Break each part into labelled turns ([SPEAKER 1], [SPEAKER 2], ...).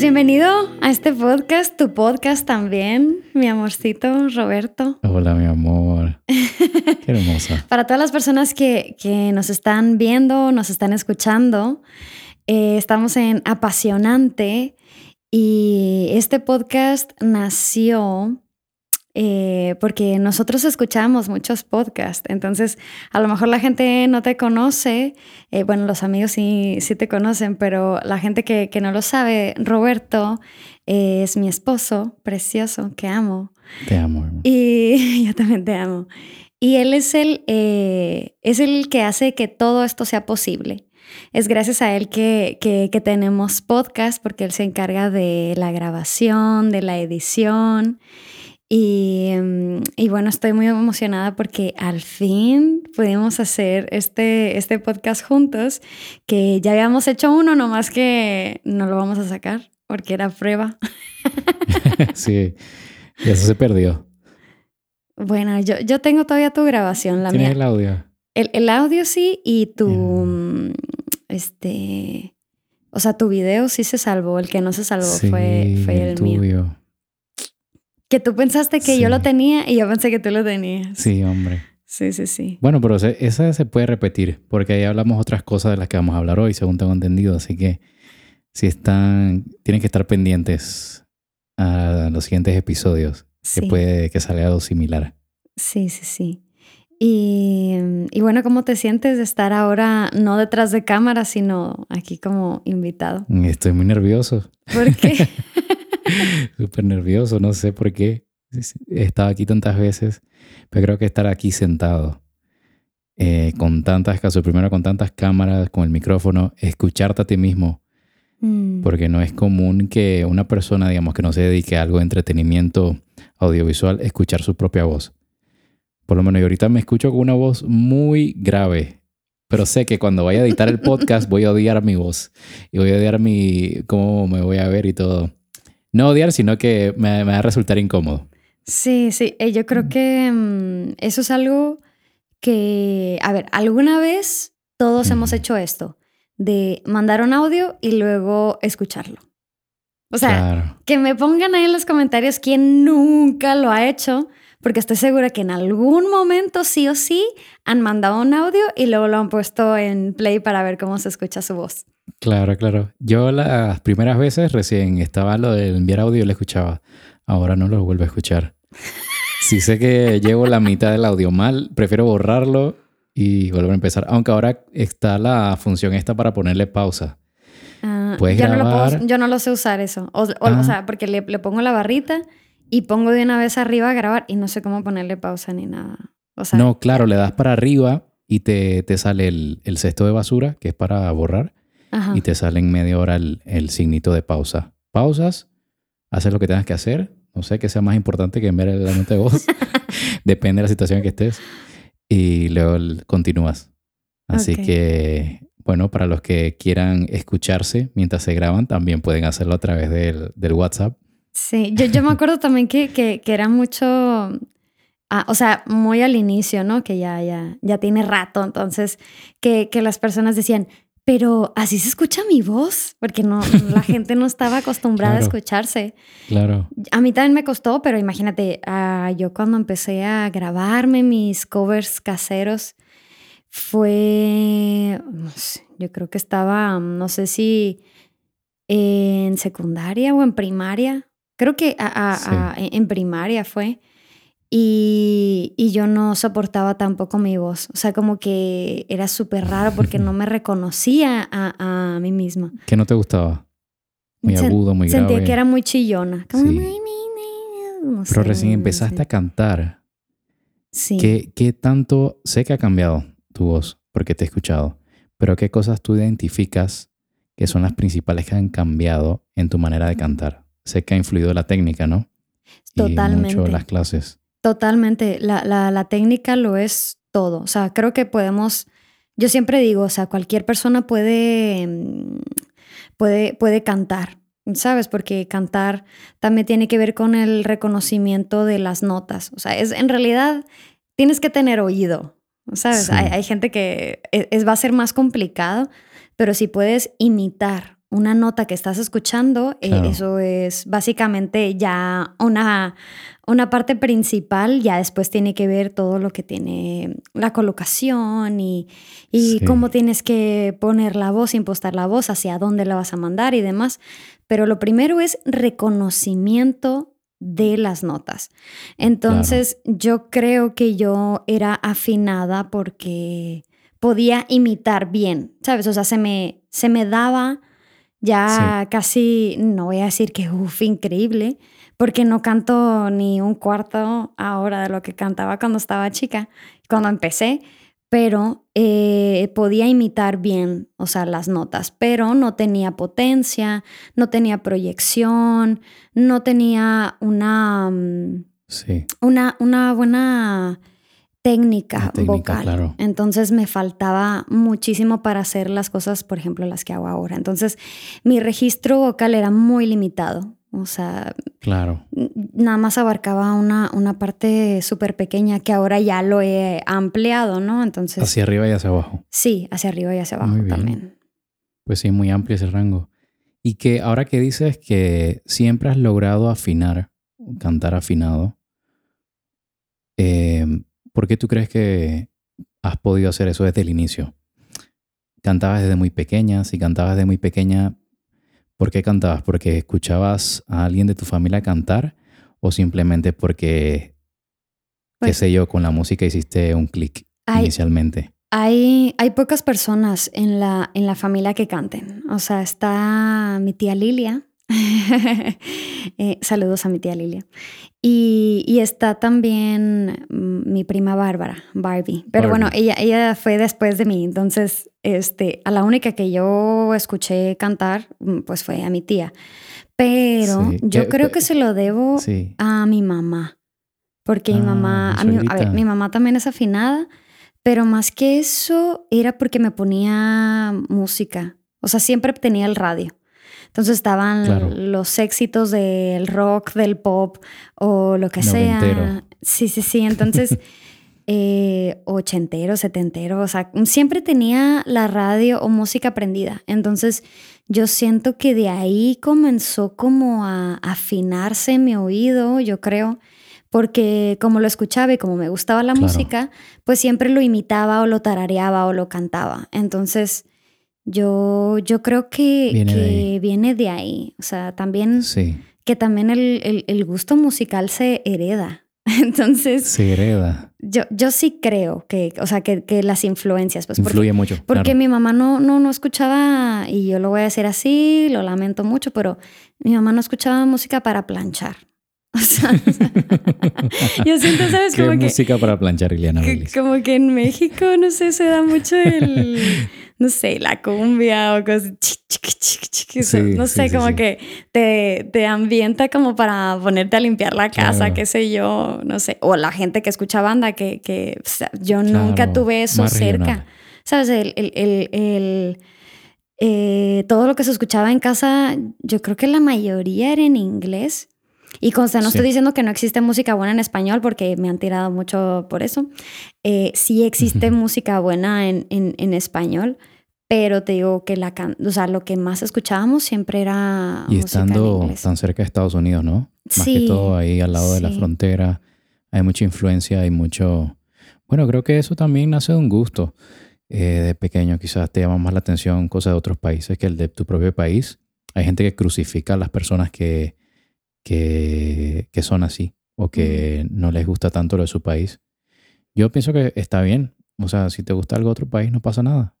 [SPEAKER 1] Pues bienvenido a este podcast, tu podcast también, mi amorcito Roberto.
[SPEAKER 2] Hola, mi amor. Qué hermosa.
[SPEAKER 1] Para todas las personas que, que nos están viendo, nos están escuchando, eh, estamos en Apasionante y este podcast nació eh, porque nosotros escuchamos muchos podcasts, entonces a lo mejor la gente no te conoce, eh, bueno, los amigos sí, sí te conocen, pero la gente que, que no lo sabe, Roberto es mi esposo precioso, que amo.
[SPEAKER 2] Te amo.
[SPEAKER 1] Y yo también te amo. Y él es el, eh, es el que hace que todo esto sea posible. Es gracias a él que, que, que, tenemos podcast porque él se encarga de la grabación, de la edición y, mm, y, bueno, estoy muy emocionada porque al fin pudimos hacer este, este podcast juntos, que ya habíamos hecho uno, nomás que no lo vamos a sacar porque era prueba.
[SPEAKER 2] sí, y eso se perdió.
[SPEAKER 1] Bueno, yo, yo tengo todavía tu grabación, la
[SPEAKER 2] ¿Tienes
[SPEAKER 1] mía.
[SPEAKER 2] el audio?
[SPEAKER 1] El, el, audio sí y tu, mm. este, o sea, tu video sí se salvó, el que no se salvó
[SPEAKER 2] sí,
[SPEAKER 1] fue, fue el,
[SPEAKER 2] el
[SPEAKER 1] mío. Que tú pensaste que
[SPEAKER 2] Sí.
[SPEAKER 1] yo lo tenía y yo pensé que tú lo tenías.
[SPEAKER 2] Sí, hombre.
[SPEAKER 1] Sí, sí, sí.
[SPEAKER 2] Bueno, pero se- esa se puede repetir, porque ahí hablamos otras cosas de las que vamos a hablar hoy, según tengo entendido. Así que si están, tienen que estar pendientes a los siguientes episodios,
[SPEAKER 1] Sí,
[SPEAKER 2] que puede que salga algo similar.
[SPEAKER 1] sí, sí, sí. Y, y bueno, ¿cómo te sientes de estar ahora no detrás de cámara, sino aquí como invitado?
[SPEAKER 2] Estoy muy nervioso,
[SPEAKER 1] ¿Por qué?
[SPEAKER 2] súper nervioso, no sé por qué. He estado aquí tantas veces, pero creo que estar aquí sentado eh, con tantas casos, primero con tantas cámaras, con el micrófono, escucharte a ti mismo,
[SPEAKER 1] Mm,
[SPEAKER 2] porque no es común que una persona, digamos, que no se dedique a algo de entretenimiento audiovisual, escuchar su propia voz. Por lo menos yo ahorita me escucho con una voz muy grave, pero sé que cuando vaya a editar el podcast voy a odiar mi voz y voy a odiar mi cómo me voy a ver y todo. No odiar, sino que me, me va a resultar incómodo.
[SPEAKER 1] Sí, sí. eh, yo creo que mm, eso es algo que, a ver, alguna vez todos hemos hecho esto, de mandar un audio y luego escucharlo. O sea,
[SPEAKER 2] claro.
[SPEAKER 1] que me pongan ahí en los comentarios quién nunca lo ha hecho, porque estoy segura que en algún momento sí o sí han mandado un audio y luego lo han puesto en play para ver cómo se escucha su voz.
[SPEAKER 2] Claro, claro. Yo las primeras veces recién estaba lo de enviar audio y lo escuchaba. Ahora no lo vuelvo a escuchar. Si sé que llevo la mitad del audio mal, prefiero borrarlo y volver a empezar. Aunque ahora está la función esta para ponerle pausa.
[SPEAKER 1] Ah,
[SPEAKER 2] Puedes
[SPEAKER 1] yo, no lo puedo-
[SPEAKER 2] grabar.
[SPEAKER 1] yo no lo sé usar eso. O, o-
[SPEAKER 2] Ah.
[SPEAKER 1] o sea, porque le, le pongo la barrita y pongo de una vez arriba a grabar y no sé cómo ponerle pausa ni nada. O sea,
[SPEAKER 2] no, claro, le das para arriba y te, te sale el, el cesto de basura, que es para borrar,
[SPEAKER 1] ajá.
[SPEAKER 2] y te sale en media hora el, el signito de pausa. Pausas, haces lo que tengas que hacer. No sé qué sea más importante que enviar la nota de voz. Depende de la situación en que estés. Y luego continúas. Así que, bueno, para los que quieran escucharse mientras se graban, también pueden hacerlo a través del, del WhatsApp.
[SPEAKER 1] Sí, yo, yo me acuerdo también que, que, que era mucho, ah, o sea, muy al inicio, ¿no? Que ya, ya, ya tiene rato, entonces, que, que las personas decían, pero así se escucha mi voz, porque no, la gente no estaba acostumbrada a escucharse.
[SPEAKER 2] Claro.
[SPEAKER 1] A mí también me costó, pero imagínate, ah, yo cuando empecé a grabarme mis covers caseros, fue, no sé, yo creo que estaba, no sé si en secundaria o en primaria, creo que a- a-
[SPEAKER 2] Sí.
[SPEAKER 1] a- en primaria fue. Y, y yo no soportaba tampoco mi voz. O sea, como que era súper raro porque no me reconocía a, mí misma.
[SPEAKER 2] ¿Qué no te gustaba? Muy
[SPEAKER 1] Sen-
[SPEAKER 2] agudo, muy
[SPEAKER 1] Sentía
[SPEAKER 2] grave.
[SPEAKER 1] que era muy chillona. Como,
[SPEAKER 2] Sí.
[SPEAKER 1] "Ay, mi, mi", no
[SPEAKER 2] Pero
[SPEAKER 1] sé,
[SPEAKER 2] recién
[SPEAKER 1] no
[SPEAKER 2] empezaste
[SPEAKER 1] sé.
[SPEAKER 2] a cantar.
[SPEAKER 1] Sí.
[SPEAKER 2] ¿Qué, ¿Qué tanto? Sé que ha cambiado tu voz porque te he escuchado, pero ¿qué cosas tú identificas que son las principales que han cambiado en tu manera de cantar? Sé que ha influido la técnica, ¿no? Y
[SPEAKER 1] Totalmente.
[SPEAKER 2] mucho las clases.
[SPEAKER 1] Totalmente. La, la, la técnica lo es todo. O sea, creo que podemos. Yo siempre digo, o sea, cualquier persona puede, mm, puede, puede cantar, ¿sabes? Porque cantar también tiene que ver con el reconocimiento de las notas. O sea, es en realidad tienes que tener oído, ¿sabes?
[SPEAKER 2] Sí.
[SPEAKER 1] Hay, hay gente que es, es- va a ser más complicado, pero si puedes imitar una nota que estás escuchando, eh, eso es básicamente ya una, una parte principal, ya después tiene que ver todo lo que tiene la colocación y, y
[SPEAKER 2] Sí.
[SPEAKER 1] cómo tienes que poner la voz, impostar la voz, hacia dónde la vas a mandar y demás. Pero lo primero es reconocimiento de las notas. Entonces yo creo que yo era afinada porque podía imitar bien, ¿sabes? O sea, se me, se me daba ya casi, no voy a decir que, uff, increíble, porque no canto ni un cuarto ahora de lo que cantaba cuando estaba chica, cuando empecé, pero eh, podía imitar bien, o sea, las notas, pero no tenía potencia, no tenía proyección, no tenía una, mm,
[SPEAKER 2] Sí.
[SPEAKER 1] una, una buena técnica, vocal.
[SPEAKER 2] claro.
[SPEAKER 1] Entonces me faltaba muchísimo para hacer las cosas, por ejemplo, las que hago ahora. Entonces mi registro vocal era muy limitado. O sea,
[SPEAKER 2] Claro.
[SPEAKER 1] nada más abarcaba una, una parte súper pequeña que ahora ya lo he ampliado, ¿no? Entonces,
[SPEAKER 2] Hacia arriba y hacia abajo.
[SPEAKER 1] sí, hacia arriba y hacia abajo
[SPEAKER 2] Muy bien.
[SPEAKER 1] también.
[SPEAKER 2] Pues sí, muy amplio ese rango. Y que ahora que dices que siempre has logrado afinar, cantar afinado, ¿por qué tú crees que has podido hacer eso desde el inicio? ¿Cantabas desde muy pequeña? Si cantabas desde muy pequeña, ¿por qué cantabas? ¿Porque escuchabas a alguien de tu familia cantar? ¿O simplemente porque, qué
[SPEAKER 1] Pues-
[SPEAKER 2] sé yo, con la música hiciste un clic
[SPEAKER 1] Hay-
[SPEAKER 2] inicialmente?
[SPEAKER 1] Hay, hay pocas personas en la, en la familia que canten. O sea, está mi tía Lilia. Eh, saludos a mi tía Lilia. Y, y está también mm, mi prima Bárbara, Barbie. Pero bueno, ella, ella fue después de mí. Entonces, este, a la única que yo escuché cantar, mm, pues fue a mi tía. Pero
[SPEAKER 2] Sí,
[SPEAKER 1] yo creo que se lo debo
[SPEAKER 2] Sí.
[SPEAKER 1] a mi mamá. Porque mi
[SPEAKER 2] Ah,
[SPEAKER 1] mamá, a, mi, a ver, mi mamá también es afinada, pero más que eso era porque me ponía música. O sea, siempre tenía el radio. Entonces estaban
[SPEAKER 2] Claro.
[SPEAKER 1] los éxitos del rock, del pop o lo que
[SPEAKER 2] Noventero.
[SPEAKER 1] sea. Sí, sí, sí. Entonces, eh, ochentero, setentero. O sea, siempre tenía la radio o música prendida. Entonces, yo siento que de ahí comenzó como a afinarse mi oído, yo creo, porque como lo escuchaba y como me gustaba la
[SPEAKER 2] Claro.
[SPEAKER 1] música, pues siempre lo imitaba o lo tarareaba o lo cantaba. Entonces, yo, yo creo que
[SPEAKER 2] Viene de
[SPEAKER 1] que
[SPEAKER 2] ahí.
[SPEAKER 1] viene de ahí. O sea, también
[SPEAKER 2] Sí.
[SPEAKER 1] que también el, el- el gusto musical se hereda. Entonces,
[SPEAKER 2] Se hereda.
[SPEAKER 1] yo, yo sí creo que, o sea, que, que las influencias, pues porque
[SPEAKER 2] Influye mucho.
[SPEAKER 1] porque
[SPEAKER 2] claro.
[SPEAKER 1] mi mamá no, no, no escuchaba, y yo lo voy a decir así, lo lamento mucho, pero mi mamá no escuchaba música para planchar. O sea, yo siento, ¿sabes?
[SPEAKER 2] ¿Qué
[SPEAKER 1] Como que,
[SPEAKER 2] música para planchar, Vélez?
[SPEAKER 1] como que en México, no sé, se da mucho el, no sé, la cumbia o cosas,
[SPEAKER 2] Sí,
[SPEAKER 1] no sé,
[SPEAKER 2] sí,
[SPEAKER 1] como
[SPEAKER 2] sí.
[SPEAKER 1] que te, te ambienta como para ponerte a limpiar la casa,
[SPEAKER 2] Claro.
[SPEAKER 1] qué sé yo, no sé. O la gente que escucha banda, que, que o sea, yo nunca tuve eso cerca.
[SPEAKER 2] regional.
[SPEAKER 1] ¿Sabes? El, el, el, el, eh, todo lo que se escuchaba en casa, yo creo que la mayoría era en inglés. Y consta, no
[SPEAKER 2] Sí.
[SPEAKER 1] estoy diciendo que no existe música buena en español porque me han tirado mucho por eso. Eh, sí existe música buena en, en, en español, pero te digo que la can- o sea, lo que más escuchábamos siempre era
[SPEAKER 2] Y
[SPEAKER 1] música en
[SPEAKER 2] estando tan cerca de Estados Unidos, ¿no? Más
[SPEAKER 1] Sí,
[SPEAKER 2] que todo ahí al lado de la frontera. Hay mucha influencia, hay mucho... Bueno, creo que eso también nace de un gusto. Eh, de pequeño quizás te llama más la atención cosas de otros países que el de tu propio país. Hay gente que crucifica a las personas que, que, que son así o que no les gusta tanto lo de su país. Yo pienso que está bien. O sea, si te gusta algo de otro país, no pasa nada.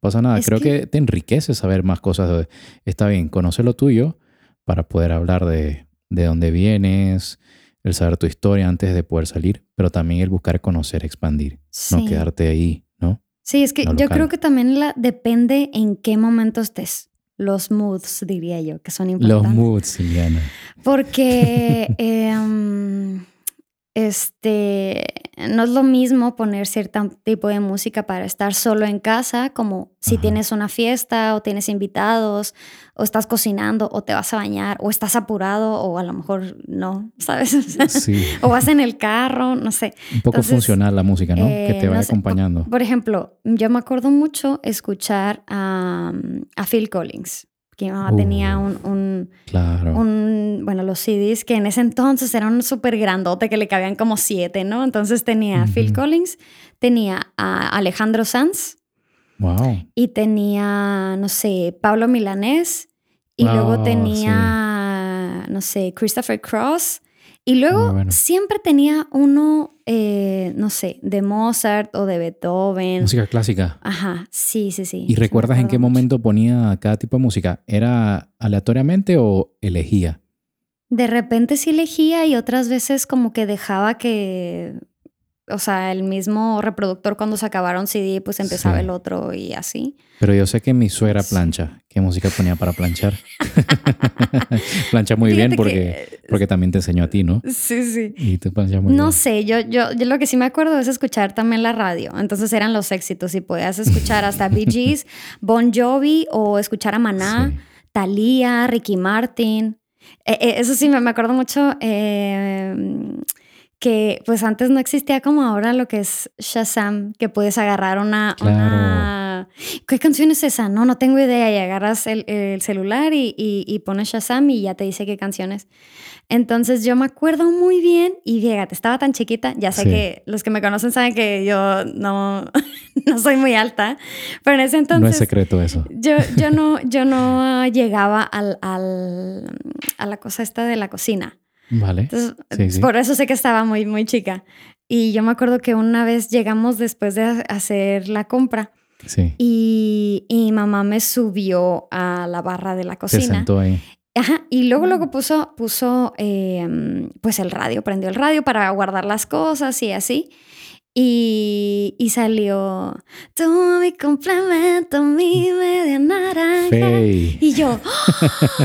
[SPEAKER 2] Pasa nada.
[SPEAKER 1] Es
[SPEAKER 2] Creo
[SPEAKER 1] que-
[SPEAKER 2] que... te enriquece saber más cosas. de- Está bien, conoce lo tuyo para poder hablar de, de dónde vienes, el saber tu historia antes de poder salir, pero también el buscar conocer, expandir, no quedarte ahí, ¿no?
[SPEAKER 1] Sí, es que yo
[SPEAKER 2] local.
[SPEAKER 1] creo que también la, depende en qué momento estés. Los moods, diría yo, que son
[SPEAKER 2] Los
[SPEAKER 1] importantes.
[SPEAKER 2] moods, Liliana.
[SPEAKER 1] Porque em, este no es lo mismo poner cierto tipo de música para estar solo en casa, como si
[SPEAKER 2] Ajá.
[SPEAKER 1] tienes una fiesta o tienes invitados, o estás cocinando, o te vas a bañar, o estás apurado, o a lo mejor no, ¿sabes? O, sea,
[SPEAKER 2] Sí,
[SPEAKER 1] o vas en el carro, no sé.
[SPEAKER 2] un poco
[SPEAKER 1] Entonces,
[SPEAKER 2] funcional la música, ¿no? que
[SPEAKER 1] eh,
[SPEAKER 2] te
[SPEAKER 1] no
[SPEAKER 2] vaya
[SPEAKER 1] sé,
[SPEAKER 2] acompañando.
[SPEAKER 1] Por ejemplo, yo me acuerdo mucho escuchar a, a Phil Collins mi mamá tenía un, un,
[SPEAKER 2] Claro.
[SPEAKER 1] un, bueno, los CDs que en ese entonces eran súper grandote, que le cabían como siete, ¿no? Entonces tenía a Phil. Collins, tenía a Alejandro Sanz
[SPEAKER 2] Wow.
[SPEAKER 1] y tenía, no sé, Pablo Milanés y luego tenía, no sé, Christopher Cross. Y luego
[SPEAKER 2] bueno.
[SPEAKER 1] siempre tenía uno, eh, no sé, de Mozart o de Beethoven.
[SPEAKER 2] Música clásica.
[SPEAKER 1] Ajá, sí, sí, sí.
[SPEAKER 2] ¿Y recuerdas en qué
[SPEAKER 1] mucho.
[SPEAKER 2] momento ponía cada tipo de música? ¿Era aleatoriamente o elegía?
[SPEAKER 1] De repente sí elegía y otras veces como que dejaba que, o sea, el mismo reproductor cuando se acabara un CD, pues empezaba
[SPEAKER 2] Sí.
[SPEAKER 1] el otro y así.
[SPEAKER 2] Pero yo sé que mi suegra plancha. ¿Qué música ponía para planchar? plancha muy bien porque,
[SPEAKER 1] que-
[SPEAKER 2] porque también te enseñó a ti, ¿no?
[SPEAKER 1] Sí, sí.
[SPEAKER 2] Y tú planchas muy
[SPEAKER 1] No
[SPEAKER 2] bien.
[SPEAKER 1] sé, yo, yo, yo lo que sí me acuerdo es escuchar también la radio. Entonces eran los éxitos y podías escuchar hasta Bee Gees, Bon Jovi o escuchar a Maná,
[SPEAKER 2] Sí.
[SPEAKER 1] Thalía, Ricky Martin. Eh, eh, eso sí, me, me acuerdo mucho eh, que pues antes no existía como ahora lo que es Shazam, que puedes agarrar una...
[SPEAKER 2] Claro.
[SPEAKER 1] una- ¿Qué canción es esa? No, no tengo idea. Y agarras el, el celular y, y- y pones Shazam y ya te dice qué canción es. Entonces yo me acuerdo muy bien y fíjate, estaba tan chiquita, ya sé
[SPEAKER 2] Sí.
[SPEAKER 1] que los que me conocen saben que yo no, no soy muy alta, pero en ese entonces...
[SPEAKER 2] no es secreto eso.
[SPEAKER 1] Yo, yo no, yo no llegaba al, al- a la cosa esta de la cocina.
[SPEAKER 2] Vale.
[SPEAKER 1] Entonces,
[SPEAKER 2] Sí, sí.
[SPEAKER 1] por eso sé que estaba muy, muy chica. Y yo me acuerdo que una vez llegamos después de hacer la compra
[SPEAKER 2] Sí.
[SPEAKER 1] y, y mamá me subió a la barra de la
[SPEAKER 2] Se
[SPEAKER 1] cocina.
[SPEAKER 2] sentó ahí.
[SPEAKER 1] Ajá, y luego,
[SPEAKER 2] Mm.
[SPEAKER 1] luego puso, puso eh, pues el radio, prendió el radio para guardar las cosas y así. Y, y salió, tú mi complemento, mi media naranja.
[SPEAKER 2] Fey.
[SPEAKER 1] Y yo,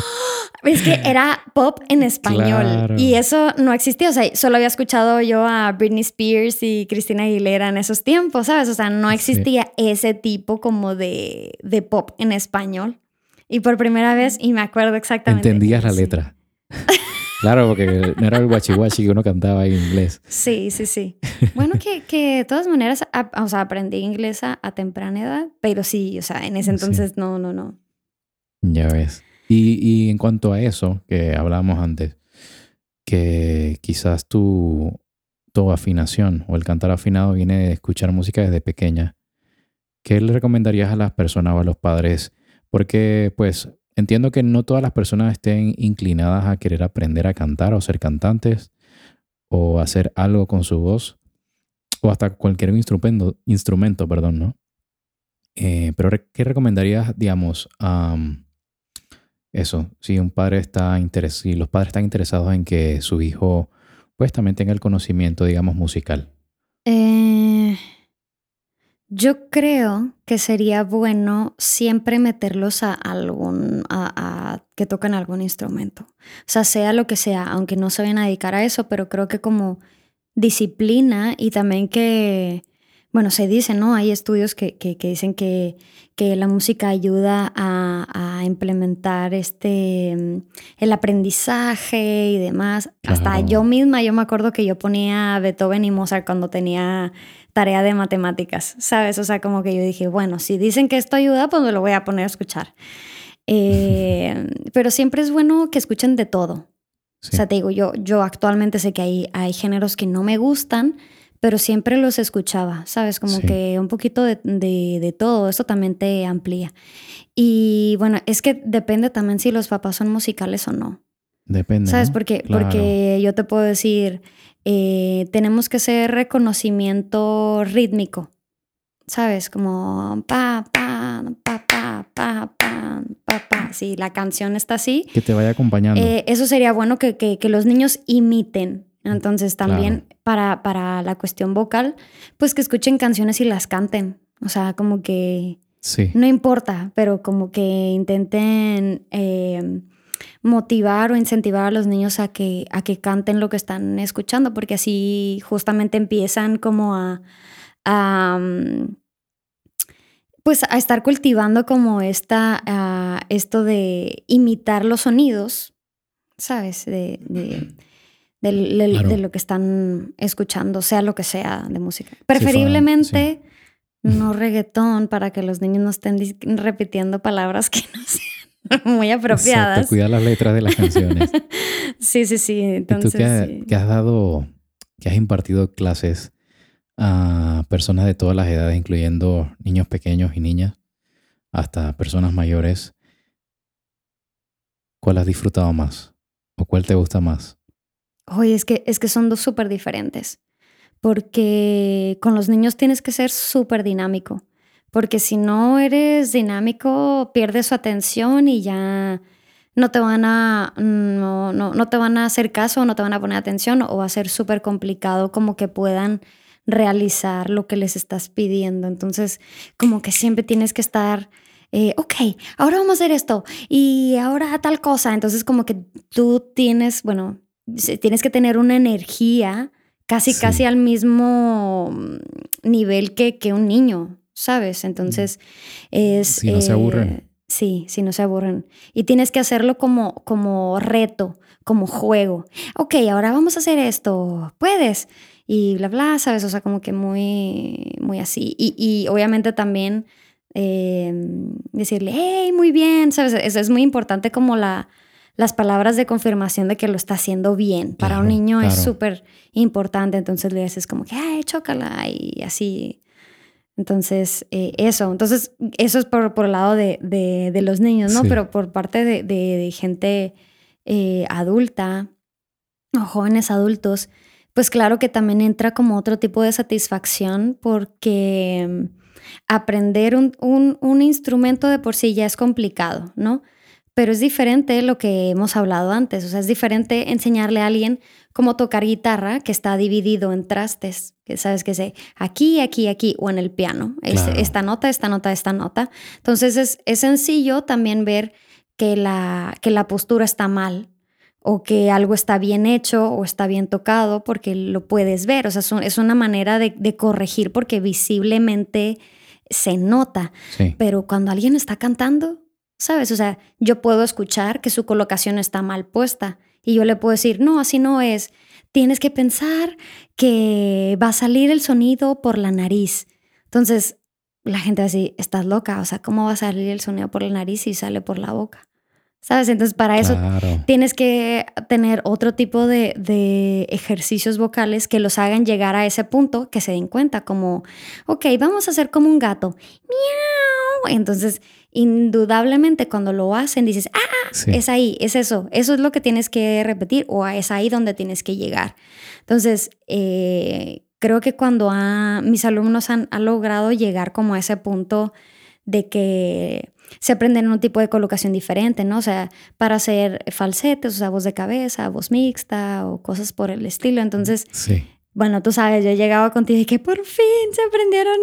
[SPEAKER 1] es que era pop en español
[SPEAKER 2] Claro.
[SPEAKER 1] y eso no existía, o sea, solo había escuchado yo a Britney Spears y Cristina Aguilera en esos tiempos, ¿sabes? O sea, no
[SPEAKER 2] Sí.
[SPEAKER 1] existía ese tipo como de, de pop en español. Y por primera vez, y me acuerdo exactamente.
[SPEAKER 2] Entendías la
[SPEAKER 1] sí.
[SPEAKER 2] letra. claro, porque no era el guachi que uno cantaba en inglés.
[SPEAKER 1] Sí, sí, sí. Bueno, que, que de todas maneras, a- o sea, aprendí inglés a, a temprana edad, pero sí, o sea, en ese
[SPEAKER 2] Sí.
[SPEAKER 1] entonces no, no, no.
[SPEAKER 2] Ya ves. Y, en cuanto a eso que hablábamos antes, que quizás tu, tu afinación o el cantar afinado viene de escuchar música desde pequeña, ¿qué le recomendarías a las personas o a los padres? Porque pues entiendo que no todas las personas estén inclinadas a querer aprender a cantar o ser cantantes o hacer algo con su voz o hasta cualquier instrumento, instrumento perdón, ¿no? Eh, pero ¿qué recomendarías, digamos, am, eso, si un padre está interes si los padres están interesados en que su hijo pues también tenga el conocimiento, digamos, musical?
[SPEAKER 1] Eh, yo creo que sería bueno siempre meterlos a algún, a, a que toquen algún instrumento. O sea, sea lo que sea, aunque no se vayan a dedicar a eso, pero creo que como disciplina y también que, bueno, se dice, ¿no? Hay estudios que, que, que dicen que, que la música ayuda a, a implementar este, mm, el aprendizaje y demás. Hasta
[SPEAKER 2] Claro.
[SPEAKER 1] yo misma, yo me acuerdo que yo ponía Beethoven y Mozart cuando tenía tarea de matemáticas, ¿sabes? O sea, como que yo dije, bueno, si dicen que esto ayuda, pues me lo voy a poner a escuchar. Eh, pero siempre es bueno que escuchen de todo.
[SPEAKER 2] Sí.
[SPEAKER 1] O sea, te digo, yo, yo actualmente sé que hay, hay géneros que no me gustan, pero siempre los escuchaba, ¿sabes? Como
[SPEAKER 2] Sí.
[SPEAKER 1] que un poquito de, de, de todo, eso también te amplía. Y bueno, es que depende también si los papás son musicales o no.
[SPEAKER 2] Depende.
[SPEAKER 1] ¿Sabes?
[SPEAKER 2] ¿no?
[SPEAKER 1] Porque,
[SPEAKER 2] Claro.
[SPEAKER 1] porque yo te puedo decir, eh, tenemos que hacer reconocimiento rítmico. ¿Sabes? Como pa, pa, pa, pa, pa, pa, pa, pa. Si la canción está así,
[SPEAKER 2] Que te vaya acompañando.
[SPEAKER 1] eh, eso sería bueno que, que- que los niños imiten. Entonces también para, para la cuestión vocal, pues que escuchen canciones y las canten. O sea, como que
[SPEAKER 2] sí.
[SPEAKER 1] no importa, pero como que intenten eh, motivar o incentivar a los niños a que, a que canten lo que están escuchando, porque así justamente empiezan como a, a, mm, pues a estar cultivando como esta, ah, esto de imitar los sonidos, ¿sabes? De, de, del- del-
[SPEAKER 2] Claro.
[SPEAKER 1] de lo que están escuchando, sea lo que sea de música. Preferiblemente no reggaetón para que los niños no estén repitiendo palabras que no sean muy apropiadas.
[SPEAKER 2] Exacto, cuidar las letras de las canciones.
[SPEAKER 1] sí, sí, sí. Entonces,
[SPEAKER 2] ¿Y tú que, ha-
[SPEAKER 1] sí.
[SPEAKER 2] que has dado, que has impartido clases a personas de todas las edades, incluyendo niños pequeños y niñas, hasta personas mayores, ¿cuál has disfrutado más? ¿O cuál te gusta más?
[SPEAKER 1] Oye, es que, es que son dos súper diferentes. Porque con los niños tienes que ser súper dinámico. Porque si no eres dinámico, pierdes su atención y ya no te van a, no, no, no te van a hacer caso, no te van a poner atención o va a ser súper complicado como que puedan realizar lo que les estás pidiendo. Entonces, como que siempre tienes que estar, eh, ok, ahora vamos a hacer esto y ahora tal cosa. Entonces, como que tú tienes, bueno, tienes que tener una energía casi,
[SPEAKER 2] Sí.
[SPEAKER 1] casi al mismo mm, nivel que, que un niño, ¿sabes? Entonces, es...
[SPEAKER 2] Si no se aburren.
[SPEAKER 1] Sí, si no se aburren. Y tienes que hacerlo como, como reto, como juego. Ok, ahora vamos a hacer esto. ¿Puedes? Y bla, bla, ¿sabes? O sea, como que muy, muy así. Y, y obviamente también eh, decirle, hey, muy bien, ¿sabes? Es, es muy importante como la, las palabras de confirmación de que lo está haciendo bien. Para un
[SPEAKER 2] Claro,
[SPEAKER 1] niño es súper importante. Entonces le dices como que, ay, chócala y así. Entonces, eh, eso. Entonces, eso es por, por el lado de, de- de los niños, ¿no?
[SPEAKER 2] Sí.
[SPEAKER 1] Pero por parte de, de- de gente eh, adulta o jóvenes adultos, pues claro que también entra como otro tipo de satisfacción porque mm, aprender un, un- un instrumento de por sí ya es complicado, ¿no? Pero es diferente lo que hemos hablado antes, o sea, es diferente enseñarle a alguien cómo tocar guitarra que está dividido en trastes, que sabes que sé, aquí, aquí, aquí, o en el piano, es- esta nota, esta nota, esta nota. Entonces es, es sencillo también ver que la, que la postura está mal o que algo está bien hecho o está bien tocado porque lo puedes ver. O sea, es, un- es una manera de, de corregir porque visiblemente se nota.
[SPEAKER 2] Sí,
[SPEAKER 1] Pero cuando alguien está cantando, ¿sabes? O sea, yo puedo escuchar que su colocación está mal puesta y yo le puedo decir, no, así no es. Tienes que pensar que va a salir el sonido por la nariz. Entonces, la gente va así, estás loca, o sea, ¿cómo va a salir el sonido por la nariz si sale por la boca? ¿Sabes? Entonces, para eso
[SPEAKER 2] claro.
[SPEAKER 1] tienes que tener otro tipo de, de ejercicios vocales que los hagan llegar a ese punto que se den cuenta, como, ok, vamos a hacer como un gato. Miau. Entonces, indudablemente cuando lo hacen, dices, ah,
[SPEAKER 2] Sí.
[SPEAKER 1] es ahí, es eso, eso es lo que tienes que repetir o es ahí donde tienes que llegar. Entonces, eh, creo que cuando ha- mis alumnos han, han logrado llegar como a ese punto de que se aprenden un tipo de colocación diferente, ¿no? O sea, para hacer falsetes, o sea, voz de cabeza, voz mixta o cosas por el estilo. Entonces,
[SPEAKER 2] Sí.
[SPEAKER 1] Bueno, tú sabes, yo llegaba contigo y que por fin se aprendieron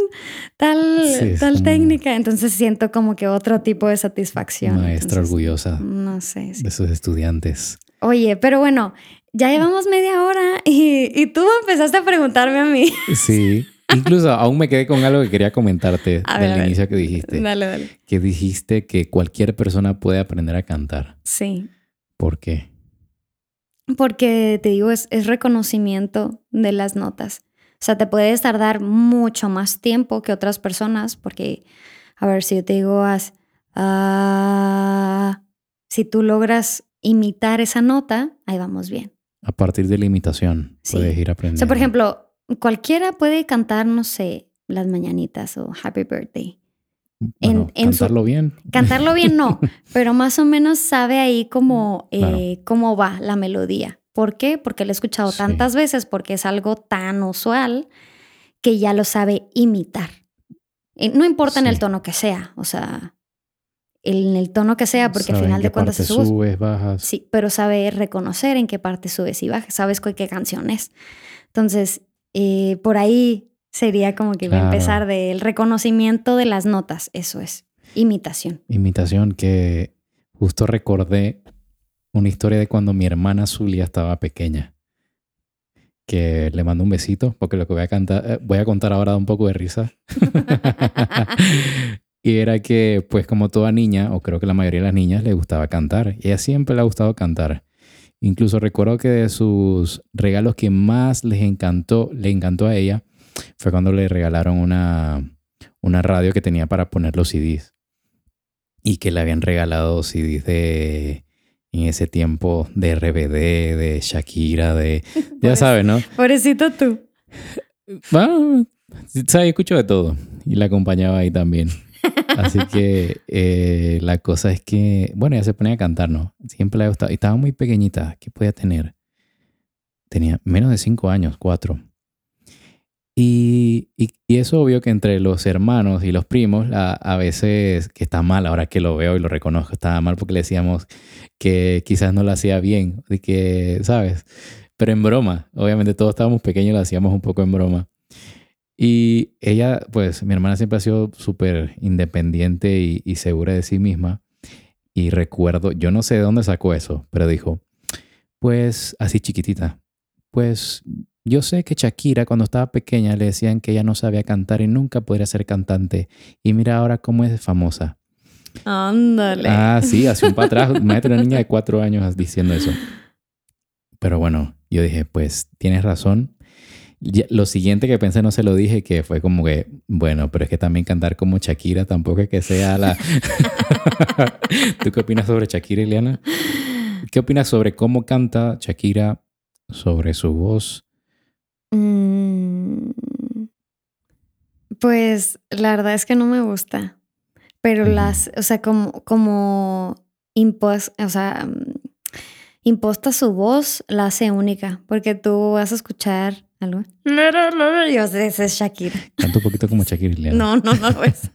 [SPEAKER 1] tal,
[SPEAKER 2] Sí,
[SPEAKER 1] tal técnica. Entonces siento como que otro tipo de satisfacción.
[SPEAKER 2] Maestra
[SPEAKER 1] Entonces,
[SPEAKER 2] orgullosa
[SPEAKER 1] No sé. sí.
[SPEAKER 2] de sus estudiantes.
[SPEAKER 1] Oye, pero bueno, ya llevamos media hora y, y tú empezaste a preguntarme a mí.
[SPEAKER 2] Sí. Incluso aún me quedé con algo que quería comentarte
[SPEAKER 1] A
[SPEAKER 2] del
[SPEAKER 1] ver.
[SPEAKER 2] inicio que dijiste.
[SPEAKER 1] Dale, dale.
[SPEAKER 2] Que dijiste que cualquier persona puede aprender a cantar.
[SPEAKER 1] Sí.
[SPEAKER 2] ¿Por qué?
[SPEAKER 1] Porque te digo, es, es reconocimiento de las notas. O sea, te puedes tardar mucho más tiempo que otras personas porque, a ver, si yo te digo, haz, ah, si tú logras imitar esa nota, ahí vamos bien.
[SPEAKER 2] A partir de la imitación
[SPEAKER 1] Sí.
[SPEAKER 2] puedes ir
[SPEAKER 1] O
[SPEAKER 2] aprendiendo.
[SPEAKER 1] sea, por ejemplo, cualquiera puede cantar, no sé, las mañanitas o Happy Birthday.
[SPEAKER 2] Bueno,
[SPEAKER 1] en- en su-
[SPEAKER 2] cantarlo bien.
[SPEAKER 1] Cantarlo bien no, pero más o menos sabe ahí cómo, eh,
[SPEAKER 2] Claro.
[SPEAKER 1] cómo va la melodía. ¿Por qué? Porque lo he escuchado
[SPEAKER 2] Sí.
[SPEAKER 1] tantas veces, porque es algo tan usual que ya lo sabe imitar. No importa en el tono que sea, o sea, en el tono que sea, porque al final
[SPEAKER 2] qué
[SPEAKER 1] de cuentas
[SPEAKER 2] parte
[SPEAKER 1] es su voz.
[SPEAKER 2] subes, bajas.
[SPEAKER 1] Sí, pero sabe reconocer en qué parte subes y bajas, sabes cu- qué canción es. Entonces, eh, por ahí sería como que
[SPEAKER 2] Claro.
[SPEAKER 1] empezar del reconocimiento de las notas, eso es, imitación.
[SPEAKER 2] Imitación que justo recordé una historia de cuando mi hermana Zulia estaba pequeña. Que le mando un besito, porque lo que voy a, cantar, eh, voy a contar ahora da un poco de risa. y era que, pues como toda niña, o creo que la mayoría de las niñas, le gustaba cantar. Y ella siempre le ha gustado cantar. Incluso recuerdo que de sus regalos que más les encantó, le encantó a ella, fue cuando le regalaron una, una radio que tenía para poner los CDs. y que le habían regalado CDs de en ese tiempo de RBD, de Shakira, de ya sabes, ¿no?
[SPEAKER 1] Pobrecito tú.
[SPEAKER 2] Bueno, sabes, escucho de todo y la acompañaba ahí también. Así que eh, la cosa es que, bueno, ella se ponía a cantar, ¿no? Siempre le ha gustado. Y estaba muy pequeñita. ¿Qué podía tener? Tenía menos de cinco años, cuatro. Y, y, y, es obvio que entre los hermanos y los primos, a, veces, que está mal, ahora que lo veo y lo reconozco, estaba mal porque le decíamos que quizás no lo hacía bien, de que, ¿sabes? Pero en broma, obviamente todos estábamos pequeños, lo hacíamos un poco en broma. Y ella, pues mi hermana siempre ha sido súper independiente y, y, segura de sí misma. Y recuerdo, yo no sé de dónde sacó eso, pero dijo, pues así chiquitita, pues yo sé que Shakira cuando estaba pequeña le decían que ella no sabía cantar y nunca podría ser cantante. Y mira ahora cómo es famosa.
[SPEAKER 1] Ándale.
[SPEAKER 2] Ah, sí, hace un para atrás. Imagínate una niña de cuatro años diciendo eso. Pero bueno, yo dije, pues tienes razón. Lo siguiente que pensé no se lo dije, que fue como que, bueno, pero es que también cantar como Shakira tampoco es que sea la... ¿Tú qué opinas sobre Shakira, Ileana? ¿Qué opinas sobre cómo canta Shakira, sobre su voz?
[SPEAKER 1] Mm, pues la verdad es que no me gusta. Pero las, o sea, como, como impos, o sea, mm, imposta su voz, la hace única. Porque tú vas a escuchar algo. Yo sé, ese es Shakira.
[SPEAKER 2] Canta un poquito como Shakira.
[SPEAKER 1] No, no, no, es.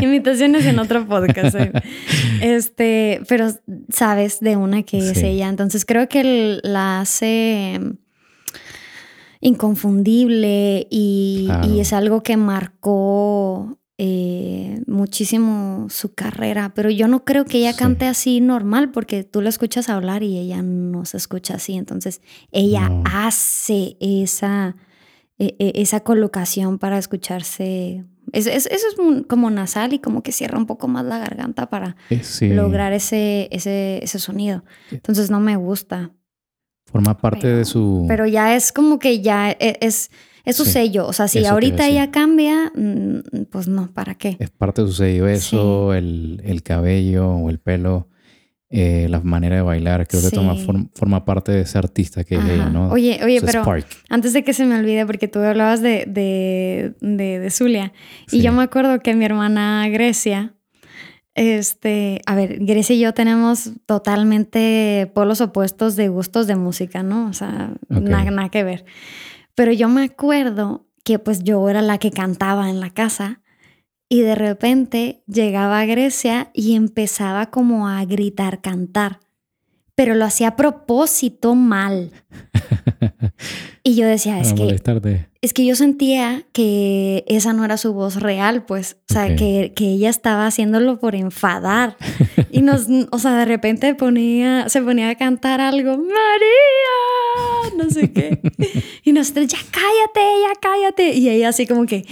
[SPEAKER 1] Imitaciones en otro podcast. ¿eh? Este, pero sabes de una que es ella. Entonces creo que la hace inconfundible y, es algo que marcó eh, muchísimo su carrera, pero yo no creo que ella cante así normal porque tú la escuchas hablar y ella no se escucha así, entonces ella hace esa, e, e, esa colocación para escucharse. eso es como nasal y como que cierra un poco más la garganta para lograr ese, ese, ese sonido. Entonces no me gusta.
[SPEAKER 2] Forma parte de su...
[SPEAKER 1] Pero ya es como que ya e, es, es su sello. O sea, si ahorita ya cambia, mm, pues no, ¿para qué?
[SPEAKER 2] Es parte de su sello. Eso, el, el, cabello o el pelo, eh, la manera de bailar, creo que toma, forma parte de ese artista que es ella, ¿no?
[SPEAKER 1] Oye, oye, pero antes de que se me olvide, porque tú hablabas de, de, de, de Zulia, y yo me acuerdo que mi hermana Grecia, este, a ver, Grecia y yo tenemos totalmente polos opuestos de gustos de música, ¿no? O sea, nada, que ver. Pero yo me acuerdo que pues yo era la que cantaba en la casa y de repente llegaba a Grecia y empezaba como a gritar, cantar, pero lo hacía a propósito mal. y yo decía, es que es que yo sentía que esa no era su voz real, pues, o sea, que, que, ella estaba haciéndolo por enfadar. y nos, o sea, de repente ponía, se ponía a cantar algo, María, no sé qué. y nosotros, ya cállate, ya cállate. Y ella así como que,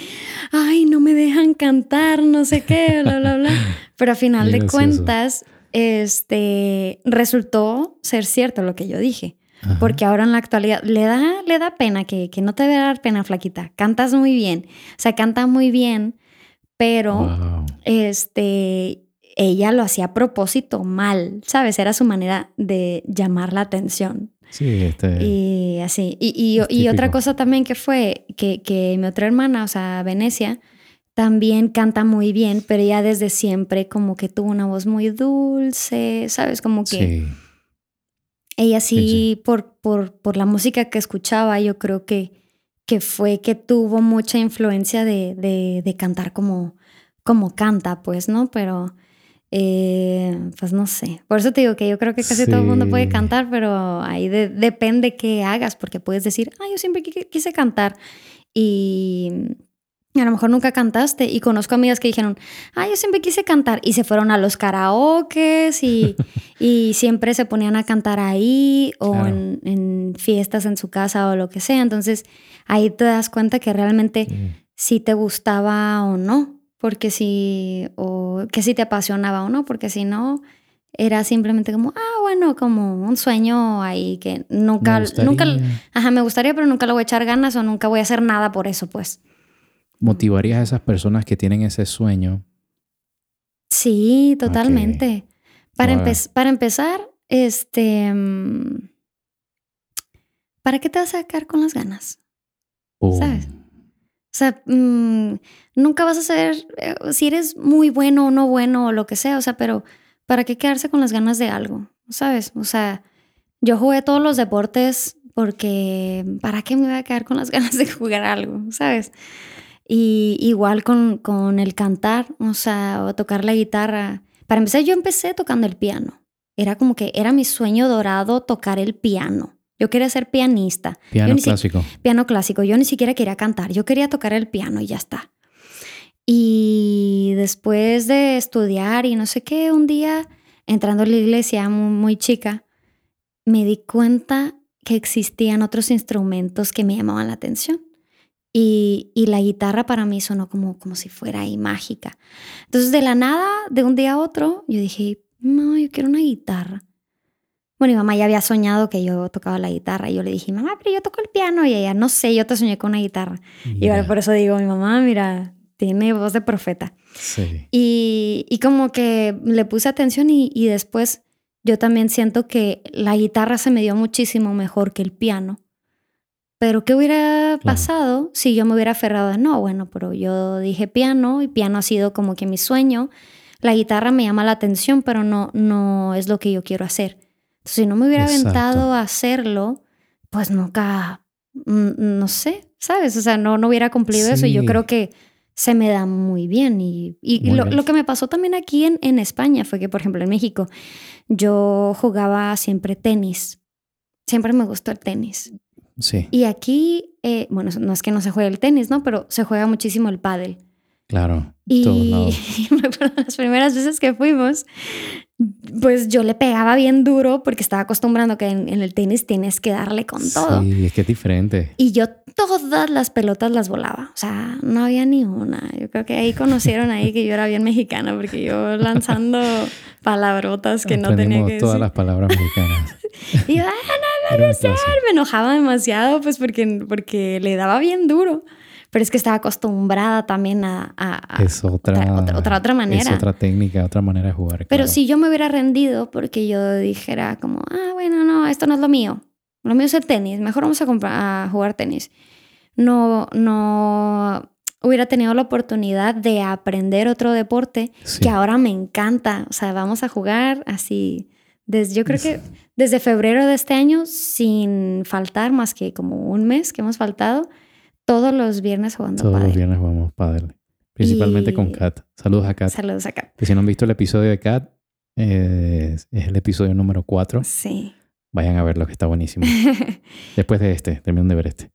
[SPEAKER 1] ay, no me dejan cantar, no sé qué, bla, bla, bla. Pero a final de cuentas, este, resultó ser cierto lo que yo dije. Porque ahora en la actualidad le da, le da pena, que, que no te debe dar pena, flaquita. Cantas muy bien. O sea, canta muy bien, pero este, ella lo hacía a propósito mal, ¿sabes? Era su manera de llamar la atención.
[SPEAKER 2] Sí, este.
[SPEAKER 1] Y así. Y, y, y otra cosa también que fue que, que mi otra hermana, o sea, Venecia, también canta muy bien, pero ella desde siempre como que tuvo una voz muy dulce, ¿sabes? Como que... Sí ella sí, Por, por, por, la música que escuchaba, yo creo que, que fue que tuvo mucha influencia de, de, de cantar como, como canta, pues, ¿no? Pero, eh, pues no sé. Por eso te digo que yo creo que casi todo el mundo puede cantar, pero ahí depende qué hagas, porque puedes decir, ah, yo siempre quise cantar. Y a lo mejor nunca cantaste y conozco amigas que dijeron, ah, yo siempre quise cantar y se fueron a los karaokes y, y siempre se ponían a cantar ahí o en, en, fiestas en su casa o lo que sea. Entonces ahí te das cuenta que realmente sí, te gustaba o no, porque si, o que sí te apasionaba o no, porque si no, era simplemente como, ah, bueno, como un sueño ahí que nunca, nunca, ajá, me gustaría, pero nunca le voy a echar ganas o nunca voy a hacer nada por eso, pues
[SPEAKER 2] motivarías a esas personas que tienen ese sueño
[SPEAKER 1] Sí, totalmente. Para,
[SPEAKER 2] Wow.
[SPEAKER 1] empe- para empezar, este... mm, ¿Para qué te vas a sacar con las ganas? ¿Sabes? O sea, mm, nunca vas a ser, eh, si eres muy bueno o no bueno o lo que sea, o sea, pero ¿para qué quedarse con las ganas de algo? ¿Sabes? O sea, yo jugué todos los deportes porque ¿para qué me voy a quedar con las ganas de jugar algo? ¿Sabes? Y igual con, con el cantar, o sea, o tocar la guitarra. Para empezar, yo empecé tocando el piano. Era como que era mi sueño dorado tocar el piano. Yo quería ser pianista.
[SPEAKER 2] Piano
[SPEAKER 1] si-
[SPEAKER 2] clásico.
[SPEAKER 1] piano clásico. Yo ni siquiera quería cantar, yo quería tocar el piano y ya está. Y después de estudiar y no sé qué, un día entrando a la iglesia muy, muy chica, me di cuenta que existían otros instrumentos que me llamaban la atención. Y, y la guitarra para mí sonó como, como si fuera ahí mágica. Entonces, de la nada, de un día a otro, yo dije, no, yo quiero una guitarra. Bueno, mi mamá ya había soñado que yo tocaba la guitarra. Y yo le dije, mamá, pero yo toco el piano. Y ella, no sé, yo te soñé con una guitarra. Y
[SPEAKER 2] Mira,
[SPEAKER 1] ahora por eso digo, mi mamá, mira, tiene voz de profeta.
[SPEAKER 2] Sí.
[SPEAKER 1] Y, y como que le puse atención y, y después yo también siento que la guitarra se me dio muchísimo mejor que el piano. Pero ¿qué hubiera pasado si yo me hubiera aferrado a no? Bueno, pero yo dije piano y piano ha sido como que mi sueño. La guitarra me llama la atención, pero no, no es lo que yo quiero hacer. Entonces, si no me hubiera
[SPEAKER 2] Exacto.
[SPEAKER 1] aventado a hacerlo, pues nunca, no sé, ¿sabes? O sea, no, no hubiera cumplido eso. Y yo creo que se me da muy bien. Y, y
[SPEAKER 2] Muy
[SPEAKER 1] lo,
[SPEAKER 2] bien.
[SPEAKER 1] lo que me pasó también aquí en, en España fue que, por ejemplo, en México, yo jugaba siempre tenis. Siempre me gustó el tenis.
[SPEAKER 2] Sí,
[SPEAKER 1] Y aquí, eh, bueno, no es que no se juegue el tenis, ¿no? Pero se juega muchísimo el pádel.
[SPEAKER 2] claro.
[SPEAKER 1] Y me acuerdo las primeras veces que fuimos, pues yo le pegaba bien duro porque estaba acostumbrando que en, en el tenis tienes que darle con todo.
[SPEAKER 2] Sí, es que es diferente.
[SPEAKER 1] Y yo todas las pelotas las volaba. O sea, no había ni una. Yo creo que ahí conocieron ahí que yo era bien mexicana porque yo lanzando palabrotas que no tenía que
[SPEAKER 2] todas
[SPEAKER 1] decir.
[SPEAKER 2] las palabras mexicanas.
[SPEAKER 1] Y yo, "Ah,
[SPEAKER 2] Era una clase.
[SPEAKER 1] me enojaba demasiado pues porque, porque le daba bien duro. Pero es que estaba acostumbrada también a... a- a-
[SPEAKER 2] Es otra,
[SPEAKER 1] otra- otra- otra- otra manera.
[SPEAKER 2] Es otra técnica, otra manera de jugar.
[SPEAKER 1] Pero
[SPEAKER 2] claro.
[SPEAKER 1] si yo me hubiera rendido porque yo dijera como, ah, bueno, no, esto no es lo mío. Lo mío es el tenis. Mejor vamos a, comprar, a jugar tenis. No, no hubiera tenido la oportunidad de aprender otro deporte
[SPEAKER 2] Sí.
[SPEAKER 1] que ahora me encanta. O sea, vamos a jugar así. Desde, yo creo que desde febrero de este año, sin faltar más que como un mes que hemos faltado, todos los viernes jugando
[SPEAKER 2] Todos los viernes jugamos pádel. Principalmente
[SPEAKER 1] Y-
[SPEAKER 2] con Kat. Saludos a Kat.
[SPEAKER 1] Saludos acá.
[SPEAKER 2] Que si no han visto el episodio de Kat, eh, es el episodio número 4.
[SPEAKER 1] Sí.
[SPEAKER 2] Vayan a verlo, que está buenísimo. Después de este, terminan de ver este.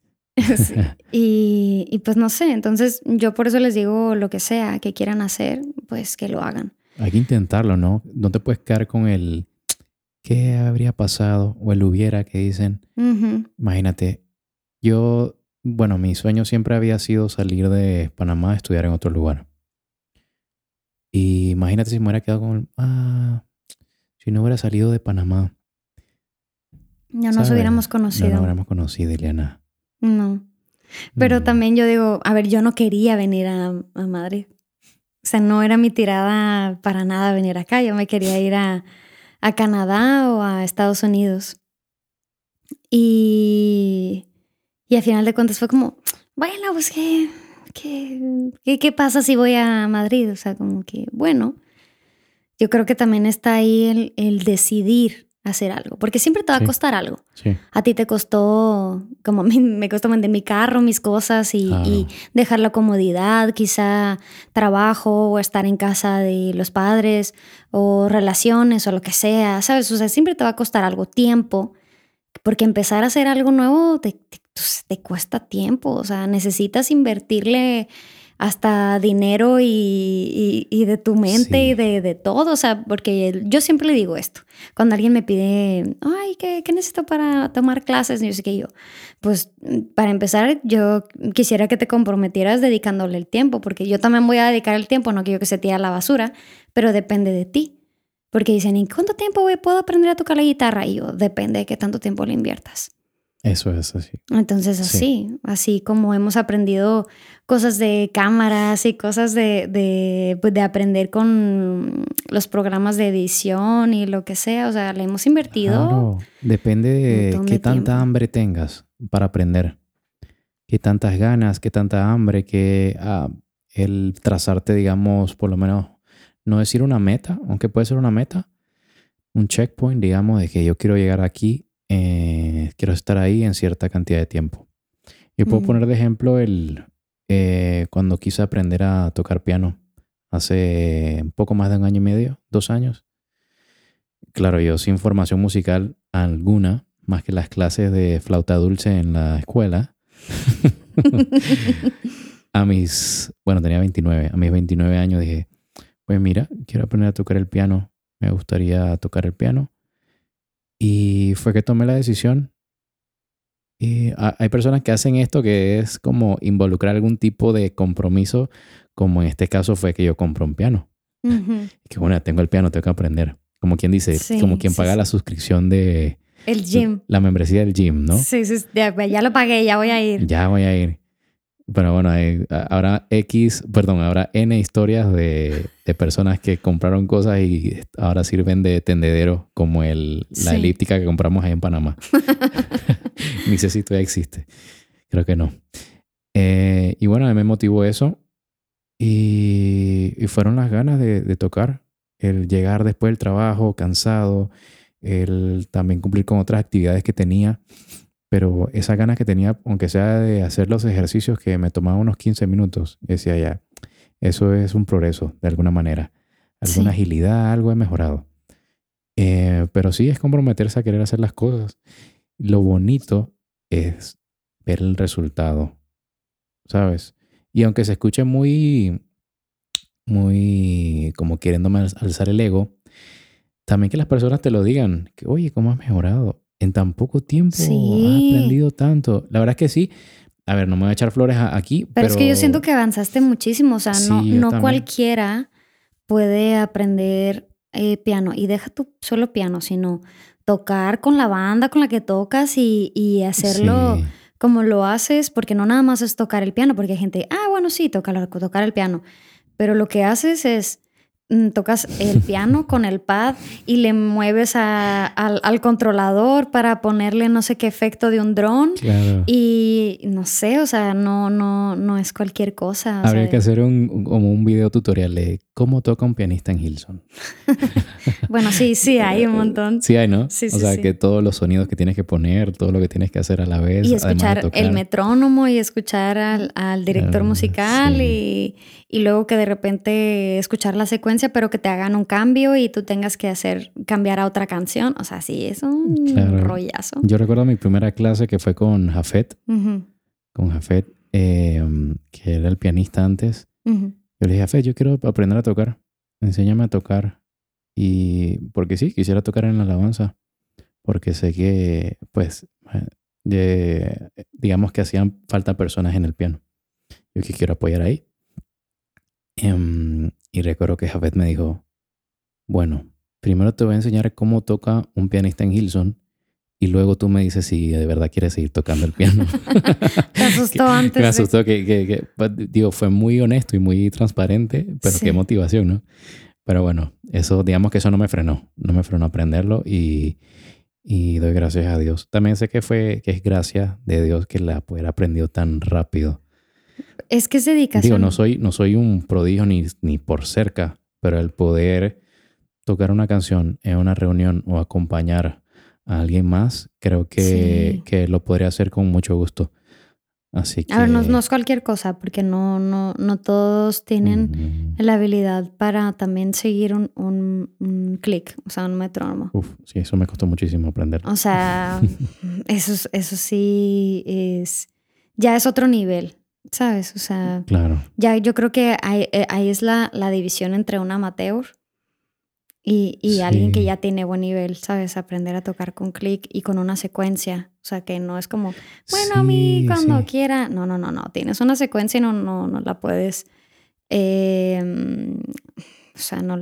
[SPEAKER 1] Sí. Y, y pues no sé, entonces yo por eso les digo lo que sea que quieran hacer, pues que lo hagan.
[SPEAKER 2] Hay que intentarlo, ¿no? No te puedes quedar con el ¿qué habría pasado? o el hubiera que dicen. Imagínate, yo, bueno, mi sueño siempre había sido salir de Panamá a estudiar en otro lugar. Y imagínate si me hubiera quedado con el, ah, si no hubiera salido de Panamá.
[SPEAKER 1] Ya nos
[SPEAKER 2] ¿sabes?
[SPEAKER 1] hubiéramos
[SPEAKER 2] No
[SPEAKER 1] conocido.
[SPEAKER 2] nos hubiéramos conocido, Ileana.
[SPEAKER 1] No. Pero
[SPEAKER 2] Mm,
[SPEAKER 1] también yo digo, a ver, yo no quería venir a, a Madrid. O sea, no era mi tirada para nada venir acá. Yo me quería ir a, a Canadá o a Estados Unidos. Y, y al final de cuentas fue como, bueno, pues ¿qué, qué, qué, qué pasa si voy a Madrid? O sea, como que, bueno, yo creo que también está ahí el, el decidir hacer algo, porque siempre te va
[SPEAKER 2] Sí.
[SPEAKER 1] a costar algo.
[SPEAKER 2] Sí,
[SPEAKER 1] A ti te costó, como a mí me costó vender mi carro, mis cosas y, y dejar la comodidad, quizá trabajo o estar en casa de los padres o relaciones o lo que sea, ¿sabes? O sea, siempre te va a costar algo, tiempo, porque empezar a hacer algo nuevo te, te- pues, te cuesta tiempo, o sea, necesitas invertirle hasta dinero y, y- y de tu mente
[SPEAKER 2] Sí.
[SPEAKER 1] y de, de todo, o sea, porque yo siempre le digo esto, cuando alguien me pide, ay, ¿qué, qué necesito para tomar clases? Y yo sé que yo, pues para empezar, yo quisiera que te comprometieras dedicándole el tiempo, porque yo también voy a dedicar el tiempo, no quiero que se tire a la basura, pero depende de ti. Porque dicen, ¿y cuánto tiempo voy- puedo aprender a tocar la guitarra? Y yo, depende de qué tanto tiempo le inviertas.
[SPEAKER 2] Eso es así.
[SPEAKER 1] Entonces
[SPEAKER 2] Sí.
[SPEAKER 1] así, así como hemos aprendido cosas de cámaras y cosas de, de, pues, de aprender con los programas de edición y lo que sea, o sea, le hemos invertido.
[SPEAKER 2] Claro, depende de qué
[SPEAKER 1] de
[SPEAKER 2] tanta hambre tengas para aprender. Qué tantas ganas, qué tanta hambre, que ah, el trazarte, digamos, por lo menos, no decir una meta, aunque puede ser una meta, un checkpoint, digamos, de que yo quiero llegar aquí, eh, quiero estar ahí en cierta cantidad de tiempo. Yo puedo
[SPEAKER 1] Mm.
[SPEAKER 2] poner de ejemplo el eh, cuando quise aprender a tocar piano hace un poco más de un año y medio, dos años. Claro, yo sin formación musical alguna, más que las clases de flauta dulce en la escuela. a mis, bueno, tenía 29, a mis 29 años dije, pues mira, quiero aprender a tocar el piano, me gustaría tocar el piano. Y fue que tomé la decisión. Y ha- hay personas que hacen esto que es como involucrar algún tipo de compromiso, como en este caso fue que yo compré un piano.
[SPEAKER 1] Ujú.
[SPEAKER 2] Que bueno, tengo el piano, tengo que aprender. Como quien dice,
[SPEAKER 1] Sí,
[SPEAKER 2] como quien
[SPEAKER 1] sí,
[SPEAKER 2] paga
[SPEAKER 1] sí.
[SPEAKER 2] la suscripción de
[SPEAKER 1] El gym.
[SPEAKER 2] la membresía del gym, ¿no?
[SPEAKER 1] Sí, sí, ya lo pagué, ya voy a ir.
[SPEAKER 2] Ya voy a ir. Pero bueno, hay, habrá X, perdón, habrá N historias de, de personas que compraron cosas y ahora sirven de tendedero, como el, la
[SPEAKER 1] Sí.
[SPEAKER 2] elíptica que compramos ahí en Panamá. Ni sé si todavía existe. Creo que no. Eh, y bueno, a mí me motivó eso. Y, y fueron las ganas de, de tocar. El llegar después del trabajo cansado. El también cumplir con otras actividades que tenía. Pero esa ganas que tenía, aunque sea de hacer los ejercicios que me tomaban unos 15 minutos, decía ya, eso es un progreso de alguna manera. Alguna
[SPEAKER 1] Sí.
[SPEAKER 2] agilidad, algo he mejorado. Eh, pero sí es comprometerse a querer hacer las cosas. Lo bonito es ver el resultado, ¿sabes? Y aunque se escuche muy, muy como queriéndome al- alzar el ego, también que las personas te lo digan, que oye, ¿cómo has mejorado? En tan poco tiempo has aprendido tanto. La verdad es que sí. A ver, no me voy a echar flores a- aquí,
[SPEAKER 1] Pero,
[SPEAKER 2] pero,
[SPEAKER 1] es que yo siento que avanzaste muchísimo, o sea, no,
[SPEAKER 2] Sí,
[SPEAKER 1] no cualquiera puede aprender eh, piano y deja tu solo piano, sino tocar con la banda con la que tocas y, y hacerlo
[SPEAKER 2] Sí.
[SPEAKER 1] como lo haces, porque no nada más es tocar el piano, porque hay gente, ah, bueno, sí, tocar, tocar el piano, pero lo que haces es tocas el piano con el pad y le mueves a- al, al controlador para ponerle no sé qué efecto de un dron.
[SPEAKER 2] Claro.
[SPEAKER 1] Y no sé, o sea, no, no, no es cualquier cosa. o
[SPEAKER 2] Habría
[SPEAKER 1] sea,
[SPEAKER 2] que hacer un, un- como un video tutorial de cómo toca un pianista en Hilson.
[SPEAKER 1] Bueno, sí, sí, hay un montón.
[SPEAKER 2] Sí hay, ¿no?
[SPEAKER 1] Sí,
[SPEAKER 2] o
[SPEAKER 1] sí,
[SPEAKER 2] sea,
[SPEAKER 1] sí.
[SPEAKER 2] que todos los sonidos que tienes que poner, todo lo que tienes que hacer a la vez.
[SPEAKER 1] Y
[SPEAKER 2] de
[SPEAKER 1] escuchar el metrónomo y escuchar al, al director
[SPEAKER 2] Ah,
[SPEAKER 1] musical y, y luego que de repente escuchar la secuencia, pero que te hagan un cambio y tú tengas que hacer cambiar a otra canción. O sea, sí, es un
[SPEAKER 2] Claro.
[SPEAKER 1] rollazo.
[SPEAKER 2] Yo recuerdo mi primera clase que fue con Jafet, con Jafet, eh, que era el pianista antes.
[SPEAKER 1] ujú.
[SPEAKER 2] Yo le dije, Jafet, yo quiero aprender a tocar. Enséñame a tocar. Y porque sí, quisiera tocar en la alabanza. Porque sé que, pues, eh, de- digamos que hacían falta personas en el piano. Yo que quiero apoyar ahí. Em, y recuerdo que Jafet me dijo, bueno, primero te voy a enseñar cómo toca un pianista en Hilson y luego tú me dices si de verdad quieres seguir tocando el piano.
[SPEAKER 1] Te asustó antes.
[SPEAKER 2] Me
[SPEAKER 1] de-
[SPEAKER 2] asustó que, que- que, pues, digo, fue muy honesto y muy transparente, pero
[SPEAKER 1] Sí.
[SPEAKER 2] qué motivación, ¿no? Pero bueno, eso, digamos que eso no me frenó, no me frenó aprenderlo y, y doy gracias a Dios. También sé que fue, que es gracia de Dios que la poder aprendido tan rápido.
[SPEAKER 1] Es que es dedicación.
[SPEAKER 2] Digo, no soy, no soy un prodigio ni, ni por cerca, pero el poder tocar una canción en una reunión o acompañar a alguien más, creo que,
[SPEAKER 1] Sí.
[SPEAKER 2] que lo podría hacer con mucho gusto. Así que...
[SPEAKER 1] A ver, no, no es cualquier cosa, porque no, no, no todos tienen la habilidad para también seguir un, un, un clic, o sea, un metrónomo.
[SPEAKER 2] Uf, sí, eso me costó muchísimo aprender.
[SPEAKER 1] O sea, eso, es- eso sí es, ya es otro nivel, ¿sabes? O sea,
[SPEAKER 2] Claro,
[SPEAKER 1] ya yo creo que ahí, eh, ahí es la, la división entre un amateur y, y alguien que ya tiene buen nivel, ¿sabes? Aprender a tocar con clic y con una secuencia. O sea, que no es como, bueno, a mí cuando
[SPEAKER 2] sí.
[SPEAKER 1] quiera. No, no, no, no. Tienes una secuencia y no, no, no la puedes. eh, o sea, no.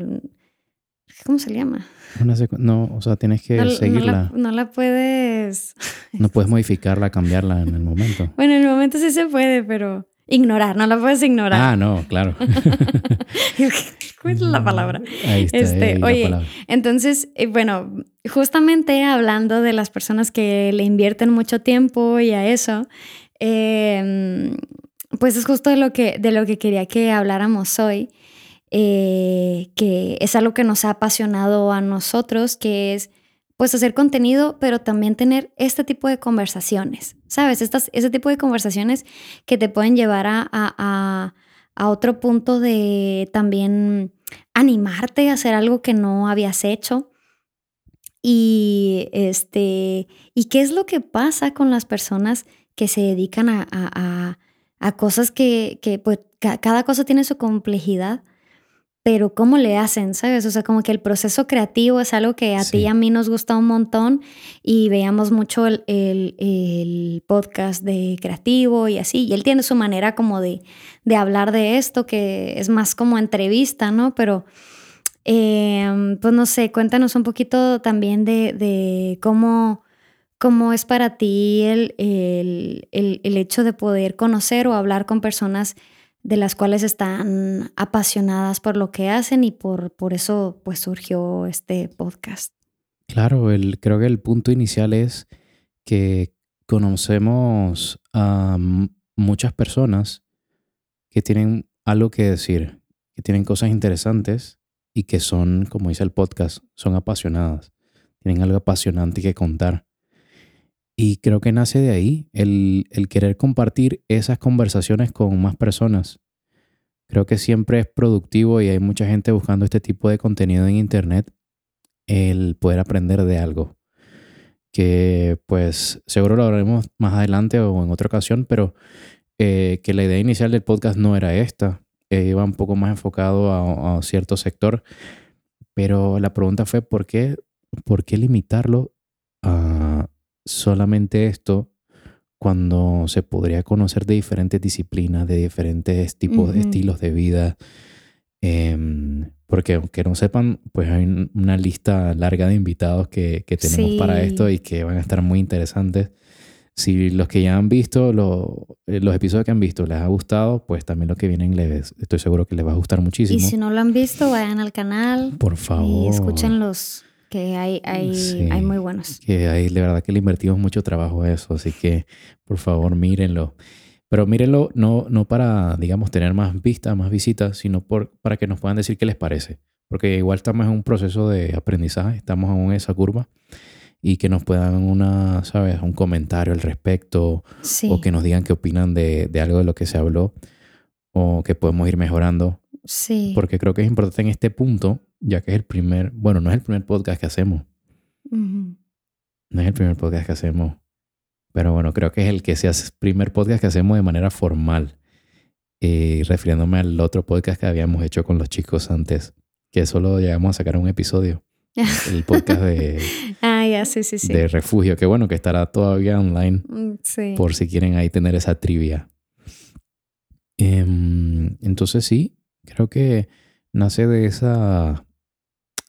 [SPEAKER 1] ¿Cómo se llama?
[SPEAKER 2] Una no, o sea, tienes que
[SPEAKER 1] No, no
[SPEAKER 2] seguirla.
[SPEAKER 1] la, no la puedes...
[SPEAKER 2] No puedes modificarla, cambiarla en el momento.
[SPEAKER 1] Bueno, en el momento sí se puede, pero ignorar, no la puedes ignorar.
[SPEAKER 2] Ah, no, claro.
[SPEAKER 1] ¿Cuál es la palabra?
[SPEAKER 2] Ahí está.
[SPEAKER 1] Este,
[SPEAKER 2] ahí la
[SPEAKER 1] oye,
[SPEAKER 2] palabra.
[SPEAKER 1] Entonces, eh, bueno, justamente hablando de las personas que le invierten mucho tiempo y a eso, eh, pues es justo de lo que, de lo que quería que habláramos hoy, eh, que es algo que nos ha apasionado a nosotros, que es pues hacer contenido, pero también tener este tipo de conversaciones, ¿sabes? Estas, ese tipo de conversaciones que te pueden llevar a, a- a- otro punto de también animarte a hacer algo que no habías hecho. Y este, ¿y qué es lo que pasa con las personas que se dedican a, a- a- cosas que, que, pues, ca- cada cosa tiene su complejidad? Pero ¿cómo le hacen? ¿Sabes? O sea, como que el proceso creativo es algo que a ti y a mí nos gusta un montón y veíamos mucho el, el- el podcast de creativo y así. Y él tiene su manera como de, de hablar de esto, que es más como entrevista, ¿no? Pero, eh, pues no sé, cuéntanos un poquito también de, de cómo, cómo es para ti el, el, el, el hecho de poder conocer o hablar con personas de las cuales están apasionadas por lo que hacen y por, por eso pues surgió este podcast.
[SPEAKER 2] Claro, el, creo que el punto inicial es que conocemos a muchas personas que tienen algo que decir, que tienen cosas interesantes y que son, como dice el podcast, son apasionadas, tienen algo apasionante que contar. Y creo que nace de ahí el, el querer compartir esas conversaciones con más personas. Creo que siempre es productivo y hay mucha gente buscando este tipo de contenido en Internet el poder aprender de algo. Que pues seguro lo hablaremos más adelante o en otra ocasión, pero eh, que la idea inicial del podcast no era esta. Eh, iba un poco más enfocado a, a cierto sector. Pero la pregunta fue, ¿por qué, ¿por qué limitarlo a solamente esto cuando se podría conocer de diferentes disciplinas, de diferentes tipos de estilos de vida? Em, porque aunque no sepan, pues hay un- una lista larga de invitados que, que tenemos para esto y que van a estar muy interesantes. Si los que ya han visto lo- eh, los episodios que han visto les ha gustado, pues también lo que vienen les, estoy seguro que les va a gustar muchísimo.
[SPEAKER 1] Y si no lo han visto, vayan al canal
[SPEAKER 2] Por
[SPEAKER 1] y
[SPEAKER 2] favor.
[SPEAKER 1] escúchenlos, que hay, hay,
[SPEAKER 2] Sí.
[SPEAKER 1] hay muy buenos.
[SPEAKER 2] Que ahí de verdad que le invertimos mucho trabajo a eso, así que por favor mírenlo. Pero mírenlo no, no para, digamos, tener más vistas, más visitas, sino por, para que nos puedan decir qué les parece. Porque igual estamos en un proceso de aprendizaje, estamos aún en esa curva y que nos puedan una, ¿sabes? un comentario al respecto
[SPEAKER 1] Sí,
[SPEAKER 2] o que nos digan qué opinan de, de algo de lo que se habló o que podemos ir mejorando.
[SPEAKER 1] sí.
[SPEAKER 2] Porque creo que es importante en este punto, ya que es el primer, bueno, no es el primer podcast que hacemos, no es el primer podcast que hacemos. Pero bueno, creo que es el que se hace primer podcast que hacemos de manera formal. Y refiriéndome al otro podcast que habíamos hecho con los chicos antes, que solo llegamos a sacar un episodio. El podcast de,
[SPEAKER 1] ah, ya, sí, sí, sí.
[SPEAKER 2] de refugio, que bueno, que estará todavía online
[SPEAKER 1] Mm, sí.
[SPEAKER 2] por si quieren ahí tener esa trivia. Em, entonces sí, creo que nace de esa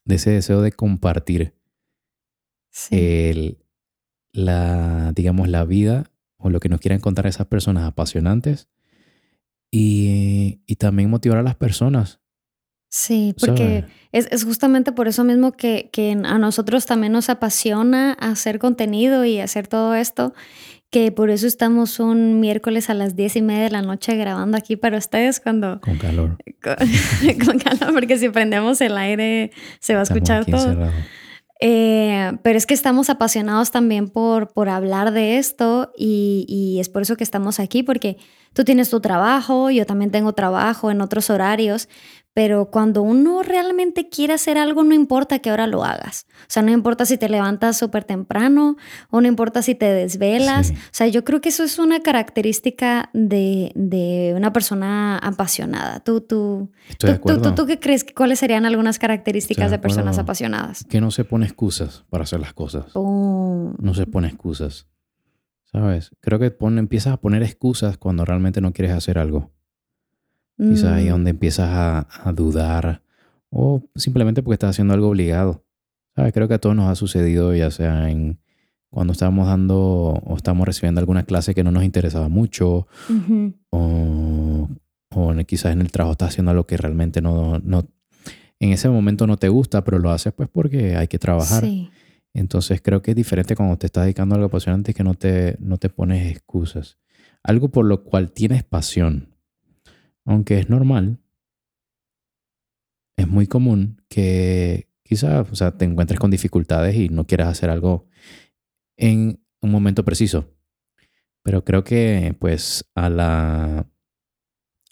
[SPEAKER 2] de ese deseo de compartir
[SPEAKER 1] sí.
[SPEAKER 2] el, la, digamos, la vida o lo que nos quieran contar esas personas apasionantes y, y también motivar a las personas.
[SPEAKER 1] Sí, porque es, es justamente por eso mismo que, que a nosotros también nos apasiona hacer contenido y hacer todo esto, que por eso estamos un miércoles a las diez y media de la noche grabando aquí para ustedes cuando
[SPEAKER 2] Con calor.
[SPEAKER 1] con, con calor, porque si prendemos el aire se va a
[SPEAKER 2] Estamos
[SPEAKER 1] escuchar
[SPEAKER 2] aquí
[SPEAKER 1] todo. Eh, pero es que estamos apasionados también por, por hablar de esto y, y es por eso que estamos aquí, porque tú tienes tu trabajo, yo también tengo trabajo en otros horarios, pero cuando uno realmente quiere hacer algo, no importa qué hora lo hagas. O sea, no importa si te levantas súper temprano o no importa si te desvelas.
[SPEAKER 2] Sí.
[SPEAKER 1] O sea, yo creo que eso es una característica de, de una persona apasionada. ¿Tú, tú, tú, tú, tú, tú qué crees? ¿Cuáles serían algunas características
[SPEAKER 2] de
[SPEAKER 1] de personas apasionadas?
[SPEAKER 2] Que no se pone excusas para hacer las cosas.
[SPEAKER 1] Oh,
[SPEAKER 2] No se pone excusas. ¿Sabes? Creo que pone, empiezas a poner excusas cuando realmente no quieres hacer algo. Quizás ahí es
[SPEAKER 1] mm,
[SPEAKER 2] donde empiezas a, a dudar o simplemente porque estás haciendo algo obligado. ¿Sabes? Creo que a todos nos ha sucedido, ya sea en cuando estábamos dando o estamos recibiendo alguna clase que no nos interesaba mucho, o, o, quizás en el trabajo estás haciendo algo que realmente no, no, en ese momento no te gusta, pero lo haces pues porque hay que trabajar. Entonces creo que es diferente cuando te estás dedicando a algo apasionante que no te, no te pones excusas. Algo por lo cual tienes pasión, aunque es normal, es muy común que quizás o sea, te encuentres con dificultades y no quieras hacer algo en un momento preciso. Pero creo que pues a la,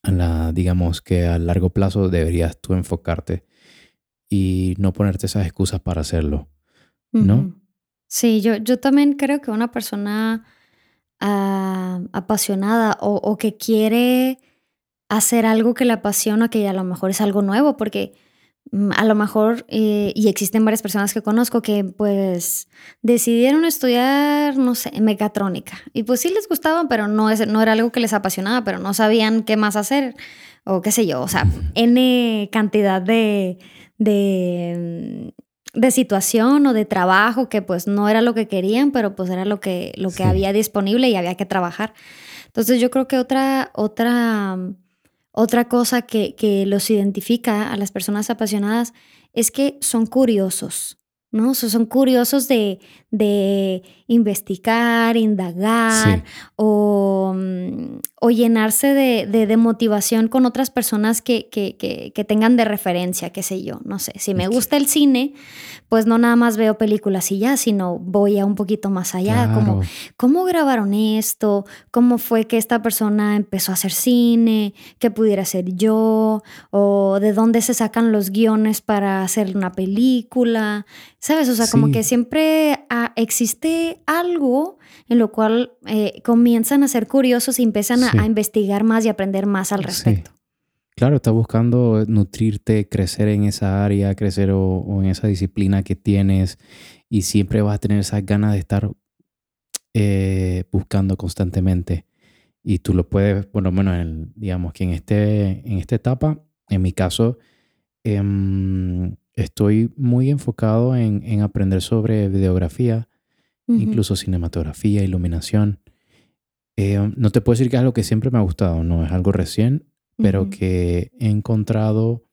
[SPEAKER 2] a la, digamos que a largo plazo deberías tú enfocarte y no ponerte esas excusas para hacerlo, ¿no?
[SPEAKER 1] Sí, yo, yo también creo que una persona ah, apasionada o, o, que quiere hacer algo que le apasiona, que a lo mejor es algo nuevo, porque Mm, a lo mejor, eh, y existen varias personas que conozco que pues decidieron estudiar, no sé, mecatrónica. Y pues sí les gustaba, pero no, es, no era algo que les apasionaba, pero no sabían qué más hacer o qué sé yo. O sea, N cantidad de, de, de situación o de trabajo que pues no era lo que querían, pero pues era lo que, lo que había disponible y había que trabajar. Entonces yo creo que otra, otra otra cosa que, que los identifica a las personas apasionadas es que son curiosos, ¿no? son curiosos de, de investigar, indagar o, mm, o, llenarse de, de, motivación con otras personas que, que, que, tengan de referencia, qué sé yo, no sé. Si me gusta el cine, pues no nada más veo películas y ya, sino voy a un poquito más allá, como cómo grabaron esto, cómo fue que esta persona empezó a hacer cine, qué pudiera ser yo, o de dónde se sacan los guiones para hacer una película, ¿sabes? O sea, como que siempre ah, existe algo en lo cual eh, comienzan a ser curiosos y empiezan a, investigar más y aprender más al respecto.
[SPEAKER 2] Claro, estás buscando nutrirte, crecer en esa área, crecer o, en esa disciplina que tienes y siempre vas a tener esas ganas de estar eh, buscando constantemente. Y tú lo puedes, por lo menos, digamos que en, este, en esta etapa, en mi caso, em, estoy muy enfocado en, aprender sobre videografía, incluso cinematografía, iluminación. Eh, no te puedo decir que es algo que siempre me ha gustado, no es algo recién, pero que he encontrado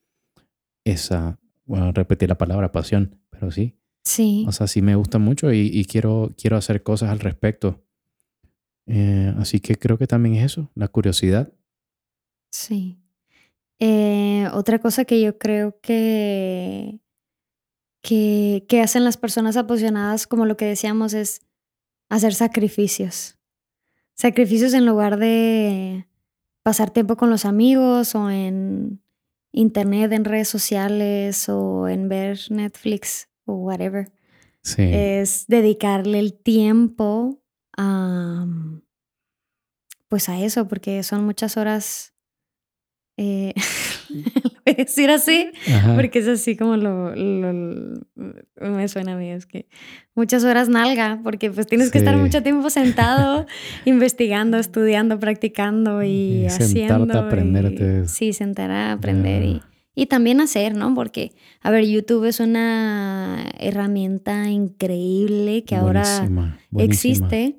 [SPEAKER 2] esa, bueno, repetir la palabra pasión, pero sí.
[SPEAKER 1] Sí.
[SPEAKER 2] O sea, sí me gusta mucho y, quiero, quiero hacer cosas al respecto. Eh, así que creo que también es eso, la curiosidad.
[SPEAKER 1] Sí. Eh, otra cosa que yo creo que, que, que hacen las personas apasionadas, como lo que decíamos, es hacer sacrificios. Sacrificios en lugar de pasar tiempo con los amigos o en internet, en redes sociales o en ver Netflix o whatever. Sí. Es dedicarle el tiempo a, pues a eso, porque son muchas horas eh, voy a decir así, porque es así como lo, me suena a mí, es que muchas horas nalga, porque pues tienes que estar mucho tiempo sentado, investigando, estudiando, practicando y, haciendo. Sentarte a aprenderte. sí, sentar a aprender y, y también hacer, ¿no? Porque, a ver, YouTube es una herramienta increíble que ahora existe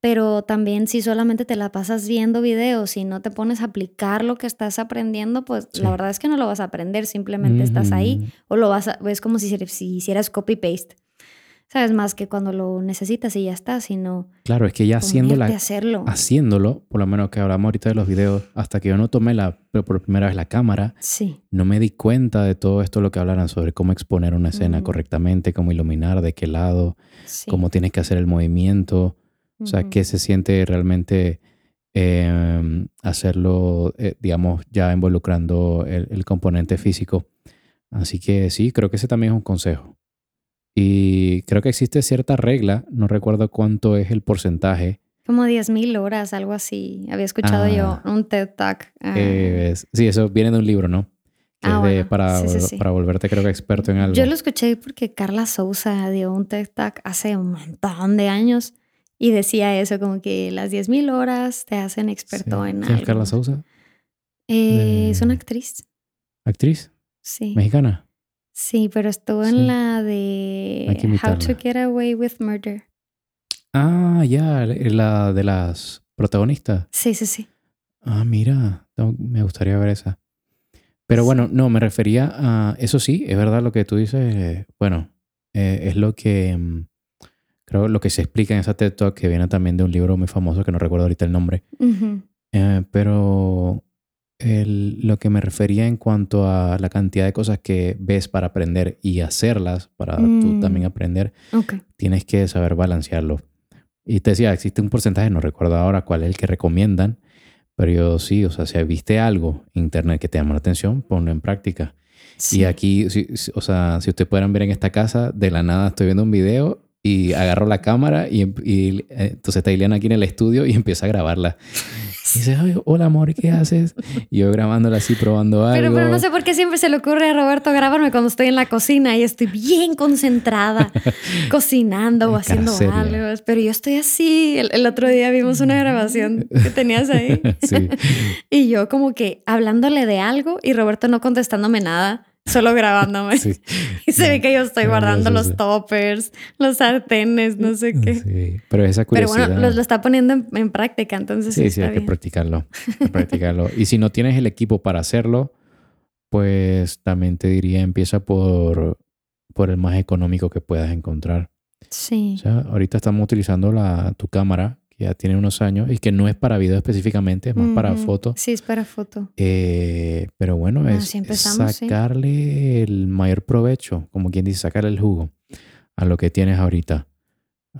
[SPEAKER 1] pero también si solamente te la pasas viendo videos y no te pones a aplicar lo que estás aprendiendo, pues la verdad es que no lo vas a aprender, simplemente estás ahí o lo vas a, es como si, si hicieras copy-paste. Sabes más que cuando lo necesitas y ya está, sino
[SPEAKER 2] Claro, es que ya haciéndolo, haciéndolo, por lo menos que hablamos ahorita de los videos, hasta que yo no tomé la por primera vez la cámara,
[SPEAKER 1] sí.
[SPEAKER 2] no me di cuenta de todo esto lo que hablaran sobre cómo exponer una escena correctamente, cómo iluminar, de qué lado, cómo tienes que hacer el movimiento. O sea, que se siente realmente em, hacerlo, eh, digamos, ya involucrando el, componente físico. Así que sí, creo que ese también es un consejo. Y creo que existe cierta regla, no recuerdo cuánto es el porcentaje.
[SPEAKER 1] Como 10.000 horas, algo así. Había escuchado yo ah. un TED Talk.
[SPEAKER 2] Ah. sí, eso viene de un libro, ¿no? Ah, para, para volverte creo que experto en algo.
[SPEAKER 1] Yo lo escuché porque Carla Sousa dio un TED Talk hace un montón de años y decía eso, como que las 10.000 horas te hacen experto en algo.
[SPEAKER 2] ¿Es Carla Sousa?
[SPEAKER 1] Eh, es una actriz.
[SPEAKER 2] ¿Actriz?
[SPEAKER 1] Sí.
[SPEAKER 2] ¿Mexicana?
[SPEAKER 1] Sí, pero estuvo
[SPEAKER 2] Sí.
[SPEAKER 1] en la de How to. Get Away with Murder.
[SPEAKER 2] Ah, ya, la de las protagonistas.
[SPEAKER 1] Sí, sí, sí.
[SPEAKER 2] Ah, mira, me gustaría ver esa. Pero bueno, no, me refería a, eso sí, es verdad lo que tú dices, eh, bueno, eh, es lo que, mm, creo, lo que se explica en esa TED Talk, que viene también de un libro muy famoso, que no recuerdo ahorita el nombre,
[SPEAKER 1] Ujú.
[SPEAKER 2] Eh, pero el- lo que me refería en cuanto a la cantidad de cosas que ves para aprender y hacerlas para tú
[SPEAKER 1] Mm.
[SPEAKER 2] también aprender,
[SPEAKER 1] Ok.
[SPEAKER 2] tienes que saber balancearlo. Y te decía, existe un porcentaje, no recuerdo ahora cuál es el que recomiendan, pero yo sí, o sea, si viste algo en internet que te llama la atención, ponlo en práctica.
[SPEAKER 1] Sí.
[SPEAKER 2] Y aquí, si- o sea, si ustedes pudieran ver en esta casa, de la nada estoy viendo un video y agarro la cámara y, em- y, eh, entonces está Ileana aquí en el estudio y empieza a grabarla. Y dice, "Ay, hola amor, ¿qué haces? Y yo grabándola así, probando algo.
[SPEAKER 1] Pero, pero no sé por qué siempre se le ocurre a Roberto grabarme cuando estoy en la cocina y estoy bien concentrada cocinando o haciendo algo. Pero yo estoy así. El, el otro día vimos una grabación que tenías ahí
[SPEAKER 2] sí.
[SPEAKER 1] y yo como que hablándole de algo y Roberto no contestándome nada, solo grabándome.
[SPEAKER 2] Sí.
[SPEAKER 1] Y se ve que yo estoy guardando los
[SPEAKER 2] sí.
[SPEAKER 1] toppers, los sartenes, no sé qué.
[SPEAKER 2] Sí, Pero esa
[SPEAKER 1] Pero
[SPEAKER 2] curiosidad.
[SPEAKER 1] bueno, lo, lo está poniendo en, en práctica, entonces
[SPEAKER 2] Sí, sí, hay que
[SPEAKER 1] bien.
[SPEAKER 2] practicarlo. hay que practicarlo. Y si no tienes el equipo para hacerlo, pues también te diría empieza por, por el más económico que puedas encontrar.
[SPEAKER 1] Sí.
[SPEAKER 2] O sea, ahorita estamos utilizando la, tu cámara, que ya tiene unos años y que no es para video específicamente, es más para foto.
[SPEAKER 1] Sí, es para foto.
[SPEAKER 2] Eh, pero bueno,
[SPEAKER 1] Bueno,
[SPEAKER 2] es,
[SPEAKER 1] sí.
[SPEAKER 2] sacarle el mayor provecho, como quien dice, sacarle el jugo a lo que tienes ahorita.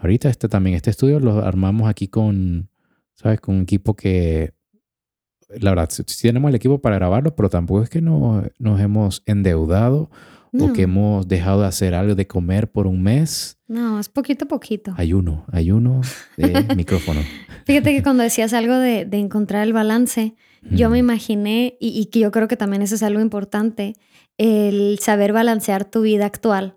[SPEAKER 2] Ahorita este también, este estudio lo armamos aquí con, ¿sabes? Con un equipo que, la verdad, sí tenemos el equipo para grabarlo, pero tampoco es que no, nos hemos endeudado o
[SPEAKER 1] No,
[SPEAKER 2] que hemos dejado de hacer algo de comer por un mes.
[SPEAKER 1] no, es poquito a poquito.
[SPEAKER 2] Ayuno, ayuno de micrófono.
[SPEAKER 1] Fíjate que cuando decías algo de, de encontrar el balance, yo me
[SPEAKER 2] Mm.
[SPEAKER 1] imaginé, y, y que yo creo que también eso es algo importante, el saber balancear tu vida actual.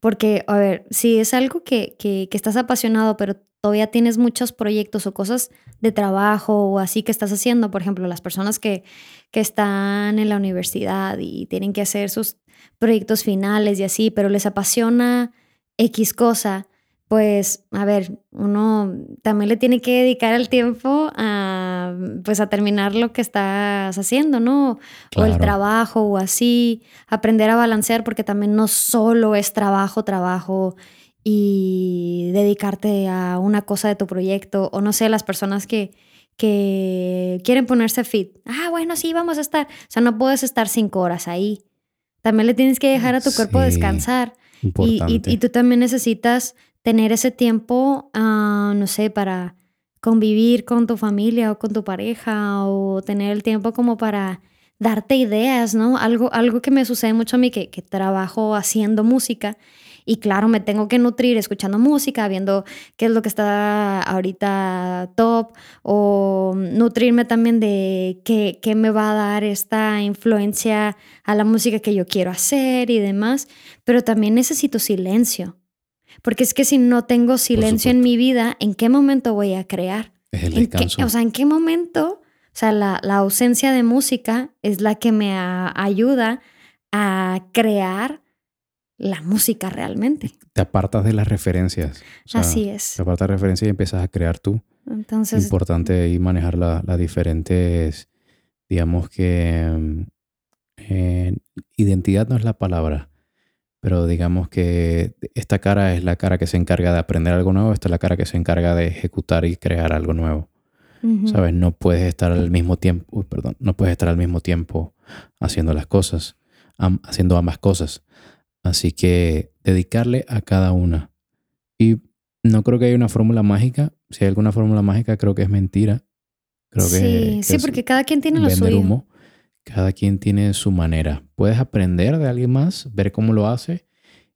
[SPEAKER 1] Porque, a ver, si es algo que, que, que estás apasionado, pero todavía tienes muchos proyectos o cosas de trabajo o así que estás haciendo, por ejemplo, las personas que, que están en la universidad y tienen que hacer sus proyectos finales y así, pero les apasiona X cosa, pues, a ver, uno también le tiene que dedicar el tiempo a, pues, a terminar lo que estás haciendo, ¿no? O el trabajo o así, aprender a balancear porque también no solo es trabajo, trabajo y dedicarte a una cosa de tu proyecto o no sé, las personas que, que quieren ponerse fit. Ah, bueno, sí, vamos a estar. O sea, no puedes estar cinco horas ahí. También le tienes que dejar a tu cuerpo
[SPEAKER 2] Sí,
[SPEAKER 1] descansar. Y,
[SPEAKER 2] Importante.
[SPEAKER 1] y- y tú también necesitas tener ese tiempo, ah, no sé, para convivir con tu familia o con tu pareja o tener el tiempo como para darte ideas, ¿no? Algo, algo que me sucede mucho a mí, que, que trabajo haciendo música y claro, me tengo que nutrir escuchando música, viendo qué es lo que está ahorita top o nutrirme también de qué, qué me va a dar esta influencia a la música que yo quiero hacer y demás pero también necesito silencio. Porque es que si no tengo silencio en mi vida, ¿en qué momento voy a crear?
[SPEAKER 2] es el
[SPEAKER 1] ¿En qué-
[SPEAKER 2] descanso.
[SPEAKER 1] o sea, ¿en qué momento? O sea, la, la ausencia de música es la que me a- ayuda a crear la música realmente.
[SPEAKER 2] te apartas de las referencias. O sea,
[SPEAKER 1] Así es.
[SPEAKER 2] Te apartas de referencias y empiezas a crear tú.
[SPEAKER 1] Entonces,
[SPEAKER 2] Importante ahí manejar la- las diferentes, digamos que, mm, eh, identidad no es la palabra, pero digamos que esta cara es la cara que se encarga de aprender algo nuevo, esta es la cara que se encarga de ejecutar y crear algo nuevo. ¿Sabes? No puedes estar al mismo tiempo, uy, perdón, no puedes estar al mismo tiempo haciendo las cosas, am- haciendo ambas cosas. Así que dedicarle a cada una. Y no creo que haya una fórmula mágica. Si hay alguna fórmula mágica, creo que es mentira. Creo que,
[SPEAKER 1] sí,
[SPEAKER 2] que
[SPEAKER 1] sí,
[SPEAKER 2] es
[SPEAKER 1] porque cada quien tiene lo suyo.
[SPEAKER 2] humo. Cada quien tiene su manera. Puedes aprender de alguien más, ver cómo lo hace,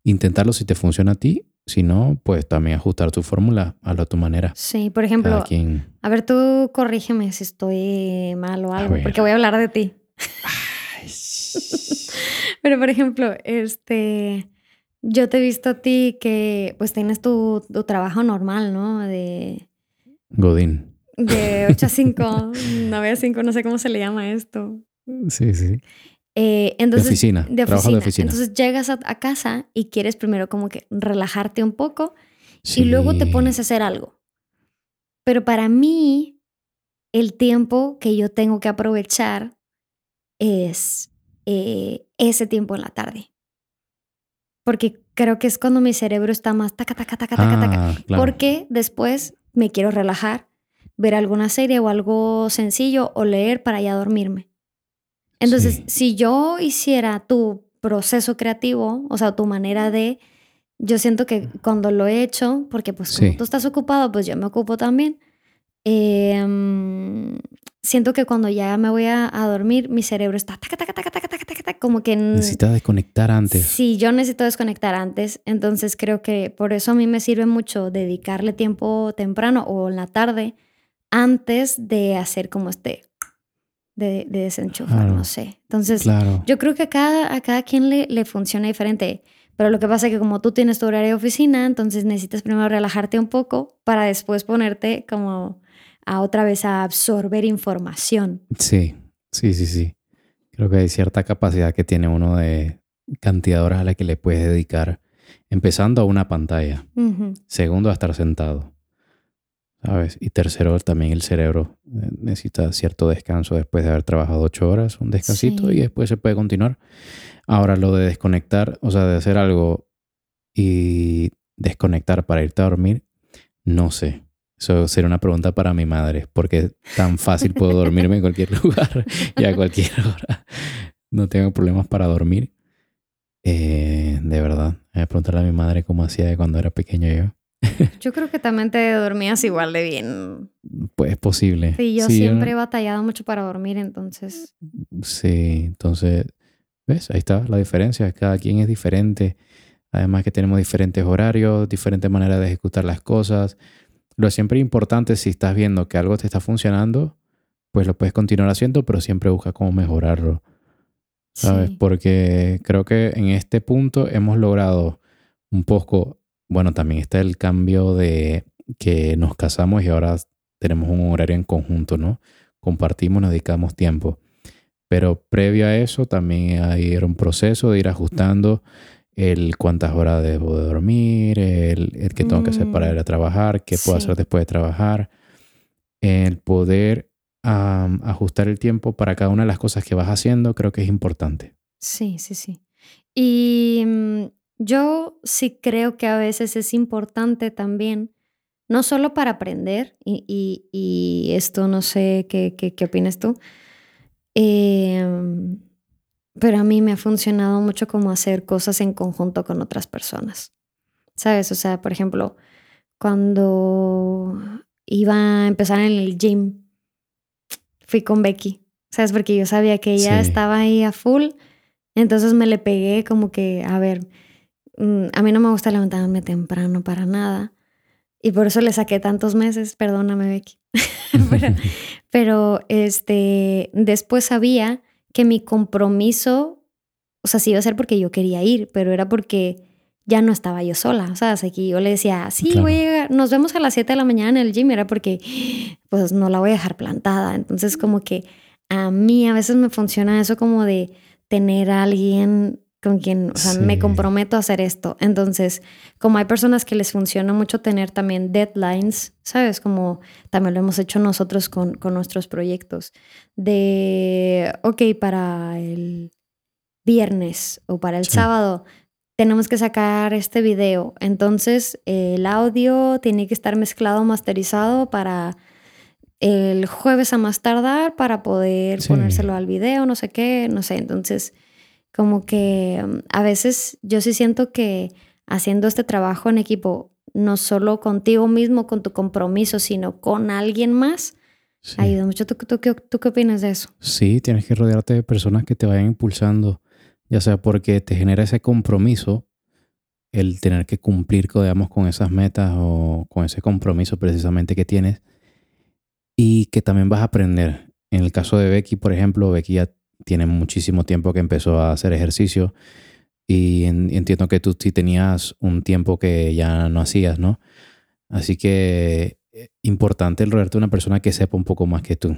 [SPEAKER 2] intentarlo si te funciona a ti. Si no, pues también ajustar tu fórmula, hazlo a tu manera.
[SPEAKER 1] Sí, por ejemplo,
[SPEAKER 2] quien.
[SPEAKER 1] a ver, tú corrígeme si estoy mal o algo, porque voy a hablar de ti. Pero, por ejemplo, este, yo te he visto a ti que pues tienes tu, tu trabajo normal, ¿no? De,
[SPEAKER 2] Godín.
[SPEAKER 1] de 8 a 5, 9 a 5, no sé cómo se le llama esto.
[SPEAKER 2] Sí, sí.
[SPEAKER 1] Eh, entonces,
[SPEAKER 2] de oficina.
[SPEAKER 1] de
[SPEAKER 2] trabajo
[SPEAKER 1] oficina.
[SPEAKER 2] de oficina.
[SPEAKER 1] Entonces llegas a, a casa y quieres primero como que relajarte un poco y luego te pones a hacer algo. Pero para mí, el tiempo que yo tengo que aprovechar es eh, ese tiempo en la tarde. Porque creo que es cuando mi cerebro está más taca, taca, taca, taca, taca.
[SPEAKER 2] Ah, claro.
[SPEAKER 1] Porque después me quiero relajar, ver alguna serie o algo sencillo o leer para ya dormirme. Entonces,
[SPEAKER 2] Sí.
[SPEAKER 1] si yo hiciera tu proceso creativo, o sea, tu manera de, yo siento que cuando lo he hecho, porque pues como
[SPEAKER 2] Sí.
[SPEAKER 1] tú estás ocupado, pues yo me ocupo también. eh, mm, siento que cuando ya me voy a, a dormir, mi cerebro está taca, taca, taca, taca, taca, taca, taca, como que...
[SPEAKER 2] Necesitas desconectar antes.
[SPEAKER 1] Sí, yo necesito desconectar antes, entonces creo que por eso a mí me sirve mucho dedicarle tiempo temprano o en la tarde antes de hacer como este, de, de desenchufar,
[SPEAKER 2] Claro.
[SPEAKER 1] no sé. Entonces,
[SPEAKER 2] Claro.
[SPEAKER 1] yo creo que a cada, a cada quien le, le funciona diferente, pero lo que pasa es que como tú tienes tu horario de oficina, entonces necesitas primero relajarte un poco para después ponerte como a otra vez a absorber información.
[SPEAKER 2] Sí, sí, sí, sí. Creo que hay cierta capacidad que tiene uno de cantidad de horas a la que le puedes dedicar, empezando a una pantalla, segundo a estar sentado, ¿sabes? Y tercero también el cerebro eh, necesita cierto descanso después de haber trabajado ocho horas, un descansito
[SPEAKER 1] Sí.
[SPEAKER 2] y después se puede continuar. Ahora lo de desconectar, o sea, de hacer algo y desconectar para irte a dormir, no sé. Eso sería una pregunta para mi madre, porque tan fácil puedo dormirme en cualquier lugar y a cualquier hora. No tengo problemas para dormir. Eh, de verdad, voy a preguntarle a mi madre cómo hacía de cuando era pequeño yo.
[SPEAKER 1] Yo creo que también te dormías igual de bien.
[SPEAKER 2] Pues es posible.
[SPEAKER 1] Sí, yo
[SPEAKER 2] Sí,
[SPEAKER 1] siempre he batallado mucho para dormir, entonces.
[SPEAKER 2] Sí, entonces, ¿ves? Ahí está la diferencia. Cada quien es diferente. Además que tenemos diferentes horarios, diferentes maneras de ejecutar las cosas. Lo siempre importante, si estás viendo que algo te está funcionando, pues lo puedes continuar haciendo, pero siempre busca cómo mejorarlo. ¿Sabes?
[SPEAKER 1] Sí.
[SPEAKER 2] Porque creo que en este punto hemos logrado un poco, bueno, también está el cambio de que nos casamos y ahora tenemos un horario en conjunto, ¿no? Compartimos, nos dedicamos tiempo. Pero previo a eso también hay era un proceso de ir ajustando el cuántas horas debo de dormir, el, el qué tengo que hacer para
[SPEAKER 1] Mm.
[SPEAKER 2] ir a trabajar, qué puedo
[SPEAKER 1] Sí.
[SPEAKER 2] hacer después de trabajar, el poder ajustar el tiempo para cada una de las cosas que vas haciendo, creo que es importante.
[SPEAKER 1] Sí, sí, sí. Y mm, yo sí creo que a veces es importante también, no solo para aprender, y, y- y esto no sé qué, qué, qué opinas tú, eh, pero a mí me ha funcionado mucho como hacer cosas en conjunto con otras personas. ¿Sabes? O sea, por ejemplo, cuando iba a empezar en el gym, fui con Becky, ¿sabes? Porque yo sabía que ella
[SPEAKER 2] Sí.
[SPEAKER 1] estaba ahí a full, entonces me le pegué como que, a ver, mm, a mí no me gusta levantarme temprano para nada, y por eso le saqué tantos meses, perdóname Becky. pero, pero, este, después sabía que mi compromiso, o sea, sí iba a ser porque yo quería ir, pero era porque ya no estaba yo sola, o sea, que yo le decía, sí,
[SPEAKER 2] Claro.
[SPEAKER 1] voy a llegar, nos vemos a las 7 de la mañana en el gym, era porque, pues, no la voy a dejar plantada. Entonces, como que a mí a veces me funciona eso como de tener a alguien con quien, o sea, me comprometo a hacer esto. Entonces, como hay personas que les funciona mucho tener también deadlines, ¿sabes? Como también lo hemos hecho nosotros con, con nuestros proyectos, de, ok, para el viernes o para el
[SPEAKER 2] Sí.
[SPEAKER 1] sábado tenemos que sacar este video. Entonces, eh, el audio tiene que estar mezclado, masterizado para el jueves a más tardar para poder
[SPEAKER 2] Sí.
[SPEAKER 1] ponérselo al video, no sé qué, no sé. Entonces, como que um, a veces yo sí siento que haciendo este trabajo en equipo, no solo contigo mismo, con tu compromiso, sino con alguien más,
[SPEAKER 2] Sí.
[SPEAKER 1] ayuda mucho. ¿Tú, tú, qué- tú qué opinas de eso?
[SPEAKER 2] Sí, tienes que rodearte de personas que te vayan impulsando, ya sea porque te genera ese compromiso, el tener que cumplir, digamos, con esas metas o con ese compromiso precisamente que tienes, y que también vas a aprender. En el caso de Becky, por ejemplo, Becky ya tiene muchísimo tiempo que empezó a hacer ejercicio y en- entiendo que tú sí tenías un tiempo que ya no hacías, ¿no? Así que eh, importante el rodearte de una persona que sepa un poco más que tú.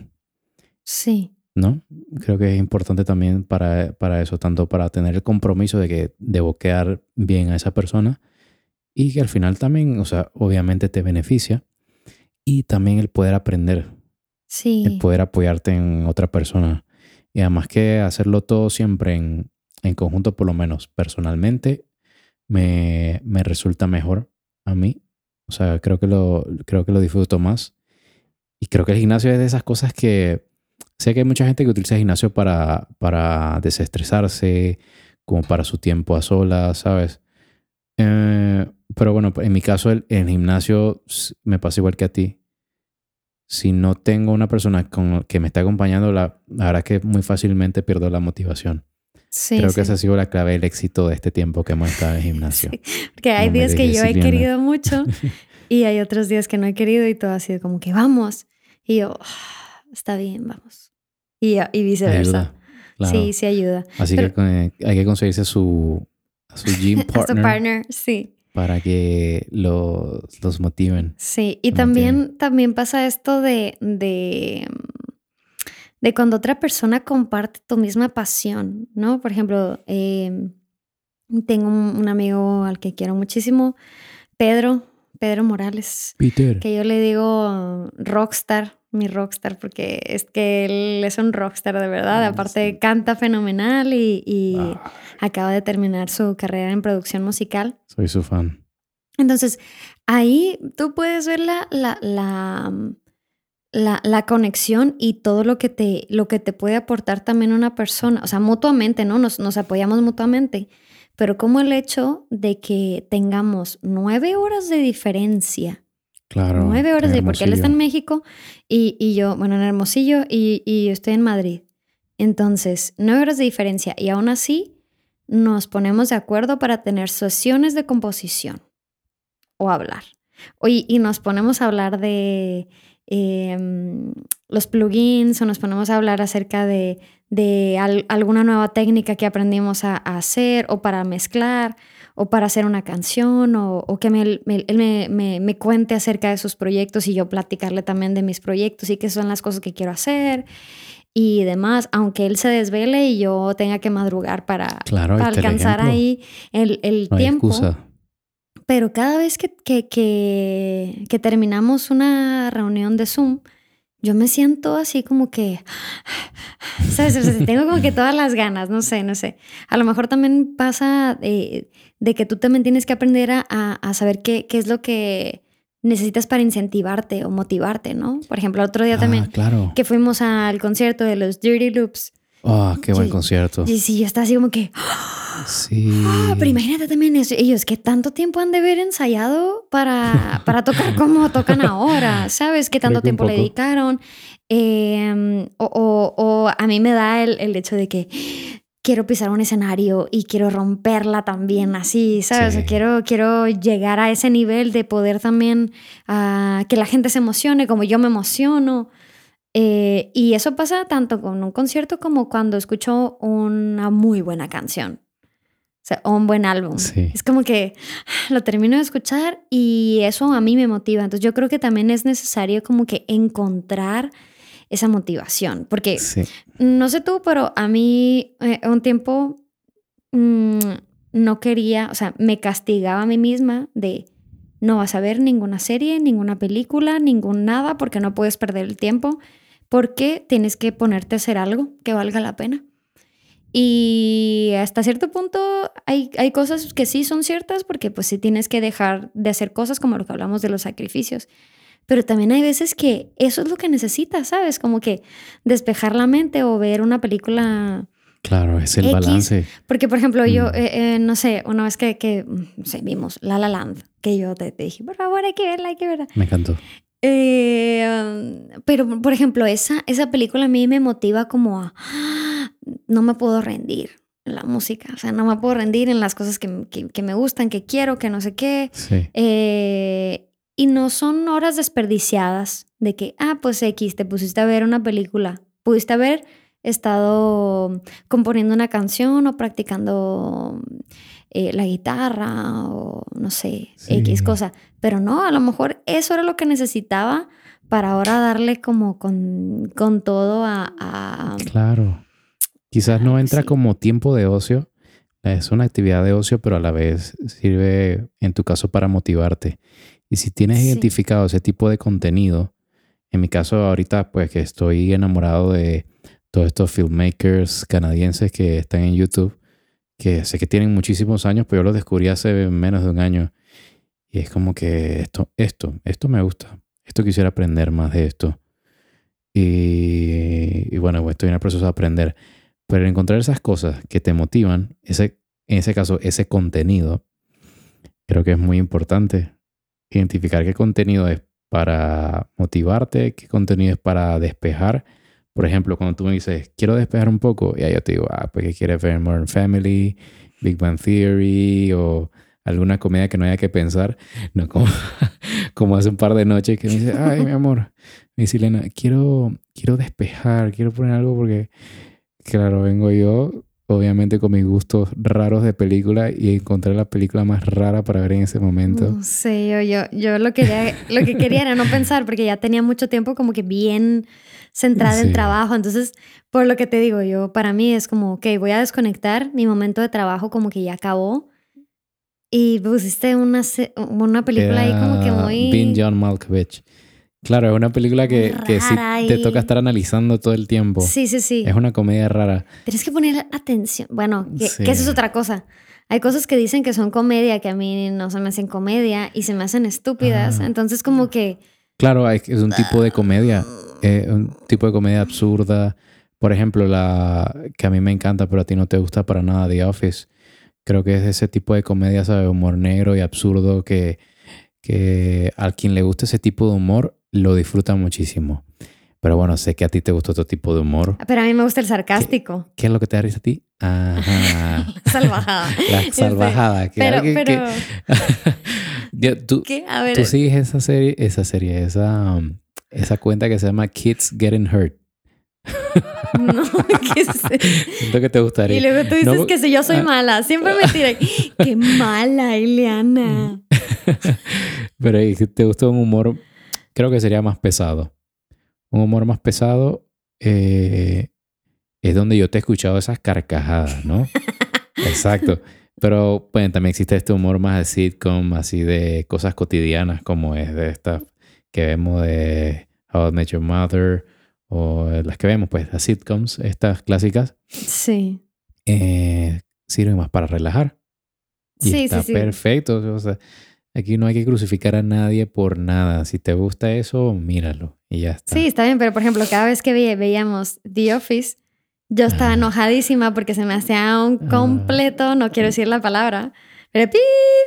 [SPEAKER 1] Sí,
[SPEAKER 2] ¿no? Creo que es importante también para, para eso, tanto para tener el compromiso de que debo quedar bien a esa persona y que al final también, o sea, obviamente te beneficia y también el poder aprender,
[SPEAKER 1] Sí.
[SPEAKER 2] el poder apoyarte en otra persona y además que hacerlo todo siempre en, en conjunto, por lo menos personalmente, me, me resulta mejor a mí. O sea, creo que lo, creo que lo disfruto más. Y creo que el gimnasio es de esas cosas que sé que hay mucha gente que utiliza el gimnasio para, para desestresarse, como para su tiempo a solas, ¿sabes? Eh, pero bueno, en mi caso, el, el gimnasio me pasa igual que a ti. Si no tengo una persona con, que me está acompañando, la, la verdad que muy fácilmente pierdo la motivación.
[SPEAKER 1] Sí,
[SPEAKER 2] Creo
[SPEAKER 1] sí.
[SPEAKER 2] que esa ha sido la clave del éxito de este tiempo que hemos estado en el gimnasio.
[SPEAKER 1] Sí, Porque hay
[SPEAKER 2] No
[SPEAKER 1] días que yo he querido mucho y hay otros días que no he querido y todo ha sido como que vamos. Y yo, "Ah, está bien, vamos. Y, y viceversa.
[SPEAKER 2] Claro.
[SPEAKER 1] Sí, sí ayuda.
[SPEAKER 2] Así
[SPEAKER 1] Pero-
[SPEAKER 2] que eh, hay que conseguirse su, su gym
[SPEAKER 1] A su
[SPEAKER 2] partner,
[SPEAKER 1] partner, sí.
[SPEAKER 2] Para que los, los motiven.
[SPEAKER 1] Sí, y también, también pasa esto de, de, de cuando otra persona comparte tu misma pasión, ¿no? Por ejemplo, eh, tengo un, un amigo al que quiero muchísimo, Pedro, Pedro Morales,
[SPEAKER 2] Peter.
[SPEAKER 1] que yo le digo rockstar, mi rockstar, porque es que él es un rockstar de verdad.
[SPEAKER 2] Mm,
[SPEAKER 1] Aparte,
[SPEAKER 2] sí.
[SPEAKER 1] canta fenomenal y, y
[SPEAKER 2] Ah,
[SPEAKER 1] acaba de terminar su carrera en producción musical.
[SPEAKER 2] soy su fan.
[SPEAKER 1] Entonces, ahí tú puedes ver la, la, la, la, la conexión y todo lo que, te, lo que te puede aportar también una persona. O sea, mutuamente, ¿no? Nos, nos apoyamos mutuamente. Pero como el hecho de que tengamos nueve horas de diferencia,
[SPEAKER 2] Claro.
[SPEAKER 1] nueve horas de, porque él está en. México y, y yo, bueno, en Hermosillo y, y yo estoy en Madrid. Entonces, nueve horas de diferencia y aún así nos ponemos de acuerdo para tener sesiones de composición o hablar. O- y, y nos ponemos a hablar de em, los plugins o nos ponemos a hablar acerca de, de al- alguna nueva técnica que aprendimos a, a hacer o para mezclar o para hacer una canción o, o que me- me- él me, me- me cuente acerca de sus proyectos y yo platicarle también de mis proyectos y qué son las cosas que quiero hacer y demás, aunque él se desvele y yo tenga que madrugar para,
[SPEAKER 2] Claro,
[SPEAKER 1] alcanzar
[SPEAKER 2] ejemplo.
[SPEAKER 1] ahí el, el
[SPEAKER 2] No
[SPEAKER 1] tiempo.
[SPEAKER 2] excusa.
[SPEAKER 1] Pero cada vez que, que, que, que terminamos una reunión de Zoom, yo me siento así como que, ¿sabes? O sea, tengo como que todas las ganas, no sé, no sé. A lo mejor también pasa de, de que tú también tienes que aprender a, a- a saber qué, qué es lo que necesitas para incentivarte o motivarte, ¿no? Por ejemplo, otro día
[SPEAKER 2] Ah,
[SPEAKER 1] también
[SPEAKER 2] claro.
[SPEAKER 1] que fuimos al concierto de los Dirty Loops.
[SPEAKER 2] Ah, qué buen
[SPEAKER 1] Sí.
[SPEAKER 2] concierto.
[SPEAKER 1] Y sí, yo estaba así como que,
[SPEAKER 2] Sí.
[SPEAKER 1] Ah, pero imagínate también eso, ellos que tanto tiempo han de haber ensayado para, para tocar como tocan ahora, ¿sabes? ¿Qué tanto tiempo le dedicaron? Eh, o, o- o a mí me da el, el hecho de que quiero pisar un escenario y quiero romperla también así, ¿sabes? O sea,
[SPEAKER 2] Sí.
[SPEAKER 1] quiero, quiero llegar a ese nivel de poder también ah, que la gente se emocione como yo me emociono. Eh, y eso pasa tanto con un concierto como cuando escucho una muy buena canción. O sea, un buen álbum.
[SPEAKER 2] Sí.
[SPEAKER 1] Es como que lo termino de escuchar y eso a mí me motiva. Entonces yo creo que también es necesario como que encontrar esa motivación. Porque
[SPEAKER 2] Sí.
[SPEAKER 1] no sé tú, pero a mí eh, un tiempo mm, no quería, o sea, me castigaba a mí misma de no vas a ver ninguna serie, ninguna película, ningún nada, porque no puedes perder el tiempo, porque tienes que ponerte a hacer algo que valga la pena. Y hasta cierto punto hay, hay cosas que sí son ciertas, porque pues sí tienes que dejar de hacer cosas como lo que hablamos de los sacrificios. Pero también hay veces que eso es lo que necesitas, ¿sabes? Como que despejar la mente o ver una película.
[SPEAKER 2] Claro, es el
[SPEAKER 1] X.
[SPEAKER 2] balance.
[SPEAKER 1] Porque, por ejemplo, yo,
[SPEAKER 2] Mm.
[SPEAKER 1] eh, eh, no sé, una vez que, que no sé, vimos La La Land, que yo te, te dije, por favor, hay que verla, hay que verla.
[SPEAKER 2] Me encantó.
[SPEAKER 1] Eh, pero, por ejemplo, esa, esa película a mí me motiva como a, "Ah, no me puedo rendir en la música, o sea, no me puedo rendir en las cosas que, que- que me gustan, que quiero, que no sé qué.
[SPEAKER 2] Sí.
[SPEAKER 1] Eh, y no son horas desperdiciadas de que, ah, pues X, te pusiste a ver una película, pudiste haber estado componiendo una canción o practicando eh, la guitarra o no sé, X cosa. Pero no, a lo mejor eso era lo que necesitaba para ahora darle como con, todo a,
[SPEAKER 2] Claro. Quizás no entra como tiempo de ocio. Es una actividad de ocio, pero a la vez sirve, en tu caso, para motivarte. Y si tienes identificado ese tipo de contenido, en mi caso ahorita, pues que estoy enamorado de todos estos filmmakers canadienses que están en YouTube, que sé que tienen muchísimos años, pero yo los descubrí hace menos de un año. Y es como que esto, esto, esto me gusta. Esto quisiera aprender más de esto. Y, bueno, estoy en el proceso de aprender. Pero encontrar esas cosas que te motivan, ese, en ese caso, ese contenido, creo que es muy importante. Identificar qué contenido es para motivarte, qué contenido es para despejar. Por ejemplo, cuando tú me dices, quiero despejar un poco, y ahí yo te digo, ah, pues que quieres ver Modern Family, Big Bang Theory o alguna comedia que no haya que pensar. No como, como hace un par de noches que me dice, ay, mi amor, me dice Elena, quiero, quiero despejar, quiero poner algo porque, claro, vengo yo obviamente con mis gustos raros de película y encontré la película más rara para ver en ese momento.
[SPEAKER 1] No sé, yo, yo, yo lo, quería, lo que quería era no pensar porque ya tenía mucho tiempo como que bien centrada en trabajo. Entonces, por lo que te digo, yo para mí es como, ok, voy a desconectar, mi momento de trabajo como que ya acabó. Y pusiste una, una película ahí como que muy...
[SPEAKER 2] Bean John Malkovich. Claro, es una película que, que sí te toca estar analizando todo el tiempo.
[SPEAKER 1] Sí, sí, sí.
[SPEAKER 2] Es una comedia rara.
[SPEAKER 1] Tienes que poner atención. Bueno, que, eso es otra cosa. Hay cosas que dicen que son comedia que a mí no se me hacen comedia y se me hacen estúpidas. Ah. Entonces, como que.
[SPEAKER 2] Claro, es un tipo de comedia. Eh, un tipo de comedia absurda. Por ejemplo, la que a mí me encanta, pero a ti no te gusta para nada, The Office. Creo que es ese tipo de comedia, ¿sabes? Humor negro y absurdo que, que a quien le gusta ese tipo de humor lo disfruta muchísimo. Pero bueno, sé que a ti te gusta otro tipo de humor.
[SPEAKER 1] Pero a mí me gusta el sarcástico.
[SPEAKER 2] ¿Qué, es lo que te da risa a ti? Ajá.
[SPEAKER 1] salvajada.
[SPEAKER 2] La salvajada.
[SPEAKER 1] pero, pero...
[SPEAKER 2] ¿Tú, ¿Qué? A ver. Tú sigues esa serie, esa serie, esa, esa cuenta que se llama Kids Getting Hurt.
[SPEAKER 1] No, ¿qué sé.
[SPEAKER 2] Siento que te gustaría.
[SPEAKER 1] Y luego tú dices que si yo soy ah. mala. Siempre me tiran. ¡Qué mala, Eliana!
[SPEAKER 2] Pero te gusta un humor creo que sería más pesado. Un humor más pesado eh, es donde yo te he escuchado esas carcajadas, ¿no? Exacto. Pero bueno, también existe este humor más de sitcom, así de cosas cotidianas, como es de estas que vemos de How I Met Your Mother, o las que vemos, pues, las sitcoms, estas clásicas.
[SPEAKER 1] Sí.
[SPEAKER 2] Eh, sirven más para relajar. Y sí, está sí, sí. perfecto. O sea, Aquí no hay que crucificar a nadie por nada. Si te gusta eso, míralo y ya está.
[SPEAKER 1] Sí, está bien, pero por ejemplo, cada vez que veíamos The Office, yo estaba enojadísima porque se me hacía un ah. completo, no quiero decir la palabra, pero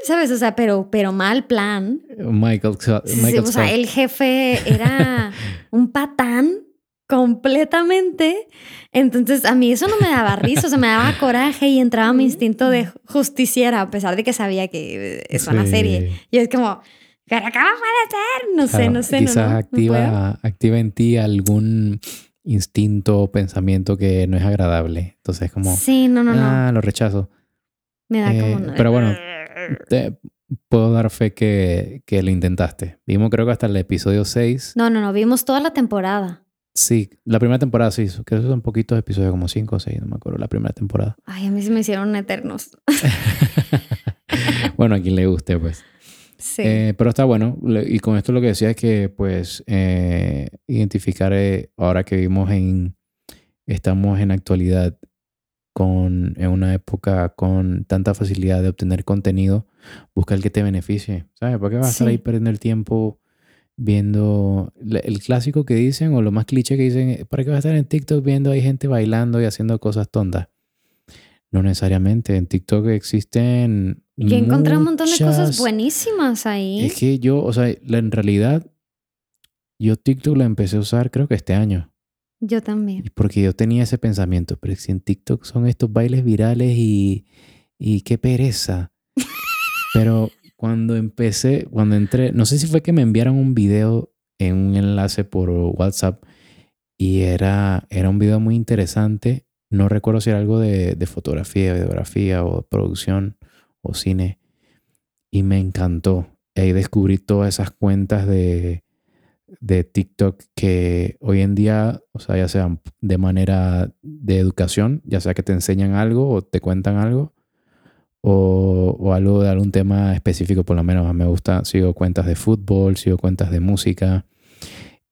[SPEAKER 1] ¿sabes? O sea, pero, pero mal plan.
[SPEAKER 2] Michael, Michael
[SPEAKER 1] o sea, el jefe era un patán completamente. Entonces, a mí eso no me daba risa, o sea, me daba coraje y entraba mi instinto de justiciera, a pesar de que sabía que es una serie. Y es como, ¿pero acá puede ser? No sé, no sé.
[SPEAKER 2] Quizás
[SPEAKER 1] no,
[SPEAKER 2] activa, activa en ti algún instinto o pensamiento que no es agradable. Entonces, como,
[SPEAKER 1] sí, no, no,
[SPEAKER 2] ah, lo rechazo.
[SPEAKER 1] Me da como...
[SPEAKER 2] Eh, pero bueno, te puedo dar fe que, que lo intentaste. Vimos creo que hasta el episodio 6.
[SPEAKER 1] No, no, no, vimos toda la temporada.
[SPEAKER 2] Sí, la primera temporada sí, creo que son poquitos episodios, como cinco o seis, no me acuerdo, la primera temporada.
[SPEAKER 1] Ay, a mí se me hicieron eternos.
[SPEAKER 2] bueno, a quien le guste, pues.
[SPEAKER 1] Sí.
[SPEAKER 2] Eh, pero está bueno, y con esto lo que decía es que, pues, eh, identificar, eh, ahora que vivimos en, estamos en actualidad con, en una época con tanta facilidad de obtener contenido, busca el que te beneficie, ¿sabes? ¿Por qué vas a estar ahí perdiendo el tiempo? Viendo el clásico que dicen o lo más cliché que dicen, ¿para qué vas a estar en TikTok viendo hay gente bailando y haciendo cosas tontas? No necesariamente, en TikTok existen...
[SPEAKER 1] Yo encontré un montón de cosas buenísimas ahí.
[SPEAKER 2] Es que yo, o sea, en realidad, yo TikTok lo empecé a usar creo que este año.
[SPEAKER 1] Yo también.
[SPEAKER 2] Porque yo tenía ese pensamiento, pero si en TikTok son estos bailes virales y, y qué pereza. pero cuando empecé, cuando entré, no sé si fue que me enviaron un video en un enlace por WhatsApp y era, era un video muy interesante. No recuerdo si era algo de, de fotografía, videografía o producción o cine. Y me encantó. Ahí descubrí todas esas cuentas de, de TikTok que hoy en día, o sea, ya sean de manera de educación, ya sea que te enseñan algo o te cuentan algo, o, o, algo de algún tema específico, por lo menos me gusta, sigo cuentas de fútbol, sigo cuentas de música,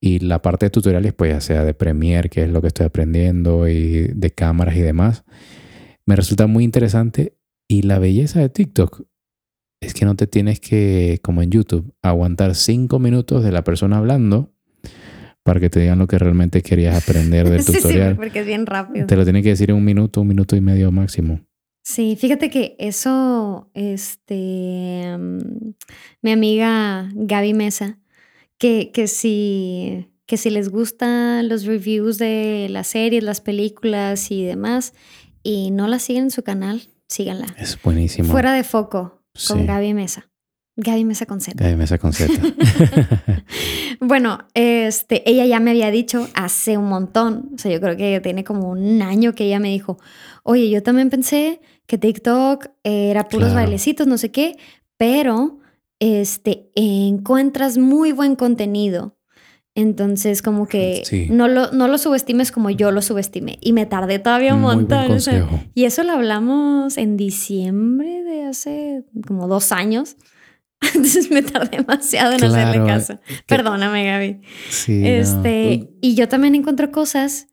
[SPEAKER 2] y la parte de tutoriales, pues ya sea de Premiere, que es lo que estoy aprendiendo, y de cámaras y demás, me resulta muy interesante. Y la belleza de TikTok es que no te tienes que, como en YouTube, aguantar cinco minutos de la persona hablando para que te digan lo que realmente querías aprender del tutorial.
[SPEAKER 1] Sí, porque es bien rápido.
[SPEAKER 2] Te lo tiene que decir en un minuto, un minuto y medio máximo.
[SPEAKER 1] Sí, fíjate que eso, este, um, mi amiga Gaby Mesa, que, que si que si les gustan los reviews de las series, las películas y demás, y no la siguen en su canal, síganla.
[SPEAKER 2] Es buenísimo.
[SPEAKER 1] Fuera de foco con sí. Gaby Mesa. Gaby Mesa con Z.
[SPEAKER 2] Gaby Mesa con Z.
[SPEAKER 1] bueno, este, ella ya me había dicho hace un montón, o sea, yo creo que tiene como un año que ella me dijo, oye, yo también pensé que TikTok era puros claro. bailecitos, no sé qué, pero este, encuentras muy buen contenido. Entonces, como que sí. no, lo, no lo subestimes como yo lo subestimé. Y me tardé todavía un
[SPEAKER 2] Muy
[SPEAKER 1] montón. o sea, y eso lo hablamos en diciembre de hace como dos años. Entonces me tardé demasiado en hacerle
[SPEAKER 2] Claro,
[SPEAKER 1] caso.
[SPEAKER 2] que-
[SPEAKER 1] Perdóname, Gaby.
[SPEAKER 2] Sí, no.
[SPEAKER 1] Este, y yo también encuentro cosas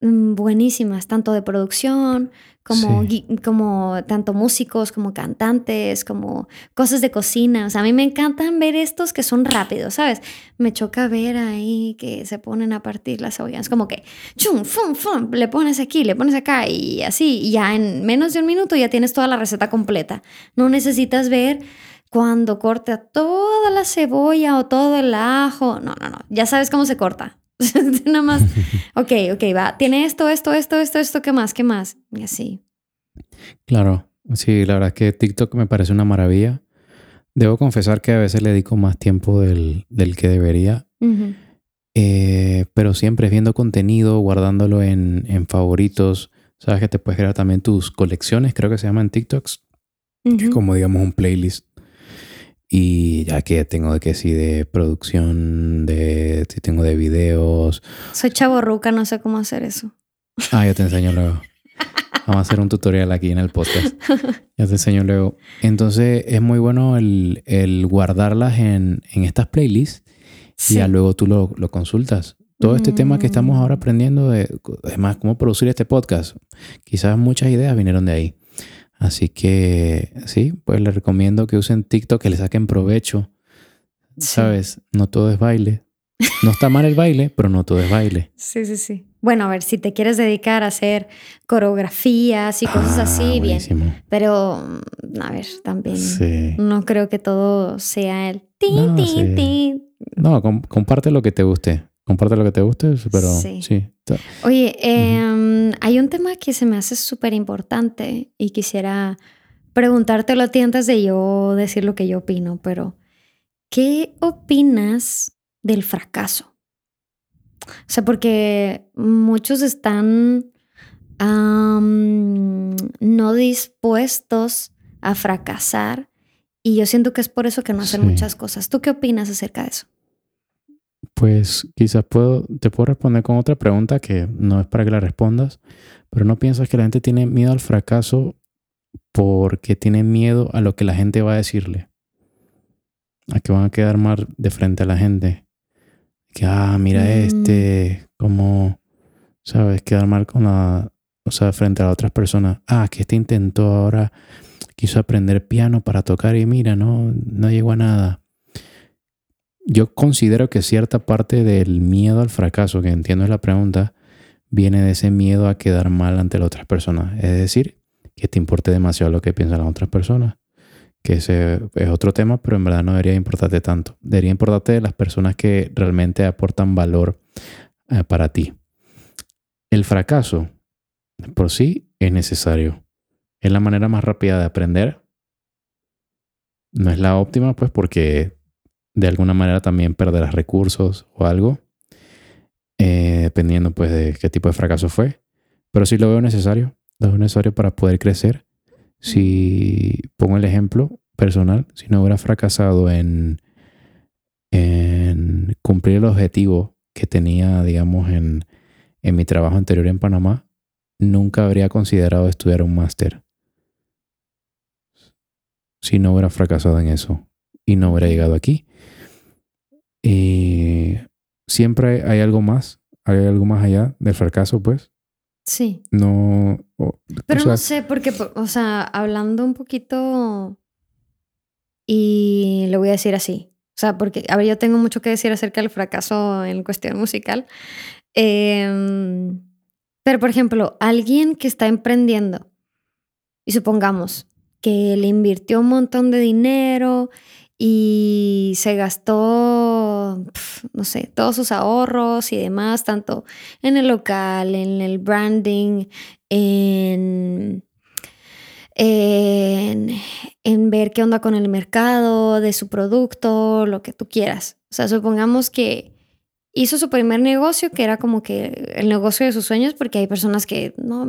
[SPEAKER 1] mm, buenísimas, tanto de producción, como,
[SPEAKER 2] Sí.
[SPEAKER 1] como tanto músicos, como cantantes, como cosas de cocina. O sea, a mí me encantan ver estos que son rápidos, ¿sabes? Me choca ver ahí que se ponen a partir las cebollas. Como que, chum, fum, fum, le pones aquí, le pones acá y así. Y ya en menos de un minuto ya tienes toda la receta completa. No necesitas ver cuando corta toda la cebolla o todo el ajo. No, no, no. Ya sabes cómo se corta. Nada más, ok, ok, va. Tiene esto, esto, esto, esto, esto, ¿qué más? ¿Qué más? Y así.
[SPEAKER 2] Claro, sí, la verdad es que TikTok me parece una maravilla. Debo confesar que a veces le dedico más tiempo del, del que debería, eh, pero siempre viendo contenido, guardándolo en, en favoritos. Sabes que te puedes crear también tus colecciones, creo que se llaman TikToks, que es como digamos un playlist. Y ya que tengo de que sí, de producción, de si tengo de videos.
[SPEAKER 1] Soy chaborruca, no sé cómo hacer eso.
[SPEAKER 2] Ah, yo te enseño luego. Vamos a hacer un tutorial aquí en el podcast. Ya te enseño luego. Entonces es muy bueno el, el guardarlas en, en estas playlists y ya luego tú lo, lo consultas. Todo este tema que estamos ahora
[SPEAKER 1] Mm.
[SPEAKER 2] aprendiendo, de, además, cómo producir este podcast, quizás muchas ideas vinieron de ahí. Así que sí, pues les recomiendo que usen TikTok, que le saquen provecho.
[SPEAKER 1] Sí.
[SPEAKER 2] ¿Sabes? No todo es baile. No está mal el baile, pero no todo es baile.
[SPEAKER 1] Sí, sí, sí. Bueno, a ver, si te quieres dedicar a hacer coreografías y cosas
[SPEAKER 2] Ah,
[SPEAKER 1] así, bien. Pero, mm, a ver, también
[SPEAKER 2] Sí.
[SPEAKER 1] no creo que todo sea el tin,
[SPEAKER 2] No,
[SPEAKER 1] tin,
[SPEAKER 2] sí.
[SPEAKER 1] tin.
[SPEAKER 2] No, com- comparte lo que te guste. Comparte lo que te guste, pero
[SPEAKER 1] Sí.
[SPEAKER 2] sí.
[SPEAKER 1] Oye, em, hay un tema que se me hace súper importante y quisiera preguntártelo a ti antes de yo decir lo que yo opino, pero ¿qué opinas del fracaso? O sea, porque muchos están no dispuestos a fracasar y yo siento que es por eso que no hacen
[SPEAKER 2] Sí.
[SPEAKER 1] muchas cosas. ¿Tú qué opinas acerca de eso?
[SPEAKER 2] Pues quizás puedo, te puedo responder con otra pregunta que no es para que la respondas, pero no piensas que la gente tiene miedo al fracaso porque tiene miedo a lo que la gente va a decirle. A que van a quedar mal de frente a la gente. Que, ah, mira
[SPEAKER 1] Mm.
[SPEAKER 2] este, como, ¿sabes? Quedar mal con la, o sea, frente a otras personas. Ah, que este intentó ahora, quiso aprender piano para tocar y mira, no, no llegó a nada. Yo considero que cierta parte del miedo al fracaso, que entiendo es la pregunta, viene de ese miedo a quedar mal ante las otras personas. Es decir, que te importe demasiado lo que piensan las otras personas. Que ese es otro tema, pero en verdad no debería importarte tanto. Debería importarte las personas que realmente aportan valor eh, para ti. El fracaso por sí es necesario. Es la manera más rápida de aprender. No es la óptima, pues, porque de alguna manera también perderás recursos o algo. eh, dependiendo pues de qué tipo de fracaso fue. Pero sí lo veo necesario, lo veo necesario para poder crecer. Si pongo el ejemplo personal, si no hubiera fracasado en, en cumplir el objetivo que tenía, digamos, en, en mi trabajo anterior en Panamá, nunca habría considerado estudiar un máster. Si no hubiera fracasado en eso y no hubiera llegado aquí. Y siempre hay algo más, hay algo más allá del fracaso, pues.
[SPEAKER 1] Sí.
[SPEAKER 2] No.
[SPEAKER 1] Pero no sé, porque, o sea, hablando un poquito. Y lo voy a decir así. O sea, porque, a ver, yo tengo mucho que decir acerca del fracaso en cuestión musical. Em, pero, por ejemplo, alguien que está emprendiendo, y supongamos que le invirtió un montón de dinero y se gastó, no sé, todos sus ahorros y demás, tanto en el local, en el branding, en, en, ver qué onda con el mercado de su producto, lo que tú quieras. O sea, supongamos que hizo su primer negocio, que era como que el negocio de sus sueños, porque hay personas que, no,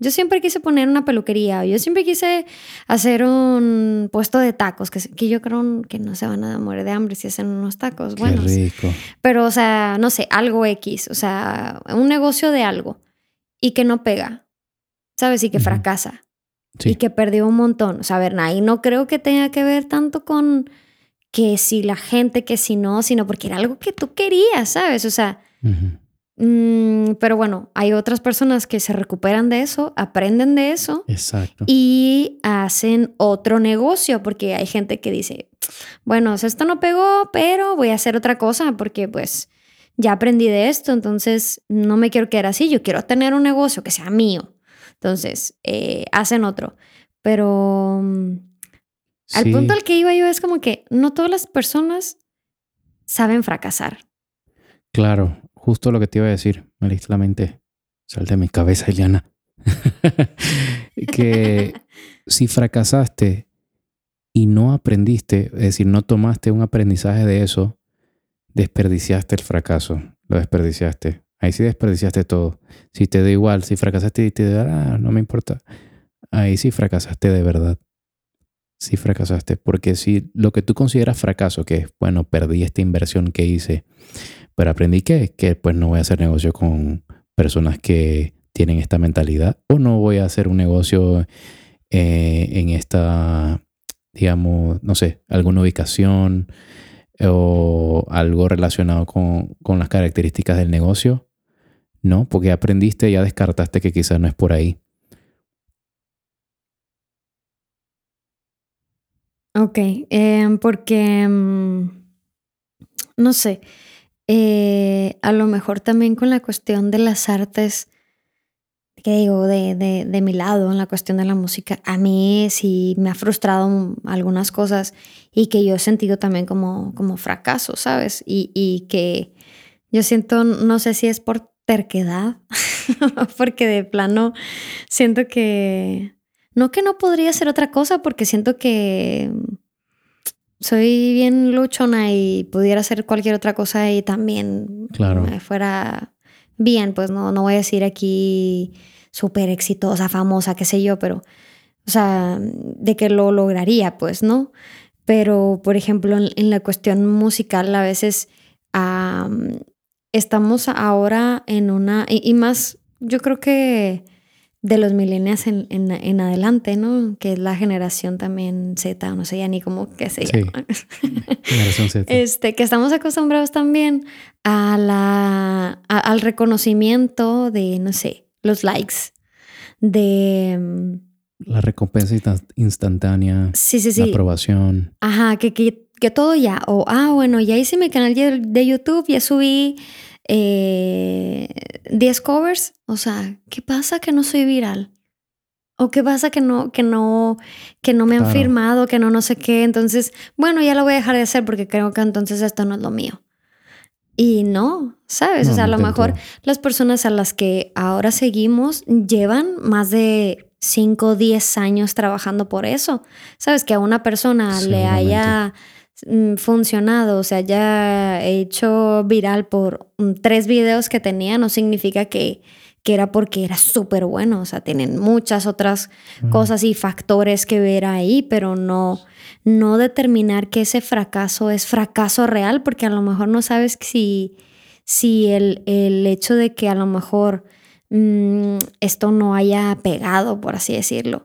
[SPEAKER 1] yo siempre quise poner una peluquería, yo siempre quise hacer un puesto de tacos, que, que yo creo que no se van a morir de hambre si hacen unos tacos
[SPEAKER 2] Qué
[SPEAKER 1] buenos.
[SPEAKER 2] rico.
[SPEAKER 1] Pero, o sea, no sé, algo X, o sea, un negocio de algo y que no pega, ¿sabes? Y que
[SPEAKER 2] Ujú.
[SPEAKER 1] fracasa
[SPEAKER 2] Sí.
[SPEAKER 1] y que perdió un montón. O sea, a ver, ahí no creo que tenga que ver tanto con que si la gente, que si no, sino porque era algo que tú querías, ¿sabes? O sea,
[SPEAKER 2] Ujú.
[SPEAKER 1] Mm, pero bueno, hay otras personas que se recuperan de eso, aprenden de eso
[SPEAKER 2] Exacto.
[SPEAKER 1] y hacen otro negocio, porque hay gente que dice, bueno, esto no pegó, pero voy a hacer otra cosa porque pues ya aprendí de esto, entonces no me quiero quedar así, yo quiero tener un negocio que sea mío. Entonces, eh, hacen otro. Pero mm, al punto al que iba yo es como que no todas las personas saben fracasar.
[SPEAKER 2] claro. Justo lo que te iba a decir. Me leíste la mente. Sal de mi cabeza, Eliana. que si fracasaste y no aprendiste, es decir, no tomaste un aprendizaje de eso, desperdiciaste el fracaso. Lo desperdiciaste. Ahí sí desperdiciaste todo. Si te da igual, si fracasaste y te da, ah, no me importa. Ahí sí fracasaste de verdad. Sí fracasaste. Porque si lo que tú consideras fracaso, que es, bueno, perdí esta inversión que hice, pero aprendí que, que pues no voy a hacer negocio con personas que tienen esta mentalidad o no voy a hacer un negocio eh, en esta, digamos, no sé, alguna ubicación o algo relacionado con, con las características del negocio. No, porque aprendiste, ya descartaste que quizás no es por ahí.
[SPEAKER 1] Ok, em, porque, mm, no sé, eh, a lo mejor también con la cuestión de las artes, que digo, de, de, de mi lado, en la cuestión de la música, a mí sí me ha frustrado algunas cosas y que yo he sentido también como, como fracaso, ¿sabes? Y, y que yo siento, no sé si es por terquedad, porque de plano siento que, no que no podría ser otra cosa, porque siento que soy bien luchona y pudiera hacer cualquier otra cosa y también
[SPEAKER 2] Claro.
[SPEAKER 1] me fuera bien, pues no, no voy a decir aquí súper exitosa, famosa, qué sé yo, pero, o sea, de que lo lograría, pues, ¿no? Pero, por ejemplo, en, en la cuestión musical, a veces am, estamos ahora en una, y, y más, yo creo que de los millennials en, en, en adelante, ¿no? Que es la generación también Z, no sé ya ni cómo que se
[SPEAKER 2] Sí.
[SPEAKER 1] llama.
[SPEAKER 2] Generación Z.
[SPEAKER 1] Este, que estamos acostumbrados también a la, a- al reconocimiento de, no sé, los likes, de... mm,
[SPEAKER 2] La recompensa insta- instantánea,
[SPEAKER 1] Sí, sí,
[SPEAKER 2] la
[SPEAKER 1] sí.
[SPEAKER 2] aprobación.
[SPEAKER 1] Ajá, que, que, que todo ya. O, ah, bueno, ya hice mi canal de YouTube, ya subí eh, 10 covers. O sea, ¿qué pasa que no soy viral? ¿O qué pasa que no, que no, que no me han
[SPEAKER 2] Claro.
[SPEAKER 1] firmado, que no no sé qué? Entonces, bueno, ya lo voy a dejar de hacer porque creo que entonces esto no es lo mío. Y no, ¿sabes?
[SPEAKER 2] No,
[SPEAKER 1] o sea, a lo mejor las personas a las que ahora seguimos llevan más de 5 o 10 años trabajando por eso. ¿Sabes? Que a una persona le haya funcionado, o sea, ya he hecho viral por mm, tres videos que tenía, no significa que, que era porque era súper bueno, o sea, tienen muchas otras cosas y factores que ver ahí, pero no, no determinar que ese fracaso es fracaso real, porque a lo mejor no sabes si, si el, el hecho de que a lo mejor mm, esto no haya pegado, por así decirlo,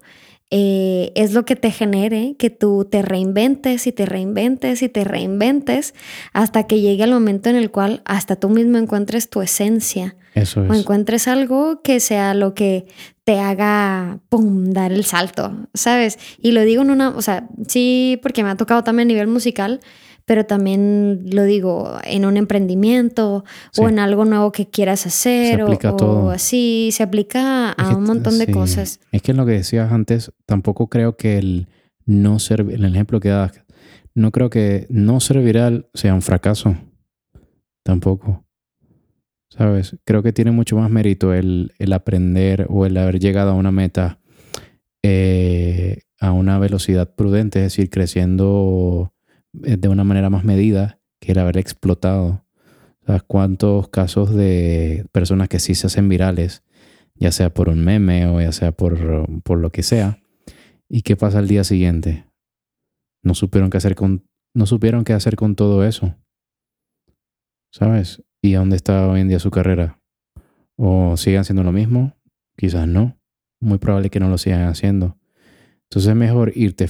[SPEAKER 1] eh, es lo que te genere que tú te reinventes y te reinventes y te reinventes hasta que llegue el momento en el cual hasta tú mismo encuentres tu esencia.
[SPEAKER 2] Eso es.
[SPEAKER 1] O encuentres algo que sea lo que te haga, ¡pum!, dar el salto, ¿sabes? Y lo digo en una, o sea, sí, porque me ha tocado también a nivel musical, pero también lo digo en un emprendimiento o en algo nuevo que quieras hacer o, así, se aplica a un montón de cosas.
[SPEAKER 2] Es que en lo que decías antes, tampoco creo que el no ser, el ejemplo que das, no creo que no ser viral sea un fracaso, tampoco. ¿Sabes? Creo que tiene mucho más mérito el, el aprender o el haber llegado a una meta eh, a una velocidad prudente, es decir, creciendo de una manera más medida que el haber explotado. ¿Sabes cuántos casos de personas que sí se hacen virales, ya sea por un meme o ya sea por, por lo que sea, y qué pasa al día siguiente? No supieron qué hacer con, no supieron qué hacer con todo eso. ¿Sabes? ¿Y dónde está hoy en día su carrera? ¿O siguen haciendo lo mismo? Quizás no. Muy probable que no lo sigan haciendo. Entonces es mejor irte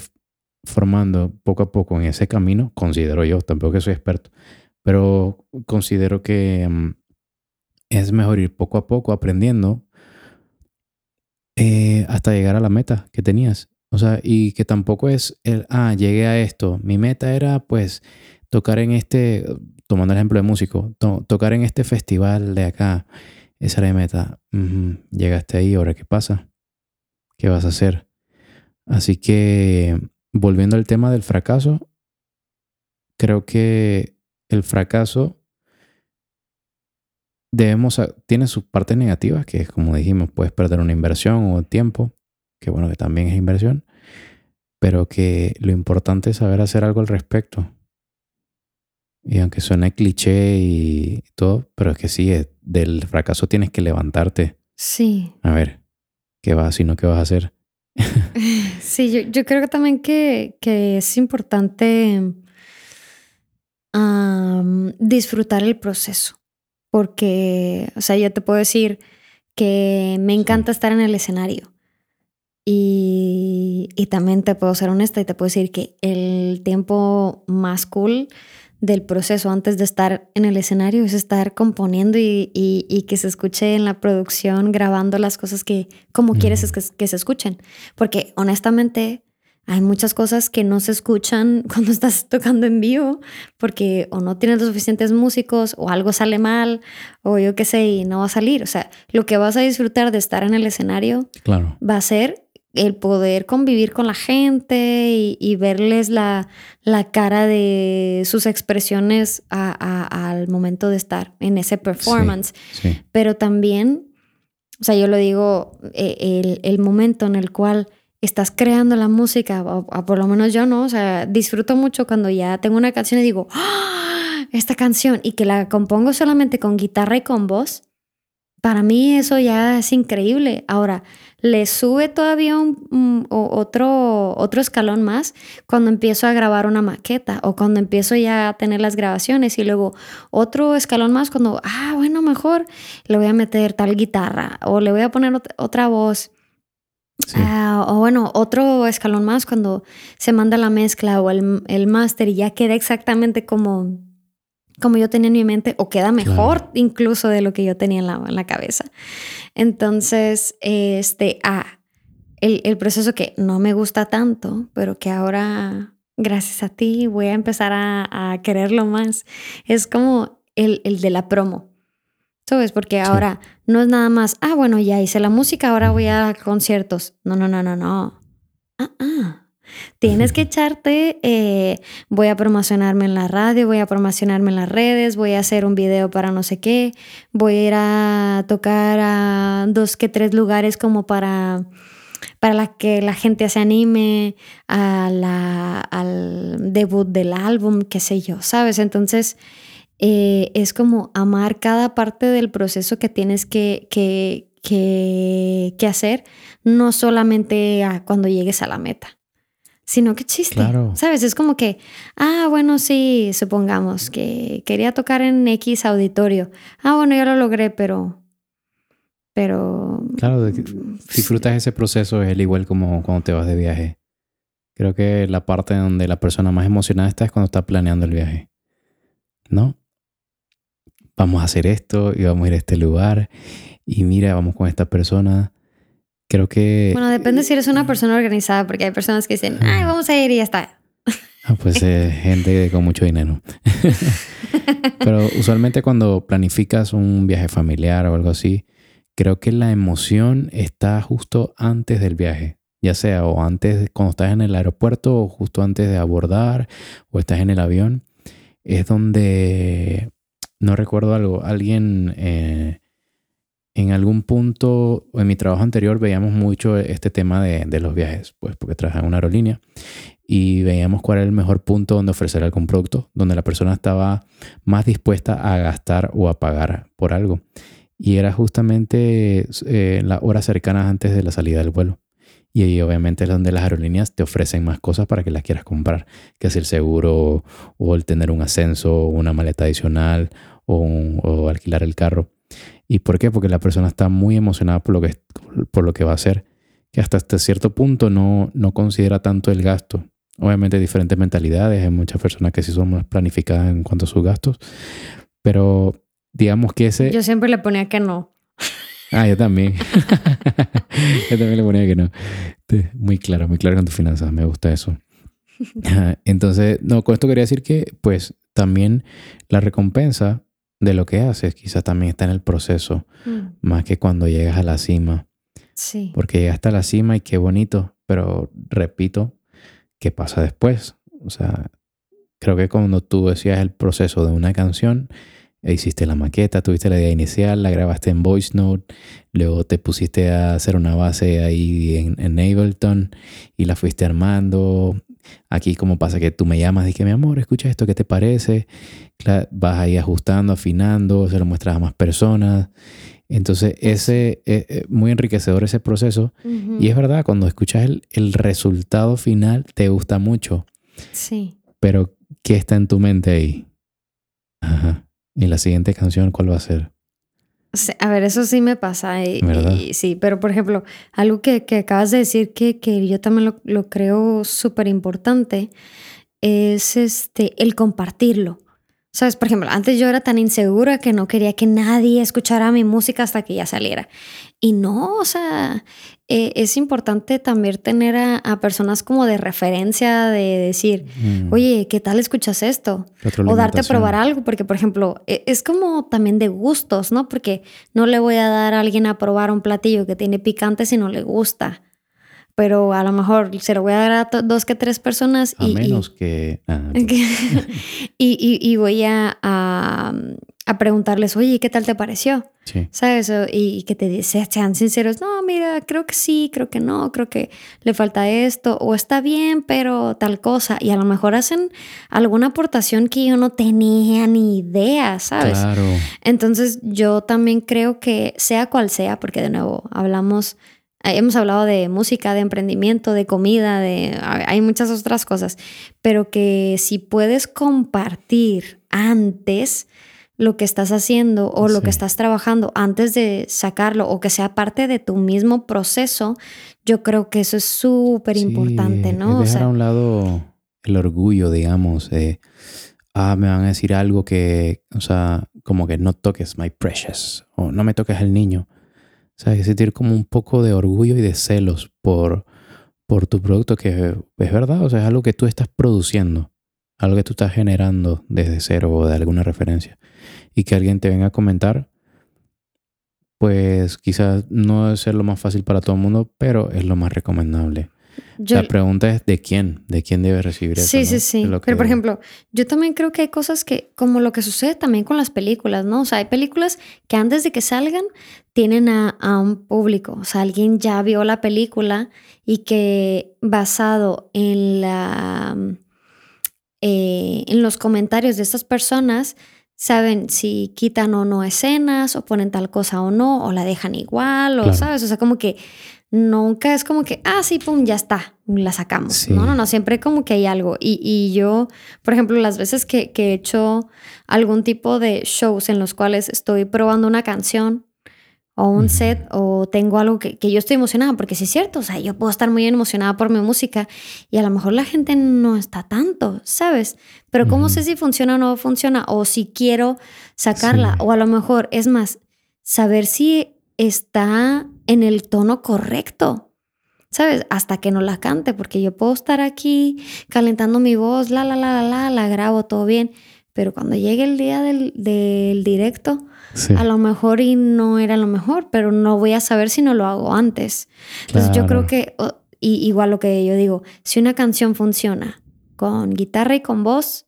[SPEAKER 2] formando poco a poco en ese camino, considero yo, tampoco que soy experto, pero considero que mm, es mejor ir poco a poco aprendiendo eh, hasta llegar a la meta que tenías. O sea, y que tampoco es el, ah, llegué a esto. Mi meta era pues tocar en este, tomando el ejemplo de músico, tocar en este festival de acá. Esa era mi meta. Llegaste ahí, ahora qué pasa? ¿Qué vas a hacer? Así que volviendo al tema del fracaso, creo que el fracaso debemos, tiene sus partes negativas, que es como dijimos, puedes perder una inversión o tiempo, que bueno, que también es inversión, pero que lo importante es saber hacer algo al respecto. Y aunque suene cliché y todo, pero es que sí, del fracaso tienes que levantarte.
[SPEAKER 1] Sí.
[SPEAKER 2] A ver, ¿qué vas, sino qué vas a hacer?
[SPEAKER 1] Sí, yo, creo que también que, es importante disfrutar el proceso, porque, o sea, yo te puedo decir que me encanta estar en el escenario. Y, y, también te puedo ser honesta y te puedo decir que el tiempo más cool del proceso antes de estar en el escenario es estar componiendo y, que se escuche en la producción, grabando las cosas que como quieres que, se escuchen. Porque honestamente hay muchas cosas que no se escuchan cuando estás tocando en vivo porque o no tienes los suficientes músicos o algo sale mal o yo qué sé y no va a salir. O sea, lo que vas a disfrutar de estar en el escenario
[SPEAKER 2] claro.
[SPEAKER 1] va a ser el poder convivir con la gente y, verles la, cara de sus expresiones al momento de estar en ese performance. Pero también, o sea, yo lo digo, eh, el, momento en el cual estás creando la música, o, por lo menos yo no, o sea, disfruto mucho cuando ya tengo una canción y digo, ¡Ah! esta canción, y que la compongo solamente con guitarra y con voz. Para mí eso ya es increíble. Ahora, le sube todavía un, otro, otro escalón más cuando empiezo a grabar una maqueta o cuando empiezo ya a tener las grabaciones y luego otro escalón más cuando, ah, bueno, mejor le voy a meter tal guitarra o le voy a poner otra voz. Ah, o bueno, otro escalón más cuando se manda la mezcla o el, el máster y ya queda exactamente como, como yo tenía en mi mente o queda mejor incluso de lo que yo tenía en la, en la cabeza. Entonces, este, ah, el, proceso que no me gusta tanto, pero que ahora, gracias a ti, voy a empezar a, quererlo más, es como el, de la promo. ¿Sabes? Porque ahora no es nada más, ah, bueno, ya hice la música, ahora voy a conciertos. No, no, no, no, no. Ah, ah. Tienes que echarte, eh, voy a promocionarme en la radio, voy a promocionarme en las redes, voy a hacer un video para no sé qué, voy a ir a tocar a dos que tres lugares como para para la que la gente se anime a la, al debut del álbum, qué sé yo, ¿sabes? Entonces eh, es como amar cada parte del proceso que tienes que, que, que, que hacer, no solamente cuando llegues a la meta sino que chiste. ¿Sabes? Es como que, ah, bueno, sí, supongamos que quería tocar en X auditorio. Ah, bueno, ya lo logré, pero. Pero.
[SPEAKER 2] Claro, disfrutas ese proceso, es el igual como cuando te vas de viaje. Creo que la parte donde la persona más emocionada está es cuando está planeando el viaje. ¿No? Vamos a hacer esto y vamos a ir a este lugar. Y mira, vamos con esta persona Creo que...
[SPEAKER 1] Bueno, depende si eres una persona organizada, porque hay personas que dicen, ay, vamos a ir y ya está.
[SPEAKER 2] Ah, pues eh, gente con mucho dinero. Pero usualmente cuando planificas un viaje familiar o algo así, creo que la emoción está justo antes del viaje. Ya sea o antes, cuando estás en el aeropuerto o justo antes de abordar o estás en el avión. Es donde, no recuerdo algo, alguien... Eh, en algún punto, en mi trabajo anterior, veíamos mucho este tema de, los viajes, pues porque trabajaba en una aerolínea y veíamos cuál era el mejor punto donde ofrecer algún producto, donde la persona estaba más dispuesta a gastar o a pagar por algo. Y era justamente eh, las horas cercanas antes de la salida del vuelo. Y ahí obviamente es donde las aerolíneas te ofrecen más cosas para que las quieras comprar, que es el seguro o el tener un ascenso, una maleta adicional o alquilar el carro. ¿Y por qué? Porque la persona está muy emocionada por lo que, por lo que va a hacer, que hasta, hasta cierto punto no, no considera tanto el gasto. Obviamente diferentes mentalidades, hay muchas personas que sí son más planificadas en cuanto a sus gastos, pero digamos que ese...
[SPEAKER 1] Yo siempre le ponía que no.
[SPEAKER 2] Ah, yo también. yo también le ponía que no. Muy claro, muy claro con tus finanzas, me gusta eso. Entonces, no, con esto quería decir que, pues, también la recompensa de lo que haces, quizás también está en el proceso, mm. más que cuando llegas a la cima.
[SPEAKER 1] Sí.
[SPEAKER 2] Porque llegaste a la cima y qué bonito, pero repito, ¿qué pasa después? O sea, creo que cuando tú decías el proceso de una canción, hiciste la maqueta, tuviste la idea inicial, la grabaste en Voice Note, luego te pusiste a hacer una base ahí en, en Ableton y la fuiste armando, Aquí como pasa que tú me llamas y que mi amor, escucha esto, ¿qué te parece? Vas ahí ajustando, afinando, se lo muestras a más personas. Entonces, ese es eh, eh, muy enriquecedor ese proceso. Y es verdad, cuando escuchas el, el, resultado final, te gusta mucho.
[SPEAKER 1] Sí.
[SPEAKER 2] Pero, ¿qué está en tu mente ahí? Ajá. ¿Y la siguiente canción cuál va a ser?
[SPEAKER 1] A ver, eso sí me pasa. Y, sí, pero por ejemplo, algo que, acabas de decir que, que yo también lo, lo creo súper importante es este, el compartirlo. Sabes, por ejemplo, antes yo era tan insegura que no quería que nadie escuchara mi música hasta que ya saliera. Y no, o sea, eh, es importante también tener a, personas como de referencia, de decir, mm. oye, ¿qué tal escuchas esto? O darte a probar algo, porque, por ejemplo, e, es como también de gustos, ¿no? Porque no le voy a dar a alguien a probar un platillo que tiene picante si no le gusta pero a lo mejor se lo voy a dar a dos que tres personas.
[SPEAKER 2] A menos que...
[SPEAKER 1] Ah, y, y, voy a, a, preguntarles, oye, ¿qué tal te pareció?
[SPEAKER 2] Sí.
[SPEAKER 1] ¿Sabes? Y, que te sean sinceros, no, mira, creo que sí, creo que no, creo que le falta esto, o está bien, pero tal cosa. Y a lo mejor hacen alguna aportación que yo no tenía ni idea, ¿sabes?
[SPEAKER 2] Claro.
[SPEAKER 1] Entonces yo también creo que sea cual sea, porque de nuevo hablamos Hemos hablado de música, de emprendimiento, de comida, de hay muchas otras cosas, pero que si puedes compartir antes lo que estás haciendo o lo que estás trabajando antes de sacarlo o que sea parte de tu mismo proceso, yo creo que eso es súper importante, ¿no?
[SPEAKER 2] dejar a un lado el orgullo, digamos, ah, me van a decir algo que, o sea, como que no toques my precious o no me toques al niño. O sea, sentir como un poco de orgullo y de celos por, por tu producto, que es verdad, o sea, es algo que tú estás produciendo, algo que tú estás generando desde cero o de alguna referencia. Y que alguien te venga a comentar, pues quizás no debe ser lo más fácil para todo el mundo, pero es lo más recomendable. La pregunta es de quién, de quién debe recibir eso.
[SPEAKER 1] Sí, sí, sí. Pero por ejemplo, yo también creo que hay cosas que, como lo que sucede también con las películas, ¿no? O sea, hay películas que antes de que salgan tienen a, un público. O sea, alguien ya vio la película y que basado en la eh, en los comentarios de estas personas saben si quitan o no escenas o ponen tal cosa o no o la dejan igual o sabes, o sea, como que nunca es como que, ah, sí, pum, ya está, la sacamos. No, no, no, siempre como que hay algo. Y, y yo, por ejemplo, las veces que, que, he hecho algún tipo de shows en los cuales estoy probando una canción o un set o tengo algo que, que, yo estoy emocionada, porque sí es cierto, o sea, yo puedo estar muy emocionada por mi música y a lo mejor la gente no está tanto, ¿sabes? Pero ¿cómo sé si funciona o no funciona? O si quiero sacarla, o a lo mejor, es más, saber si está en el tono correcto. ¿Sabes? Hasta que no la cante, porque yo puedo estar aquí calentando mi voz, la, la, la, la, la, la grabo todo bien, pero cuando llegue el día del, del directo, a lo mejor y no era lo mejor, pero no voy a saber si no lo hago antes. Entonces yo creo que, y, igual lo que yo digo, si una canción funciona con guitarra y con voz,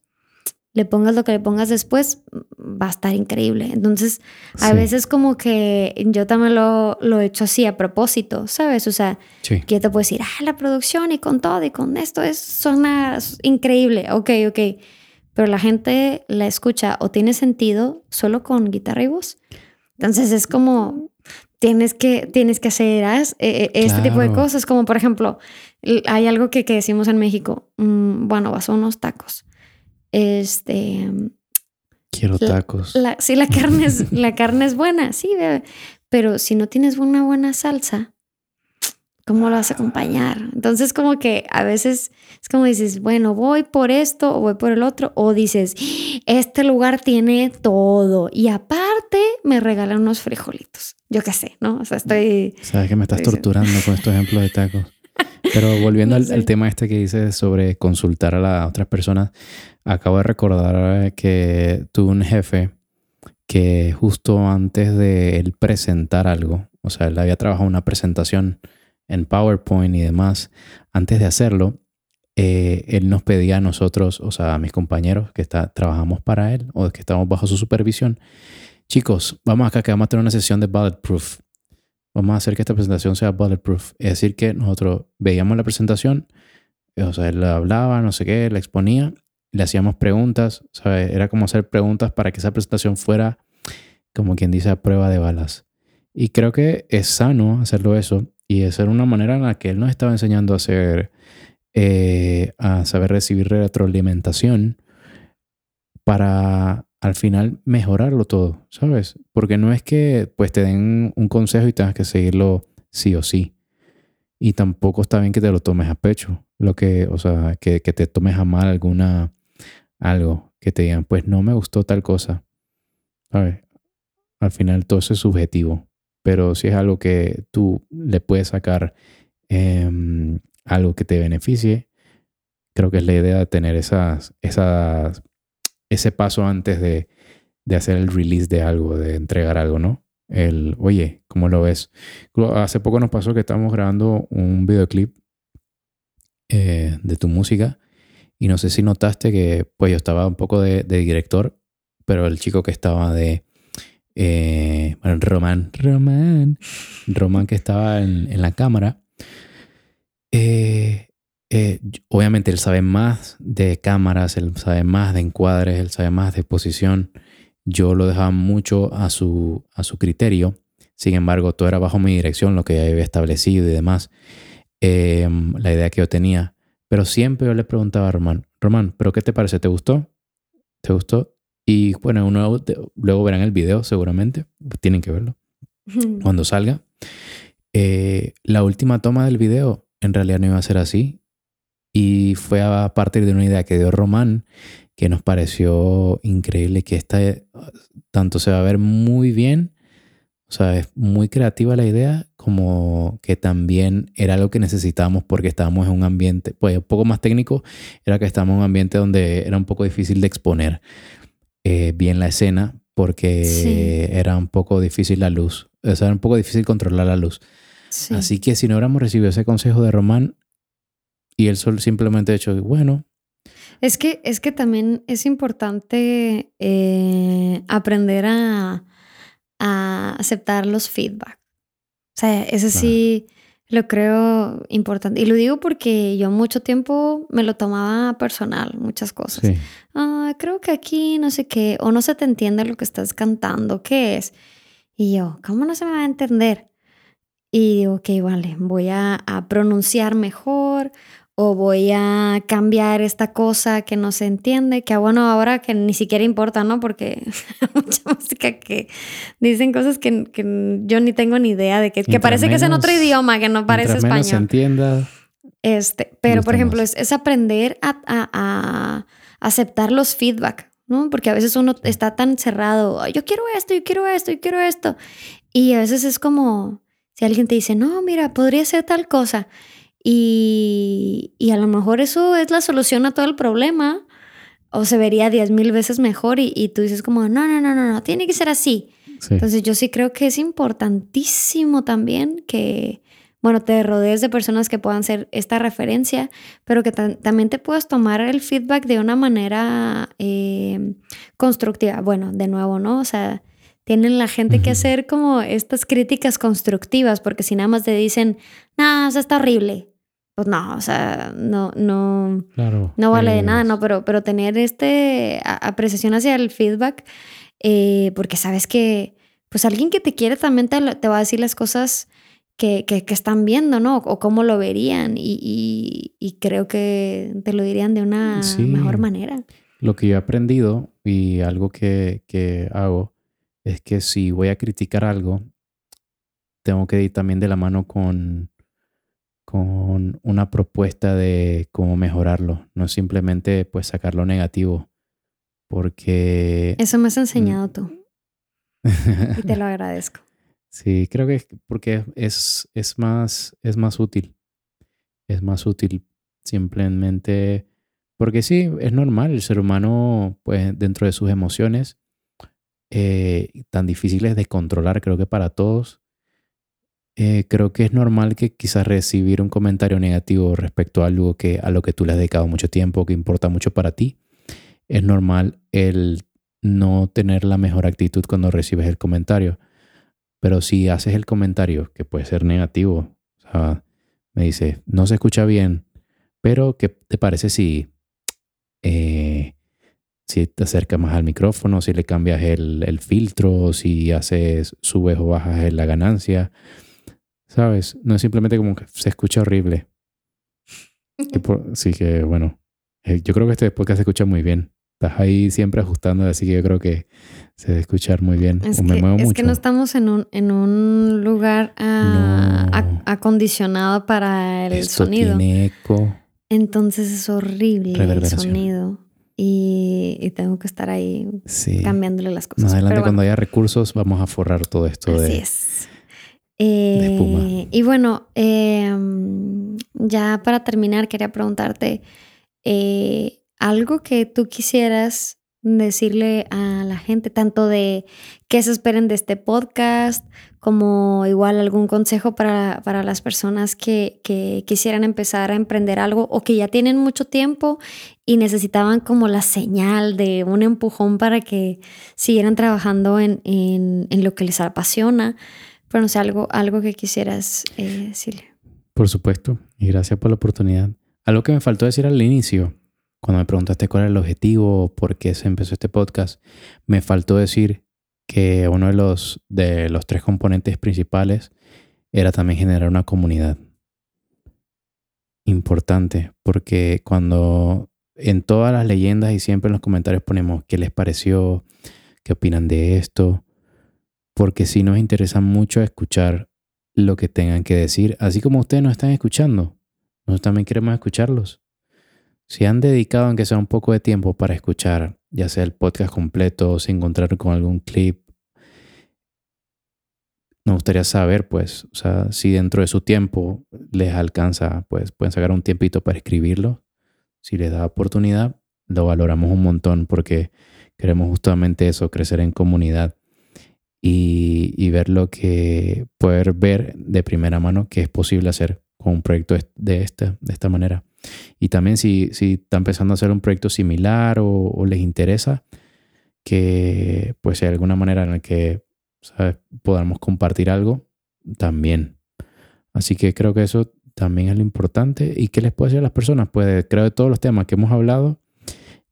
[SPEAKER 1] le pongas lo que le pongas después, va a estar increíble. Entonces, a veces como que yo también lo, lo he hecho así a propósito, ¿sabes? O sea, que yo te puedo decir, ah, la producción y con todo y con esto es, suena increíble. Ok, ok. Pero la gente la escucha o tiene sentido solo con guitarra y voz. Entonces es como, tienes que, tienes que hacer e, e, este tipo de cosas. Como por ejemplo, hay algo que, que decimos en México, mm, bueno, vas a unos tacos este.
[SPEAKER 2] Quiero tacos.
[SPEAKER 1] La, sí, la carne, es, la carne es buena, sí, pero si no tienes una buena salsa, ¿cómo lo vas a acompañar? Entonces, como que a veces es como dices, bueno, voy por esto o voy por el otro, o dices, este lugar tiene todo y aparte me regalan unos frijolitos. Yo qué sé, ¿no? O sea, estoy.
[SPEAKER 2] Sabes que me estás torturando con estos ejemplos de tacos. Pero volviendo al, tema este que dices sobre consultar a las otras personas, acabo de recordar que tuve un jefe que justo antes de él presentar algo, o sea, él había trabajado una presentación en PowerPoint y demás, antes de hacerlo, eh, él nos pedía a nosotros, o sea, a mis compañeros que está, trabajamos para él o que estamos bajo su supervisión, chicos, vamos acá que vamos a tener una sesión de bulletproof vamos a hacer que esta presentación sea bulletproof. Es decir, que nosotros veíamos la presentación, o sea, él hablaba, no sé qué, la exponía, le hacíamos preguntas, ¿sabes? Era como hacer preguntas para que esa presentación fuera, como quien dice, a prueba de balas. Y creo que es sano hacerlo eso y es una manera en la que él nos estaba enseñando a hacer, eh, a saber recibir retroalimentación para al final mejorarlo todo, ¿sabes? Porque no es que pues te den un consejo y tengas que seguirlo sí o sí. Y tampoco está bien que te lo tomes a pecho. Lo que, o sea, que, te tomes a mal alguna, algo, que te digan, pues no me gustó tal cosa. ¿Sabes? Al final todo es subjetivo. Pero si es algo que tú le puedes sacar em, algo que te beneficie, creo que es la idea de tener esas, esas ese paso antes de, hacer el release de algo, de entregar algo, ¿no? El, oye, ¿cómo lo ves? Hace poco nos pasó que estábamos grabando un videoclip eh, de tu música y no sé si notaste que pues yo estaba un poco de, director, pero el chico que estaba de... Eh, bueno, Román, Román, Román que estaba en, en la cámara, eh, eh, obviamente él sabe más de cámaras, él sabe más de encuadres, él sabe más de posición. Yo lo dejaba mucho a su, a su criterio. Sin embargo, todo era bajo mi dirección, lo que ya había establecido y demás. Em, la idea que yo tenía. Pero siempre yo le preguntaba a Román, Román, ¿pero qué te parece? ¿Te gustó? ¿Te gustó? Y bueno, uno, luego verán el video seguramente. Tienen que verlo. Cuando salga. Eh, la última toma del video en realidad no iba a ser así. Y fue a partir de una idea que dio Román que nos pareció increíble que esta tanto se va a ver muy bien, o sea, es muy creativa la idea, como que también era algo que necesitábamos porque estábamos en un ambiente, pues un poco más técnico, era que estábamos en un ambiente donde era un poco difícil de exponer eh, bien la escena porque era un poco difícil la luz, o sea, era un poco difícil controlar la luz. Así que si no hubiéramos recibido ese consejo de Román, Y él solo simplemente ha hecho, bueno.
[SPEAKER 1] Es que, es que también es importante eh, aprender a, a, aceptar los feedback. O sea, ese sí lo creo importante. Y lo digo porque yo mucho tiempo me lo tomaba personal, muchas cosas.
[SPEAKER 2] Sí.
[SPEAKER 1] Ah, creo que aquí no sé qué, o no se te entiende lo que estás cantando, ¿qué es? Y yo, ¿cómo no se me va a entender? Y digo, ok, vale, voy a, a pronunciar mejor o voy a cambiar esta cosa que no se entiende, que bueno, ahora que ni siquiera importa, ¿no? Porque hay mucha música que dicen cosas que, que yo ni tengo ni idea de que, que parece que es en otro idioma, que no parece
[SPEAKER 2] menos se
[SPEAKER 1] español.
[SPEAKER 2] entienda.
[SPEAKER 1] Este, pero por ejemplo, es, es aprender a, a- a aceptar los feedback, ¿no? Porque a veces uno está tan cerrado, "Ay, yo quiero esto, yo quiero esto, yo quiero esto. Y a veces es como, si alguien te dice, no, mira, podría ser tal cosa. Y, y a lo mejor eso es la solución a todo el problema. O se vería diez mil veces mejor y, y tú dices como, no, no, no, no, no, tiene que ser así.
[SPEAKER 2] Sí.
[SPEAKER 1] Entonces yo sí creo que es importantísimo también que, bueno, te rodees de personas que puedan ser esta referencia, pero que tam- también te puedas tomar el feedback de una manera eh, constructiva. Bueno, de nuevo, ¿no? O sea, tienen la gente que hacer como estas críticas constructivas, porque si nada más te dicen, no, eso está horrible. Pues no, o sea, no, no,
[SPEAKER 2] claro.
[SPEAKER 1] no vale de nada,
[SPEAKER 2] es-
[SPEAKER 1] ¿no? Pero, pero tener este apreciación hacia el feedback, eh, porque sabes que, pues alguien que te quiere también te, va a decir las cosas que, que, que están viendo, ¿no? O cómo lo verían. Y, y- y creo que te lo dirían de una
[SPEAKER 2] Sí.
[SPEAKER 1] mejor manera.
[SPEAKER 2] Lo que yo he aprendido y algo que, que hago es que si voy a criticar algo, tengo que ir también de la mano con, con una propuesta de cómo mejorarlo, no simplemente pues sacar lo negativo, porque
[SPEAKER 1] Eso me has enseñado tú y te lo agradezco.
[SPEAKER 2] sí, creo que es porque es, es, más, es más útil, es más útil simplemente porque sí, es normal, el ser humano pues dentro de sus emociones eh, tan difíciles de controlar, creo que para todos. Eh, creo que es normal que quizás recibir un comentario negativo respecto a algo que a lo que tú le has dedicado mucho tiempo, que importa mucho para ti, es normal el no tener la mejor actitud cuando recibes el comentario. Pero si haces el comentario, que puede ser negativo, o sea, me dice, no se escucha bien, pero ¿qué te parece si eh, si te acercas más al micrófono, si le cambias el, el filtro, si haces, subes o bajas la ganancia. ¿Sabes? No es simplemente como que se escucha horrible. Que por- sí que, bueno, eh, yo creo que este podcast se escucha muy bien. Estás ahí siempre ajustando, así que yo creo que se debe escuchar muy bien.
[SPEAKER 1] Es,
[SPEAKER 2] o me
[SPEAKER 1] que,
[SPEAKER 2] muevo
[SPEAKER 1] es
[SPEAKER 2] mucho.
[SPEAKER 1] que no estamos en un, en un lugar ah,
[SPEAKER 2] No.
[SPEAKER 1] ac- acondicionado para el
[SPEAKER 2] Esto
[SPEAKER 1] sonido.
[SPEAKER 2] tiene eco.
[SPEAKER 1] Entonces es horrible el sonido. Y, y tengo que estar ahí
[SPEAKER 2] Sí.
[SPEAKER 1] cambiándole las cosas.
[SPEAKER 2] Más adelante,
[SPEAKER 1] Pero
[SPEAKER 2] cuando haya recursos, vamos a forrar todo esto
[SPEAKER 1] así
[SPEAKER 2] de.
[SPEAKER 1] es. Eh, y bueno, eh, ya para terminar, quería preguntarte eh, algo que tú quisieras decirle a la gente, tanto de qué se esperen de este podcast, como igual algún consejo para, para las personas que, que quisieran empezar a emprender algo o que ya tienen mucho tiempo y necesitaban como la señal de un empujón para que siguieran trabajando en, en, en lo que les apasiona. Pero no sé, algo, algo que quisieras eh.
[SPEAKER 2] Por supuesto, y gracias por la oportunidad. Algo que me faltó decir al inicio, cuando me preguntaste cuál era el objetivo, por qué se empezó este podcast, me faltó decir que uno de los, de los tres componentes principales era también generar una comunidad. Importante, porque cuando en todas las leyendas y siempre en los comentarios ponemos qué les pareció, qué opinan de esto, porque sí nos interesa mucho escuchar lo que tengan que decir, así como ustedes nos están escuchando. Nosotros también queremos escucharlos. Si han dedicado, aunque sea un poco de tiempo, para escuchar, ya sea el podcast completo o se encontraron con algún clip, nos gustaría saber, pues, o sea, si dentro de su tiempo les alcanza, pues pueden sacar un tiempito para escribirlo. Si les da oportunidad, lo valoramos un montón porque queremos justamente eso, crecer en comunidad y, y ver lo que, poder ver de primera mano que es posible hacer con un proyecto de esta, de esta manera. Y también si, si están empezando a hacer un proyecto similar o, les interesa, que pues hay alguna manera en la que podamos compartir algo, también. Así que creo que eso también es lo importante. ¿Y qué les puedo decir a las personas? Pues creo de todos los temas que hemos hablado,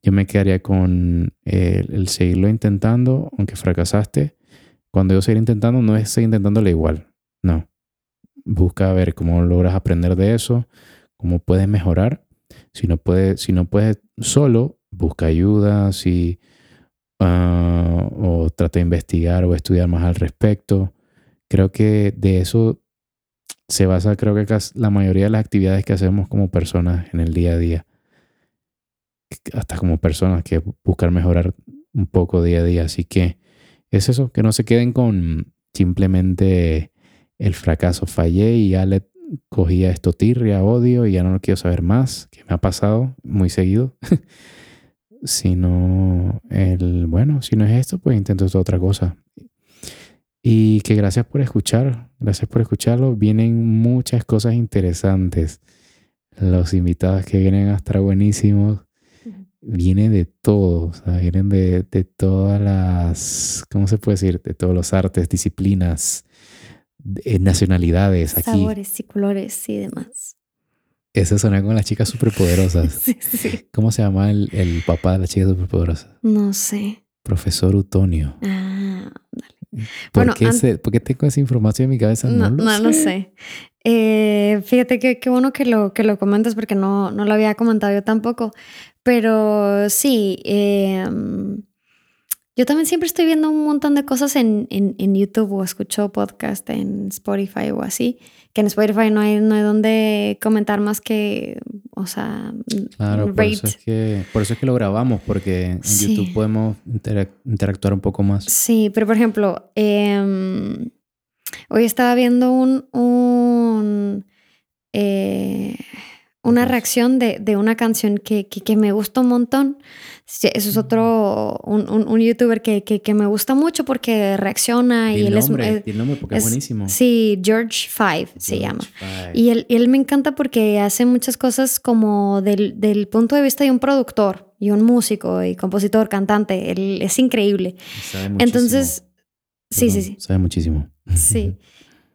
[SPEAKER 2] yo me quedaría con el, seguirlo intentando, aunque fracasaste. Cuando yo seguir intentando, no es seguir intentándolo igual. No. Busca ver cómo logras aprender de eso, cómo puedes mejorar. Si no puedes, si no puedes solo, busca ayuda, si, ah, o trata de investigar o estudiar más al respecto. Creo que de eso se basa, creo que la mayoría de las actividades que hacemos como personas en el día a día. Hasta como personas que buscar mejorar un poco día a día. Así que es eso, que no se queden con simplemente el fracaso. Fallé y ya le cogía esto tirria, odio y ya no lo quiero saber más, que me ha pasado muy seguido. sino el, bueno, si no es esto, pues intento otra cosa. Y que gracias por escuchar, gracias por escucharlo. Vienen muchas cosas interesantes. Los invitados que vienen a estar buenísimos. Vienen de todo, o sea, vienen de, de todas las, ¿cómo se puede decir? De todos los artes, disciplinas, eh, nacionalidades aquí.
[SPEAKER 1] Sabores y colores y demás.
[SPEAKER 2] Eso suena con las chicas superpoderosas. sí, sí. ¿Cómo se llama el, el, papá de las chicas superpoderosas?
[SPEAKER 1] No sé.
[SPEAKER 2] Profesor Utonio.
[SPEAKER 1] Ah, dale.
[SPEAKER 2] ¿Por, bueno, qué, ¿Por, qué tengo esa información en mi cabeza?
[SPEAKER 1] No, no lo no, sé. sé. Eh, fíjate que qué bueno que lo, que lo comentas porque no, no lo había comentado yo tampoco. Pero sí, eh, yo también siempre estoy viendo un montón de cosas en, en, YouTube o escucho podcast en Spotify o así, que en Spotify no hay, no hay donde comentar más que, o sea,
[SPEAKER 2] claro, por eso, es que, por eso es que lo grabamos, porque en YouTube podemos interactuar un poco más.
[SPEAKER 1] Sí, pero por ejemplo, em, hoy estaba viendo un, un eh, una reacción de, de una canción que, que, me gusta un montón. Eso es otro, un, un, youtuber que, que, me gusta mucho porque reacciona y,
[SPEAKER 2] él
[SPEAKER 1] es...
[SPEAKER 2] El nombre porque es, buenísimo.
[SPEAKER 1] Sí, George Five se llama. Y él, él, me encanta porque hace muchas cosas como del, del, punto de vista de un productor y un músico y compositor, cantante. Él es increíble. Sabe Entonces, sí, sí, sí.
[SPEAKER 2] Sabe muchísimo.
[SPEAKER 1] Sí.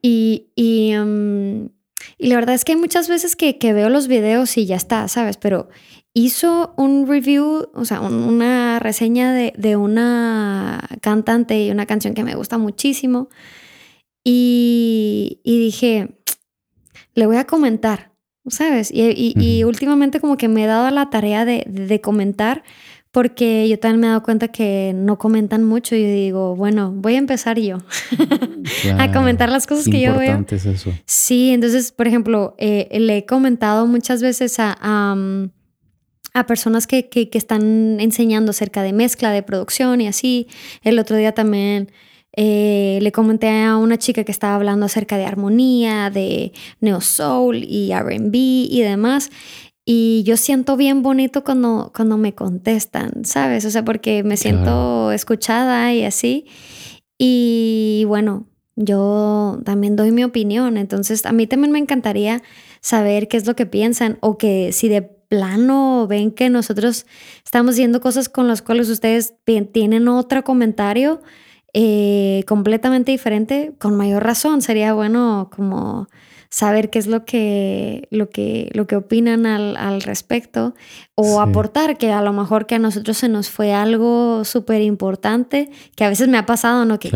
[SPEAKER 1] Y, y um, y la verdad es que hay muchas veces que, que, veo los videos y ya está, ¿sabes? Pero hizo un review, o sea, una reseña de, de, una cantante y una canción que me gusta muchísimo. Y, y dije, le voy a comentar, ¿sabes? Y, y, y, últimamente como que me he dado la tarea de, de comentar porque yo también me he dado cuenta que no comentan mucho y digo, bueno, voy a empezar yo a comentar las cosas que yo veo.
[SPEAKER 2] Es eso.
[SPEAKER 1] Sí, entonces, por ejemplo, eh, le he comentado muchas veces a, a, personas que, que, que, están enseñando acerca de mezcla, de producción y así. El otro día también eh, le comenté a una chica que estaba hablando acerca de armonía, de neo soul y RB y demás. Y yo siento bien bonito cuando, cuando me contestan, ¿sabes? O sea, porque me siento escuchada y así. Y bueno, yo también doy mi opinión. Entonces, a mí también me encantaría saber qué es lo que piensan o que si de plano ven que nosotros estamos haciendo cosas con las cuales ustedes tienen otro comentario eh, completamente diferente, con mayor razón sería bueno como saber qué es lo que, lo que, lo que opinan al, al respecto o aportar que a lo mejor que a nosotros se nos fue algo súper importante, que a veces me ha pasado, ¿no? Que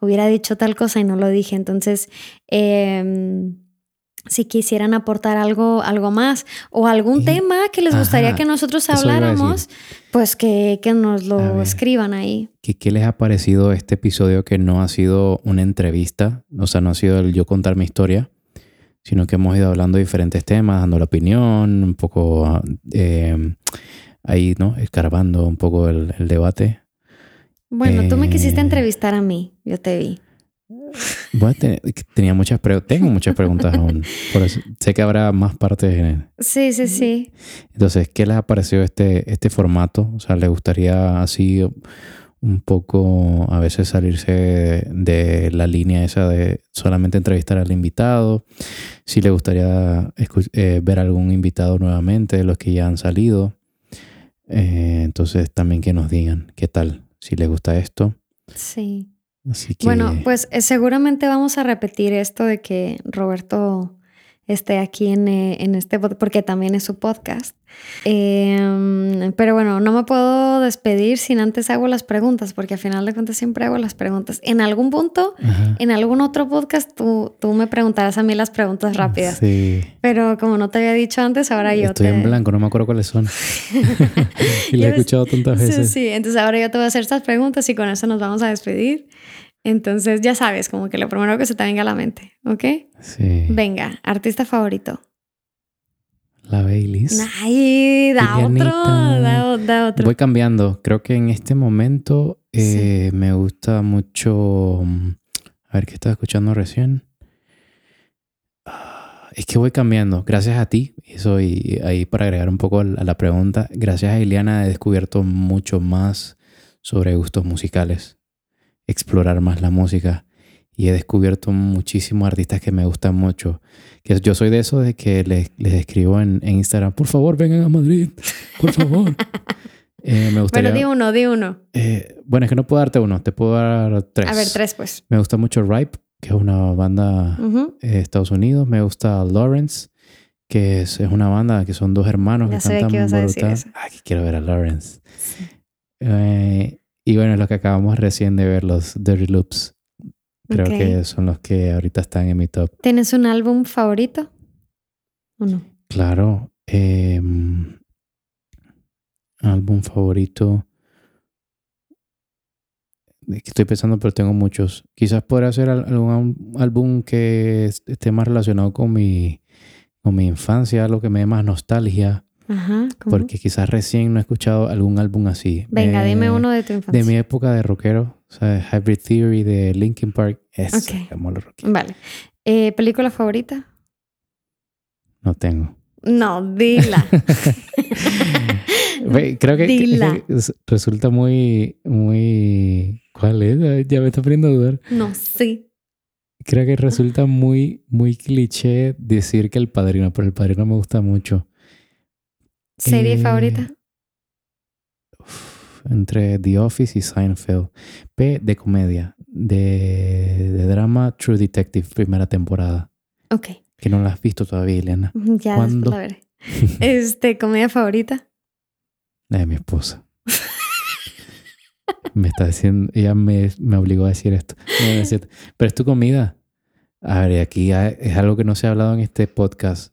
[SPEAKER 1] hubiera dicho tal cosa y no lo dije. Entonces, em, si quisieran aportar algo, algo más o algún tema que les gustaría que nosotros habláramos, pues que, que, nos lo escriban ahí.
[SPEAKER 2] ¿Qué, ¿Qué, les ha parecido este episodio que no ha sido una entrevista? O sea, no ha sido el yo contar mi historia, sino que hemos ido hablando de diferentes temas, dando la opinión, un poco eh, ahí, ¿no? Escarbando un poco el, debate.
[SPEAKER 1] Bueno, tú me quisiste eh, entrevistar a mí, yo te vi.
[SPEAKER 2] Bueno, tenía muchas tengo muchas preguntas aún. Por eso, sé que habrá más partes.
[SPEAKER 1] Sí, sí, sí.
[SPEAKER 2] Entonces, ¿qué les ha parecido este, este formato? O sea, ¿les gustaría así un poco a veces salirse de, la línea esa de solamente entrevistar al invitado. Si le gustaría eh, ver algún invitado nuevamente los que ya han salido. Eh, entonces también que nos digan qué tal, si les gusta esto.
[SPEAKER 1] Sí. Bueno, pues eh, seguramente vamos a repetir esto de que Roberto esté aquí en, eh, en este porque también es su podcast. Em, pero bueno, no me puedo despedir sin antes hago las preguntas, porque al final de cuentas siempre hago las preguntas. En algún punto, en algún otro podcast, tú, tú me preguntarás a mí las preguntas rápidas. Sí. Pero como no te había dicho antes, ahora yo
[SPEAKER 2] Estoy en blanco, no me acuerdo cuáles son. y lo he escuchado tantas veces.
[SPEAKER 1] Sí, sí, entonces ahora yo te voy a hacer estas preguntas y con eso nos vamos a despedir. Entonces ya sabes, como que lo primero que se te venga a la mente, ¿ok?
[SPEAKER 2] Sí.
[SPEAKER 1] Venga, artista favorito.
[SPEAKER 2] La Baileys.
[SPEAKER 1] Ay, da otro, da, otro.
[SPEAKER 2] Voy cambiando. Creo que en este momento eh, me gusta mucho. A ver qué estaba escuchando recién. Ah, es que voy cambiando. Gracias a ti, y soy ahí para agregar un poco a la pregunta. Gracias a Ileana he descubierto mucho más sobre gustos musicales explorar más la música y he descubierto muchísimos artistas que me gustan mucho. Que yo soy de esos de que les, les escribo en, Instagram, por favor, vengan a Madrid, por favor. eh, me gustaría,
[SPEAKER 1] bueno, di uno, di uno.
[SPEAKER 2] Eh, bueno, es que no puedo darte uno, te puedo dar tres.
[SPEAKER 1] A ver, tres pues.
[SPEAKER 2] Me gusta mucho Ripe, que es una banda de Estados Unidos. Me gusta Lawrence, que es, es, una banda que son dos hermanos que cantan brutal. Ay, quiero ver a Lawrence. Eh, y bueno, lo que acabamos recién de ver, los Dirty Loops. Creo que son los que ahorita están en mi top.
[SPEAKER 1] ¿Tienes un álbum favorito? ¿O no?
[SPEAKER 2] Claro. Em, álbum favorito. Estoy pensando, pero tengo muchos. Quizás podría ser algún álbum que esté más relacionado con mi, con mi infancia, algo que me dé más nostalgia.
[SPEAKER 1] Ajá,
[SPEAKER 2] porque quizás recién no he escuchado algún álbum así.
[SPEAKER 1] Venga, dime uno de tu infancia.
[SPEAKER 2] De mi época de rockero, o sea, Hybrid Theory de Linkin Park. Es okay.
[SPEAKER 1] Vale. Eh, ¿Película favorita?
[SPEAKER 2] No tengo.
[SPEAKER 1] No, dila.
[SPEAKER 2] Creo que, resulta muy, muy... ¿Cuál es? Ya me está poniendo a dudar.
[SPEAKER 1] No sé.
[SPEAKER 2] Creo que resulta muy, muy cliché decir que el padrino, pero el padrino me gusta mucho.
[SPEAKER 1] ¿Serie eh, favorita?
[SPEAKER 2] entre The Office y Seinfeld. P de comedia. De, drama True Detective, primera temporada.
[SPEAKER 1] Ok.
[SPEAKER 2] Que no la has visto todavía, Elena.
[SPEAKER 1] Ya, ¿Cuándo? la veré. este, ¿comedia favorita?
[SPEAKER 2] La de mi esposa. me está diciendo, ella me, me obligó a decir esto. Pero es tu comida. A ver, aquí es algo que no se ha hablado en este podcast.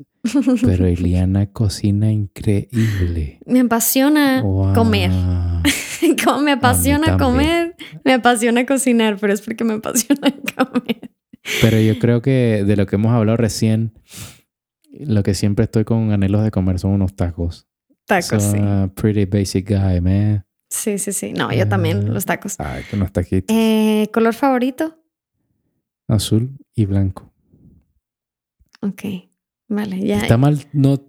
[SPEAKER 2] Pero Eliana cocina increíble.
[SPEAKER 1] Me apasiona comer. me apasiona comer, me apasiona cocinar, pero es porque me apasiona comer.
[SPEAKER 2] Pero yo creo que de lo que hemos hablado recién, lo que siempre estoy con anhelos de comer son unos tacos.
[SPEAKER 1] Tacos, sí.
[SPEAKER 2] Pretty basic guy, man.
[SPEAKER 1] Sí, sí, sí. No, yo también, ah. los tacos.
[SPEAKER 2] Ay, con los taquitos.
[SPEAKER 1] Eh, ¿Color favorito?
[SPEAKER 2] Azul y blanco.
[SPEAKER 1] Ok. Vale, ya.
[SPEAKER 2] Está mal, no,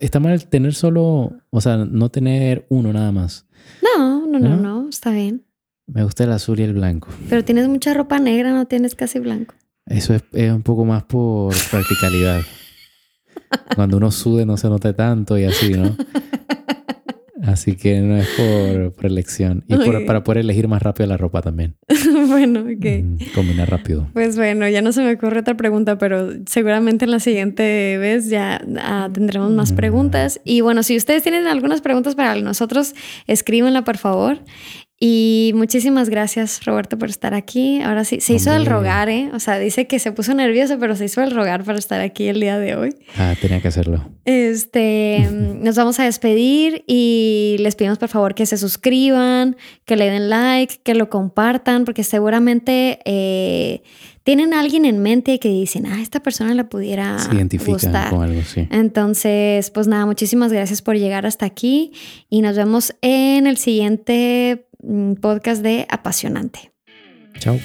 [SPEAKER 2] está mal tener solo, o sea, no tener uno nada más.
[SPEAKER 1] No, no, no, no, está bien.
[SPEAKER 2] Me gusta el azul y el blanco.
[SPEAKER 1] Pero tienes mucha ropa negra, no tienes casi blanco.
[SPEAKER 2] Eso es, es un poco más por practicalidad. Cuando uno sude no se note tanto y así, ¿no? Así que no es por, elección. Y para poder elegir más rápido la ropa también.
[SPEAKER 1] bueno, ok.
[SPEAKER 2] combinar rápido.
[SPEAKER 1] Pues bueno, ya no se me ocurre otra pregunta, pero seguramente en la siguiente vez ya ah, tendremos más mm. preguntas. Y bueno, si ustedes tienen algunas preguntas para nosotros, escríbenla por favor. Y muchísimas gracias, Roberto, por estar aquí. Ahora sí, se hizo el rogar, ¿eh? O sea, dice que se puso nervioso, pero se hizo el rogar para estar aquí el día de hoy.
[SPEAKER 2] Ah, tenía que hacerlo.
[SPEAKER 1] Este, nos vamos a despedir y les pedimos por favor que se suscriban, que le den like, que lo compartan, porque seguramente eh, tienen a alguien en mente que dicen, ah, esta persona la pudiera se identifican
[SPEAKER 2] con algo, sí.
[SPEAKER 1] Entonces, pues nada, muchísimas gracias por llegar hasta aquí y nos vemos en el siguiente podcast de Apasionante.
[SPEAKER 2] Chao.